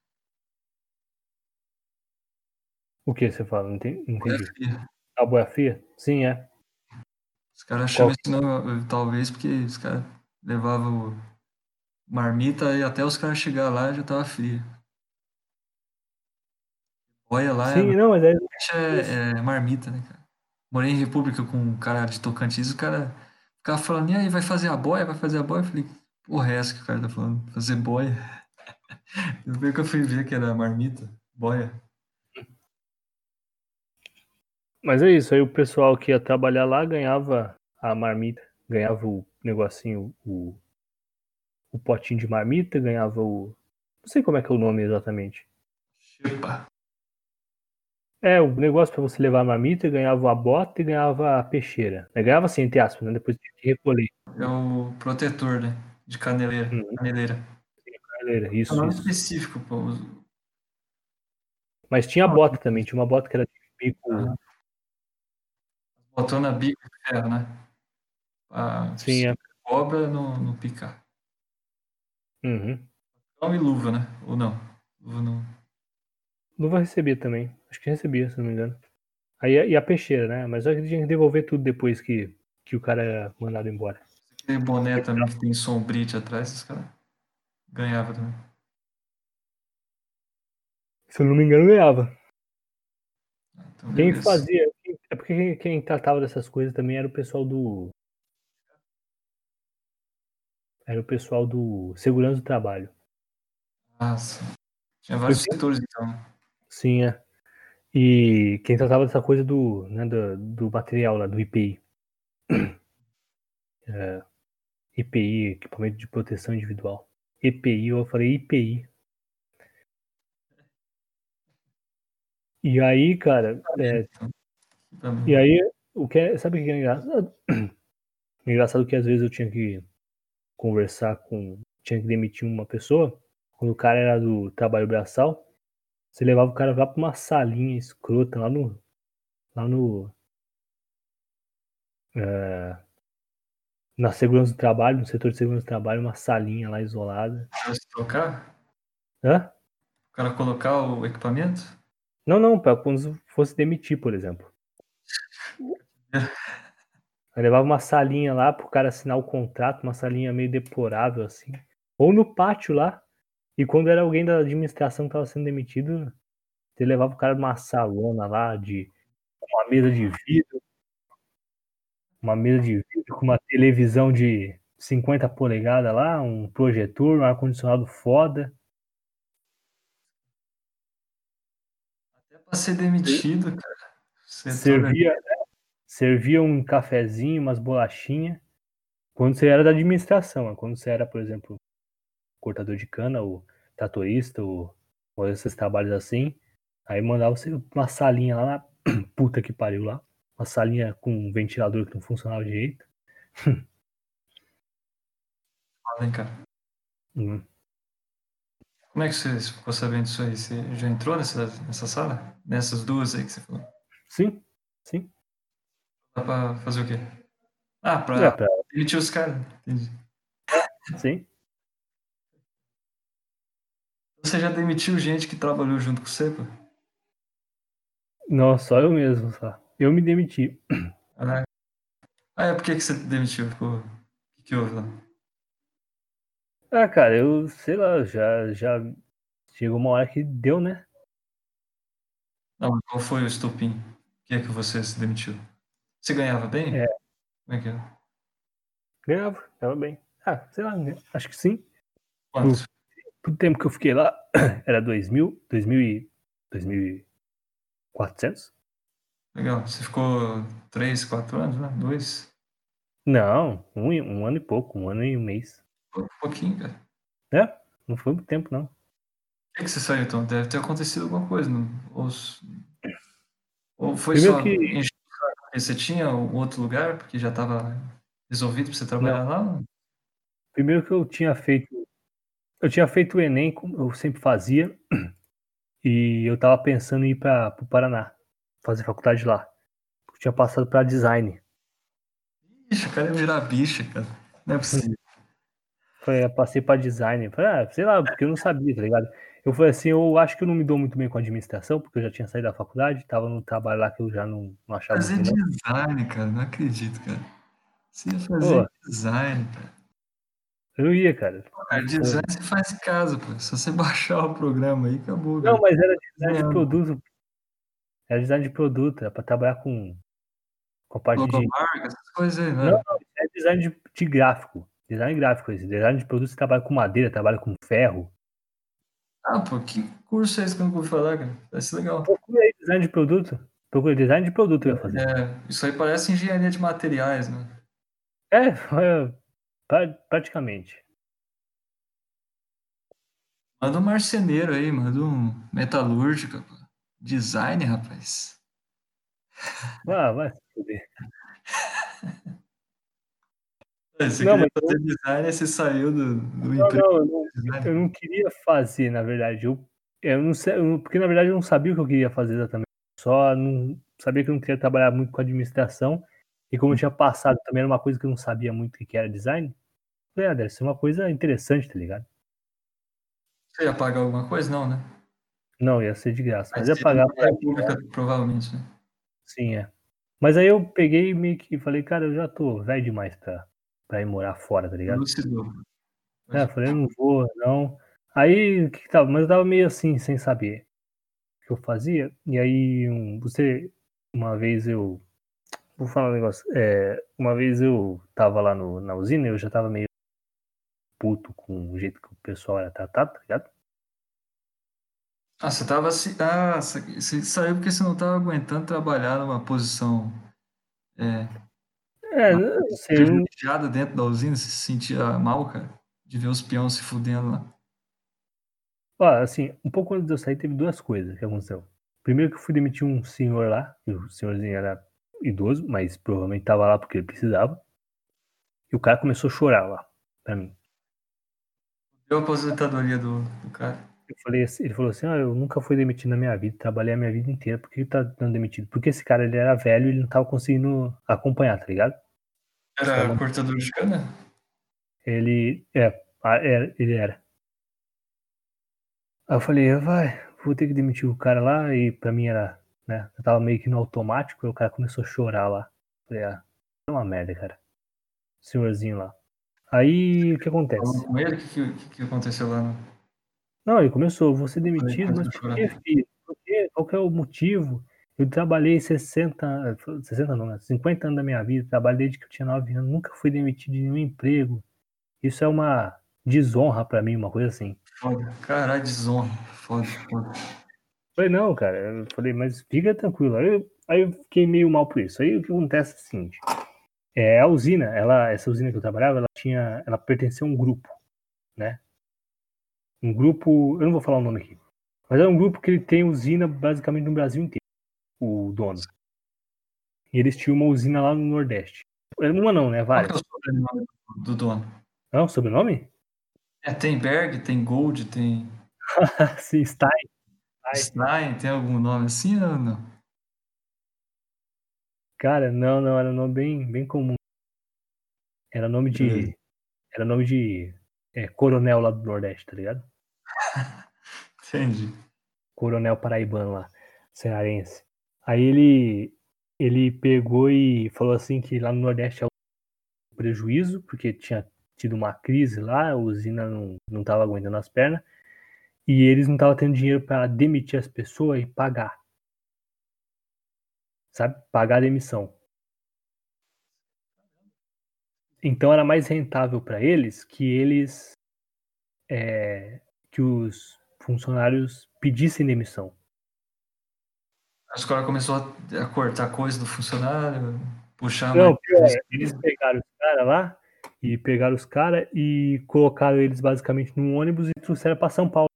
O que você fala? Não entendi. Boia fria. A boia fria? Sim, é. Os caras chamam Qual- esse nome, talvez, porque os caras levavam marmita e até os caras chegar lá já tava fria. Boia lá Sim, é, não, mas é, é, é marmita, né, cara? Morei em República com um cara de Tocantins, o cara ficava falando, e aí, vai fazer a boia? Vai fazer a boia? Eu falei, porra, é essa que o cara tá falando? Fazer boia? Depois que eu fui ver que era marmita, boia. Mas é isso, aí o pessoal que ia trabalhar lá ganhava a marmita, ganhava o negocinho, o, o potinho de marmita, ganhava o. Não sei como é que é o nome exatamente. É, o negócio pra você levar a marmita, ganhava a bota e ganhava a peixeira. É, Ganhava assim, entre aspas, né? Depois tinha que recolher. É o protetor, né? De caneleira. Uhum. caneleira. Galera, É um Isso, nome isso. específico, pô. Mas tinha a bota também, tinha uma bota que era de bico. Ah. Botou na bico de ferro, né? Pra Sim, é. cobra não, não picar. Uhum. Tome luva, né? Ou não? Luva não. Luva recebia também. Acho que recebia, se não me engano. Aí e a peixeira, né? Mas que tinha que devolver tudo depois que, que o cara era mandado embora. Aquele boné também que tem sombrite atrás, os caras ganhavam também. Se eu não me engano, ganhava. Então, Quem beleza. fazia. É porque quem, quem tratava dessas coisas também era o pessoal do. Era o pessoal do Segurança do Trabalho. Nossa. Tinha vários Eu- setores, então. Sim, é. E quem tratava dessa coisa do, né, do, do material lá, do IPI. É, IPI, Equipamento de Proteção Individual. EPI, eu falei IPI. E aí, cara, é, Também. E aí, o que é, sabe o que é engraçado? Engraçado que às vezes eu tinha que conversar com. Tinha que demitir uma pessoa. Quando o cara era do trabalho braçal, você levava o cara lá pra uma salinha escrota lá no. Lá no. é, na segurança do trabalho, no setor de segurança do trabalho, uma salinha lá isolada. Pra se trocar? Hã? O cara colocar o equipamento? Não, não, pra quando fosse demitir, por exemplo. Aí levava uma salinha lá pro cara assinar o contrato, uma salinha meio deplorável assim. Ou no pátio lá. E quando era alguém da administração que tava sendo demitido, você levava o cara numa salona lá de uma mesa de vidro. Uma mesa de vidro com uma televisão de 50 polegadas lá, um projetor, um ar-condicionado foda. Até pra ser demitido, cara. Você servia, né? servia um cafezinho, umas bolachinhas. Quando você era da administração, né? quando você era, por exemplo, cortador de cana, ou tratorista, ou, ou esses trabalhos assim, aí mandava você uma salinha lá na puta que pariu lá. Uma salinha com um ventilador que não funcionava direito. Fala, hein, cara. Hum. Como é que você ficou sabendo disso aí? Você já entrou nessa, nessa sala? Nessas duas aí que você falou? Sim, sim. Dá pra fazer o quê? Ah, É, pra pra- demitir os caras. Entendi. sim. Você já demitiu gente que trabalhou junto com você, pô? Não, só eu mesmo, só. Eu me demiti. Ah, ah, é por que que você demitiu? O que, que houve lá? Ah, cara, eu sei lá, já, já chegou uma hora que deu, né? Não, mas qual foi o estupim? Por que é que você se demitiu? Você ganhava bem? É. Como é que é? Ganhava, tava bem. Ah, sei lá, né? acho que sim. Quanto? Pro tempo que eu fiquei lá, era 2000, 2000 e 2400? Legal. Você ficou três, quatro anos, né? Dois? Não, um, um ano e pouco, um ano e um mês. Um pouquinho, cara. É, não foi muito tempo, não. Por que, que você saiu, então? Deve ter acontecido alguma coisa. Não? Ou, ou foi Primeiro só que- você tinha um outro lugar, porque já estava resolvido para você trabalhar lá? Primeiro que eu tinha feito. Eu tinha feito o Enem, como eu sempre fazia, e eu tava pensando em ir para o Paraná, fazer faculdade lá. Eu tinha passado para design. Ixi, o cara ia virar bicha, cara. Não é possível. Falei, eu passei para design. Falei, ah, sei lá, porque eu não sabia, tá ligado? Eu falei assim, eu acho que eu não me dou muito bem com administração, porque eu já tinha saído da faculdade, tava no trabalho lá que eu já não, não achava Fazer design, cara. Não acredito, cara. Você ia fazer Pô. design, cara. Eu ia, cara. Cara, design você faz em casa, pô. Se você baixar o programa aí, acabou. Não, mas era design de Não. produto. Era design de produto, era pra trabalhar com, com a parte de. Logomarca, essas coisas aí, né? Não, É design de, de gráfico. Design gráfico, esse. Design de produto você trabalha com madeira, trabalha com ferro. Ah, pô, que curso é esse que eu não ouvi falar, cara? Parece legal. Procura aí design de produto. Procura design de produto eu ia fazer. É, isso aí parece engenharia de materiais, né? É, é, pra- praticamente. Manda um marceneiro aí, manda um metalúrgico. Design, rapaz. Ah, vai se fuder. Você Não, queria fazer design e você saiu do, do Não, emprego não, eu não, eu não queria fazer, na verdade. Eu, eu não sei, eu- porque na verdade eu não sabia o que eu queria fazer exatamente. Só não sabia que eu não queria trabalhar muito com administração. E como eu tinha passado também era uma coisa que eu não sabia muito o que era design. Falei, ah, deve ser uma coisa interessante, tá ligado? Você ia pagar alguma coisa? Não, né? Não, ia ser de graça. Mas Vai ia pagar pra. pública, provavelmente, né? Sim, é. Mas aí eu peguei e meio que falei, cara, eu já tô velho demais pra, pra ir morar fora, tá ligado? Elucidou. É, eu falei, eu não vou, não. Aí, o que que tava? Mas eu tava meio assim, sem saber o que eu fazia. E aí, um, você, uma vez eu. Vou falar um negócio. É, uma vez eu tava lá no, na usina, eu já tava meio puto com o jeito que o pessoal era tratado, tá ligado? Ah, você tava assim. Ah, você saiu porque você não tava aguentando trabalhar numa posição é, É, não sei, privilegiada dentro da usina, você se sentia mal, cara, de ver os peões se fudendo lá. Ó, assim, um pouco antes de eu sair, teve duas coisas que aconteceram. Primeiro que eu fui demitir um senhor lá, e o senhorzinho era idoso, mas provavelmente tava lá porque ele precisava. E o cara começou a chorar lá, pra mim. Deu a aposentadoria do, do cara. Eu falei assim- ele falou assim, ah, eu nunca fui demitido na minha vida, trabalhei a minha vida inteira, por que ele tá dando demitido? Porque esse cara, ele era velho e ele não tava conseguindo acompanhar, tá ligado? Era cortador de cana? Ele, é, ah, era- ele era. Aí eu falei, vai, vou ter que demitir o cara lá, e pra mim era, né, eu tava meio que no automático, e o cara começou a chorar lá. Falei, ah, é uma merda, cara. Senhorzinho lá. Aí, o que acontece? Falando com ele, o que, que, que- que aconteceu lá? Não, ele começou, vou ser demitido, mas por que, filho? Por quê? Qual que é o motivo? Eu trabalhei 60, 60 não, né? 50 anos da minha vida, trabalhei desde que eu tinha 9 anos, nunca fui demitido de nenhum emprego. Isso é uma desonra pra mim, uma coisa assim. Foda. Caralho, desonra. Foda, foda. Falei, não, cara, eu falei, mas fica tranquilo. Aí eu, aí eu fiquei meio mal por isso. Aí o que acontece é o seguinte: é, a usina, ela, essa usina que eu trabalhava, ela tinha, ela pertencia a um grupo, né? Um grupo, eu não vou falar o nome aqui, mas é um grupo que ele tem usina basicamente no Brasil inteiro, o dono. E eles tinham uma usina lá no Nordeste. Uma não, né? Qual que é Várias. o sobrenome do, do dono? Não, sobrenome? É, tem Berg, tem Gold, tem Sim, Stein. Stein, tem algum nome assim ou não? Cara, não, não, era um nome bem, bem comum. Era nome de. Era nome de é, coronel lá do Nordeste, tá ligado? Entendi. Coronel paraibano lá, cearense. Aí ele, ele pegou e falou assim que lá no Nordeste é um prejuízo, porque tinha tido uma crise lá, a usina não, não tava aguentando as pernas, e eles não estavam tendo dinheiro para demitir as pessoas e pagar. Sabe? Pagar a demissão. Então era mais rentável para eles que eles é, que os funcionários pedissem demissão. A escola começou a, cortar coisa do funcionário, puxar Não, mais- eles pegaram os caras lá e pegaram os caras e colocaram eles basicamente num ônibus e trouxeram para São Paulo.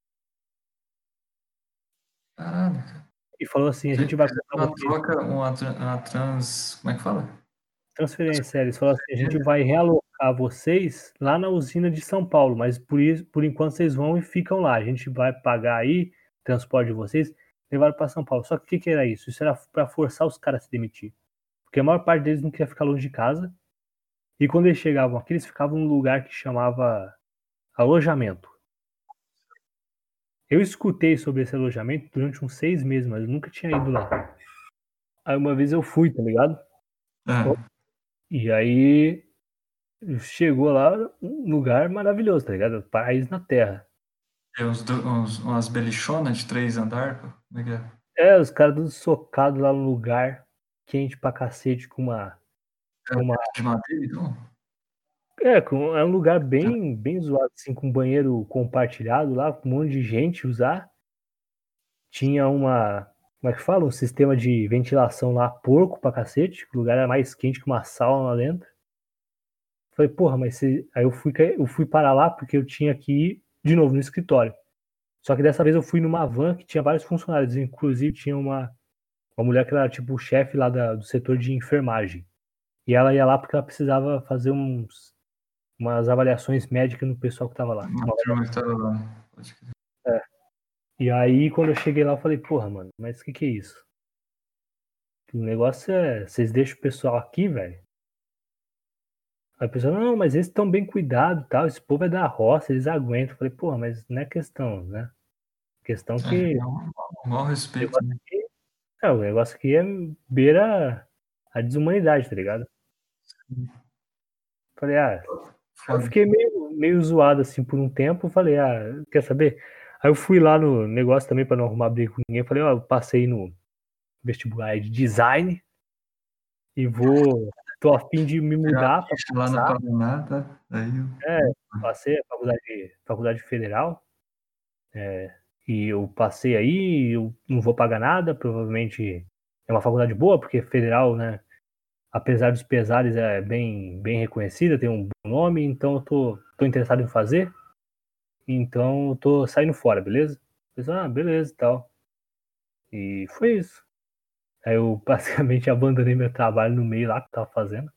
Caralho, cara. E falou assim: a gente vai Uma troca, uma, uma trans. Como é que fala? transferência. Eles falaram assim: a gente vai realocar vocês lá na usina de São Paulo, mas por, isso, por enquanto vocês vão e ficam lá. A gente vai pagar aí o transporte de vocês, levaram para São Paulo. Só que o que, que era isso? Isso era para forçar os caras a se demitir. Porque a maior parte deles não queria ficar longe de casa. E quando eles chegavam aqui, eles ficavam num lugar que chamava alojamento. Eu escutei sobre esse alojamento durante uns seis meses, mas eu nunca tinha ido lá. Aí uma vez eu fui, tá ligado? É. E aí chegou lá um lugar maravilhoso, tá ligado? Paraíso na Terra. Tem uns, uns, umas belichonas de três andares. é é? É, os caras todos socados lá no lugar, quente pra cacete, com uma. com uma De madeira, então? É, é um lugar bem, bem zoado, assim, com banheiro compartilhado lá, com um monte de gente usar. Tinha uma. Como é que fala? Um sistema de ventilação lá, porco pra cacete. O lugar era mais quente que uma sauna lá dentro. Falei, porra, mas se... aí eu fui, eu fui parar lá porque eu tinha que ir de novo no escritório. Só que dessa vez eu fui numa van que tinha vários funcionários, inclusive tinha uma, uma mulher que era tipo o chefe lá da- do setor de enfermagem. E ela ia lá porque ela precisava fazer uns, umas avaliações médicas no pessoal que tava lá. Lá. Pode crer. E aí, quando eu cheguei lá, eu falei, porra, mano, mas o que que é isso? O negócio é, vocês deixam o pessoal aqui, velho? Aí a pessoa, não, mas eles estão bem cuidados tal, esse povo é da roça, eles aguentam. Eu falei, porra, mas não é questão, né? Questão que É, é mau respeito. né? É, o negócio aqui é beira a desumanidade, tá ligado? Falei, ah, eu fiquei meio, meio zoado assim por um tempo. Falei, ah, quer saber? Aí eu fui lá no negócio também pra não arrumar briga com ninguém. Falei, ó, eu passei no vestibular de design e vou. Tô a fim de me mudar pra lá no passar. Paraná, tá? Aí eu... Passei a faculdade, faculdade federal. é, e eu passei aí, eu não vou pagar nada, provavelmente é uma faculdade boa, porque federal, né? Apesar dos pesares, é bem, bem reconhecida, tem um bom nome, então eu tô, tô interessado em fazer. Então eu tô saindo fora, beleza? Eu ah, beleza e tal. E foi isso. Aí eu basicamente abandonei meu trabalho no meio lá que eu tava fazendo.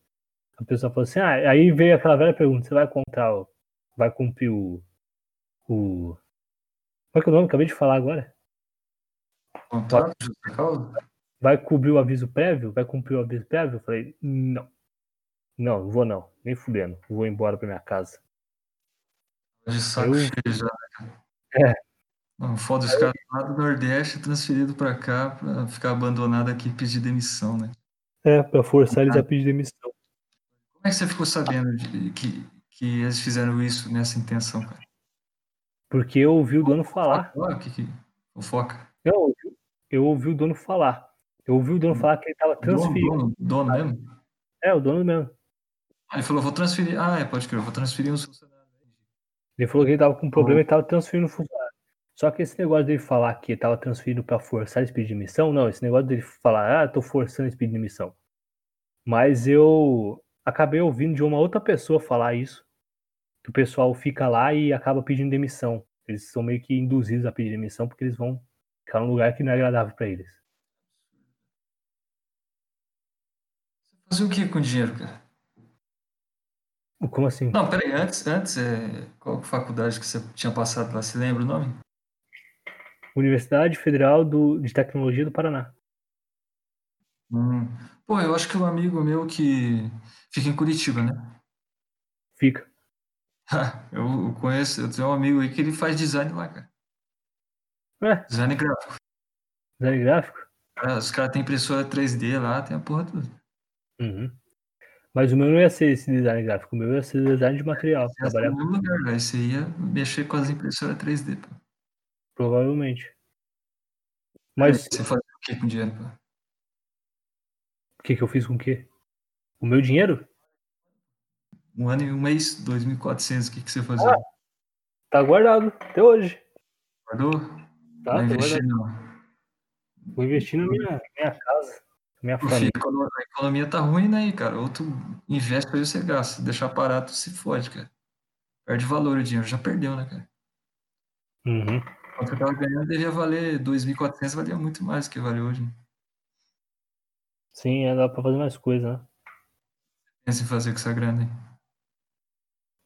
A pessoa falou assim, ah, aí veio aquela velha pergunta, você vai comprar o. Vai cumprir o. o. Qual é que é o nome? Acabei de falar agora. Contrato justa causa? Vai cobrir o aviso prévio? Vai cumprir o aviso prévio? Eu falei, não. Não, não vou não. Nem fudendo. Vou embora pra minha casa. De saco Eu- cheio já, né? É. Não, foda, os caras lá do Nordeste transferido pra cá pra ficar abandonado aqui e pedir demissão, né? É, pra forçar eles a pedir demissão. Como é que você ficou sabendo de- que, que eles fizeram isso nessa intenção, cara? Porque eu ouvi o dono falar. Ah, que, que fofoca. Eu ouvi- eu ouvi o dono falar. Eu ouvi o dono falar que ele tava Dono, transferindo. dono, dono mesmo? É, o dono mesmo. Aí ele falou, vou transferir. Ah, é, pode crer, eu vou transferir uns funcionários. Ele falou que ele tava com problema e tava transferindo o funcionário. Só que esse negócio dele falar que ele tava transferindo pra forçar eles pedir demissão, não, esse negócio dele falar, ah, tô forçando eles pedir demissão. Mas eu acabei ouvindo de uma outra pessoa falar isso, que o pessoal fica lá e acaba pedindo demissão. Eles são meio que induzidos a pedir demissão porque eles vão ficar num lugar que não é agradável pra eles. Fazia o que com dinheiro, cara? Como assim? Não, peraí, antes, antes é... qual faculdade que você tinha passado lá? Você lembra o nome? Universidade Federal do, de Tecnologia do Paraná. Hum. Pô, eu acho que um amigo meu que fica em Curitiba, né? Fica. Eu conheço, eu tenho um amigo aí que ele faz design lá, cara. É, Design gráfico. design gráfico? Ah, Os caras têm impressora 3D lá, tem a porra toda. Uhum. Mas o meu não ia ser esse design gráfico, o meu ia ser design de material. Você ia Trabalhar no mesmo lugar, velho. Você ia mexer com as impressoras 3D, pô. provavelmente. Mas Você fazia o que com dinheiro, pô? o que, que eu fiz com o quê? O meu dinheiro? Um ano e um mês, 2.400, o que, que você fazia? Tá guardado até hoje. Guardou? Tá, Vai tá investir guardado. não. Vou investir na minha, minha casa, minha Pô, família. filho, a econo- a economia tá ruim, né, cara? Ou tu investe aí você gasta. Deixar parado, tu se fode, cara. Perde valor o dinheiro. Já perdeu, né, cara? Uhum. Quanto eu tava ganhando, devia valer 2.400, valia muito mais do que vale hoje. né? Sim, é, dá pra fazer mais coisa, né? Pensa em fazer com essa grana aí.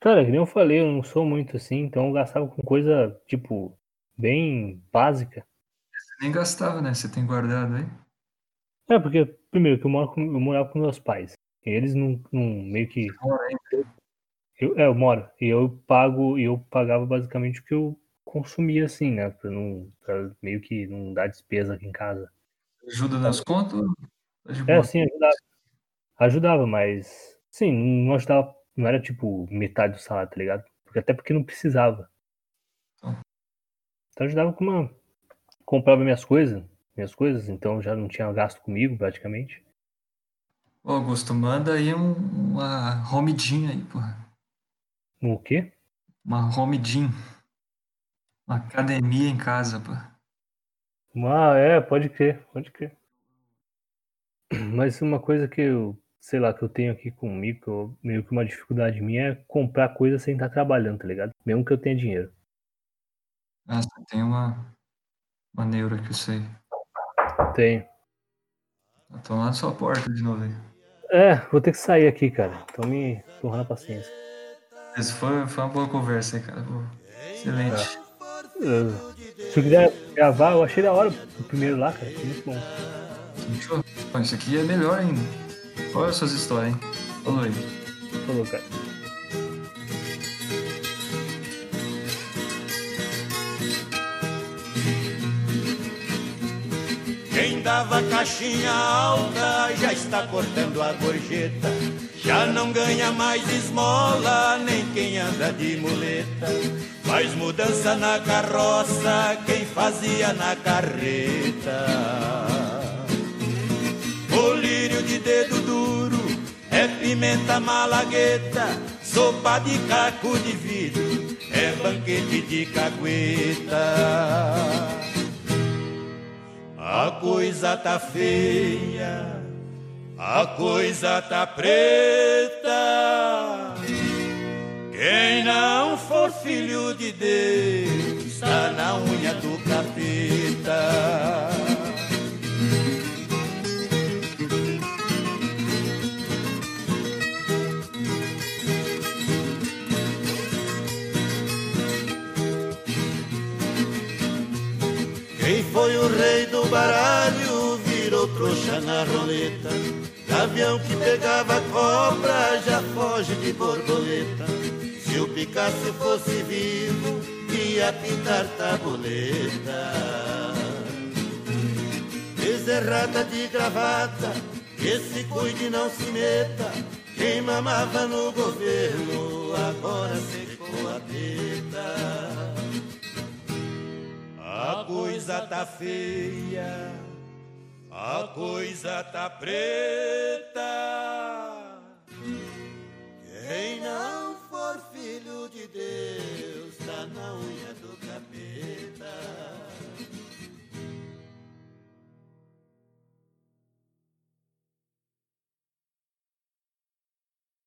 Cara, que nem eu falei, eu não sou muito assim, então eu gastava com coisa, tipo, bem básica. Você nem gastava, né? Você tem guardado aí. É, porque, primeiro, que eu, moro com, eu morava com meus pais. E eles não, não meio que. Aí. Eu, é, eu moro. E eu pago, e eu pagava basicamente o que eu consumia, assim, né? Pra não. Pra meio que não dar despesa aqui em casa. Ajuda nas contas? É, boa. sim, ajudava. Ajudava, mas. Sim, não ajudava. Não era tipo metade do salário, tá ligado? Porque, até porque não precisava. Então. Então ajudava com uma. Comprava minhas coisas, minhas coisas, então já não tinha gasto comigo, praticamente. Ô, Augusto, manda aí um- uma home gym aí, porra. O quê? Uma home gym. Uma academia em casa, pô. Ah, é, pode crer, pode crer. Mas uma coisa que eu, sei lá, que eu tenho aqui comigo, que eu- meio que uma dificuldade minha é comprar coisa sem estar trabalhando, tá ligado? Mesmo que eu tenha dinheiro. Ah, você tem uma, uma neura que eu sei. Tenho. Estão lá na sua porta de novo aí. É, vou ter que sair aqui, cara. Tô me torrando a paciência. Essa foi, foi uma boa conversa aí, cara. Excelente. Eu- se eu quiser gravar, eu achei da hora o primeiro lá, cara. Foi muito bom. Isso aqui é melhor ainda. Olha as suas histórias, hein? Falou aí. Falou, cara. Dava caixinha alta já está cortando a gorjeta. Já não ganha mais esmola, nem quem anda de muleta. Faz mudança na carroça, quem fazia na carreta. Colírio de dedo duro, é pimenta malagueta, sopa de caco de vidro, é banquete de cagueta. A coisa tá feia, a coisa tá preta. Quem não for filho de Deus, tá na unha do capeta. Foi o rei do baralho virou trouxa na roleta. Gavião que pegava cobra já foge de borboleta. Se o Picasso fosse vivo, ia pintar tabuleta. Bezerrada de gravata, que se cuide não se meta. Quem mamava no governo, agora secou a teta. A coisa tá feia, a coisa tá preta. Quem não for filho de Deus tá na unha do capeta.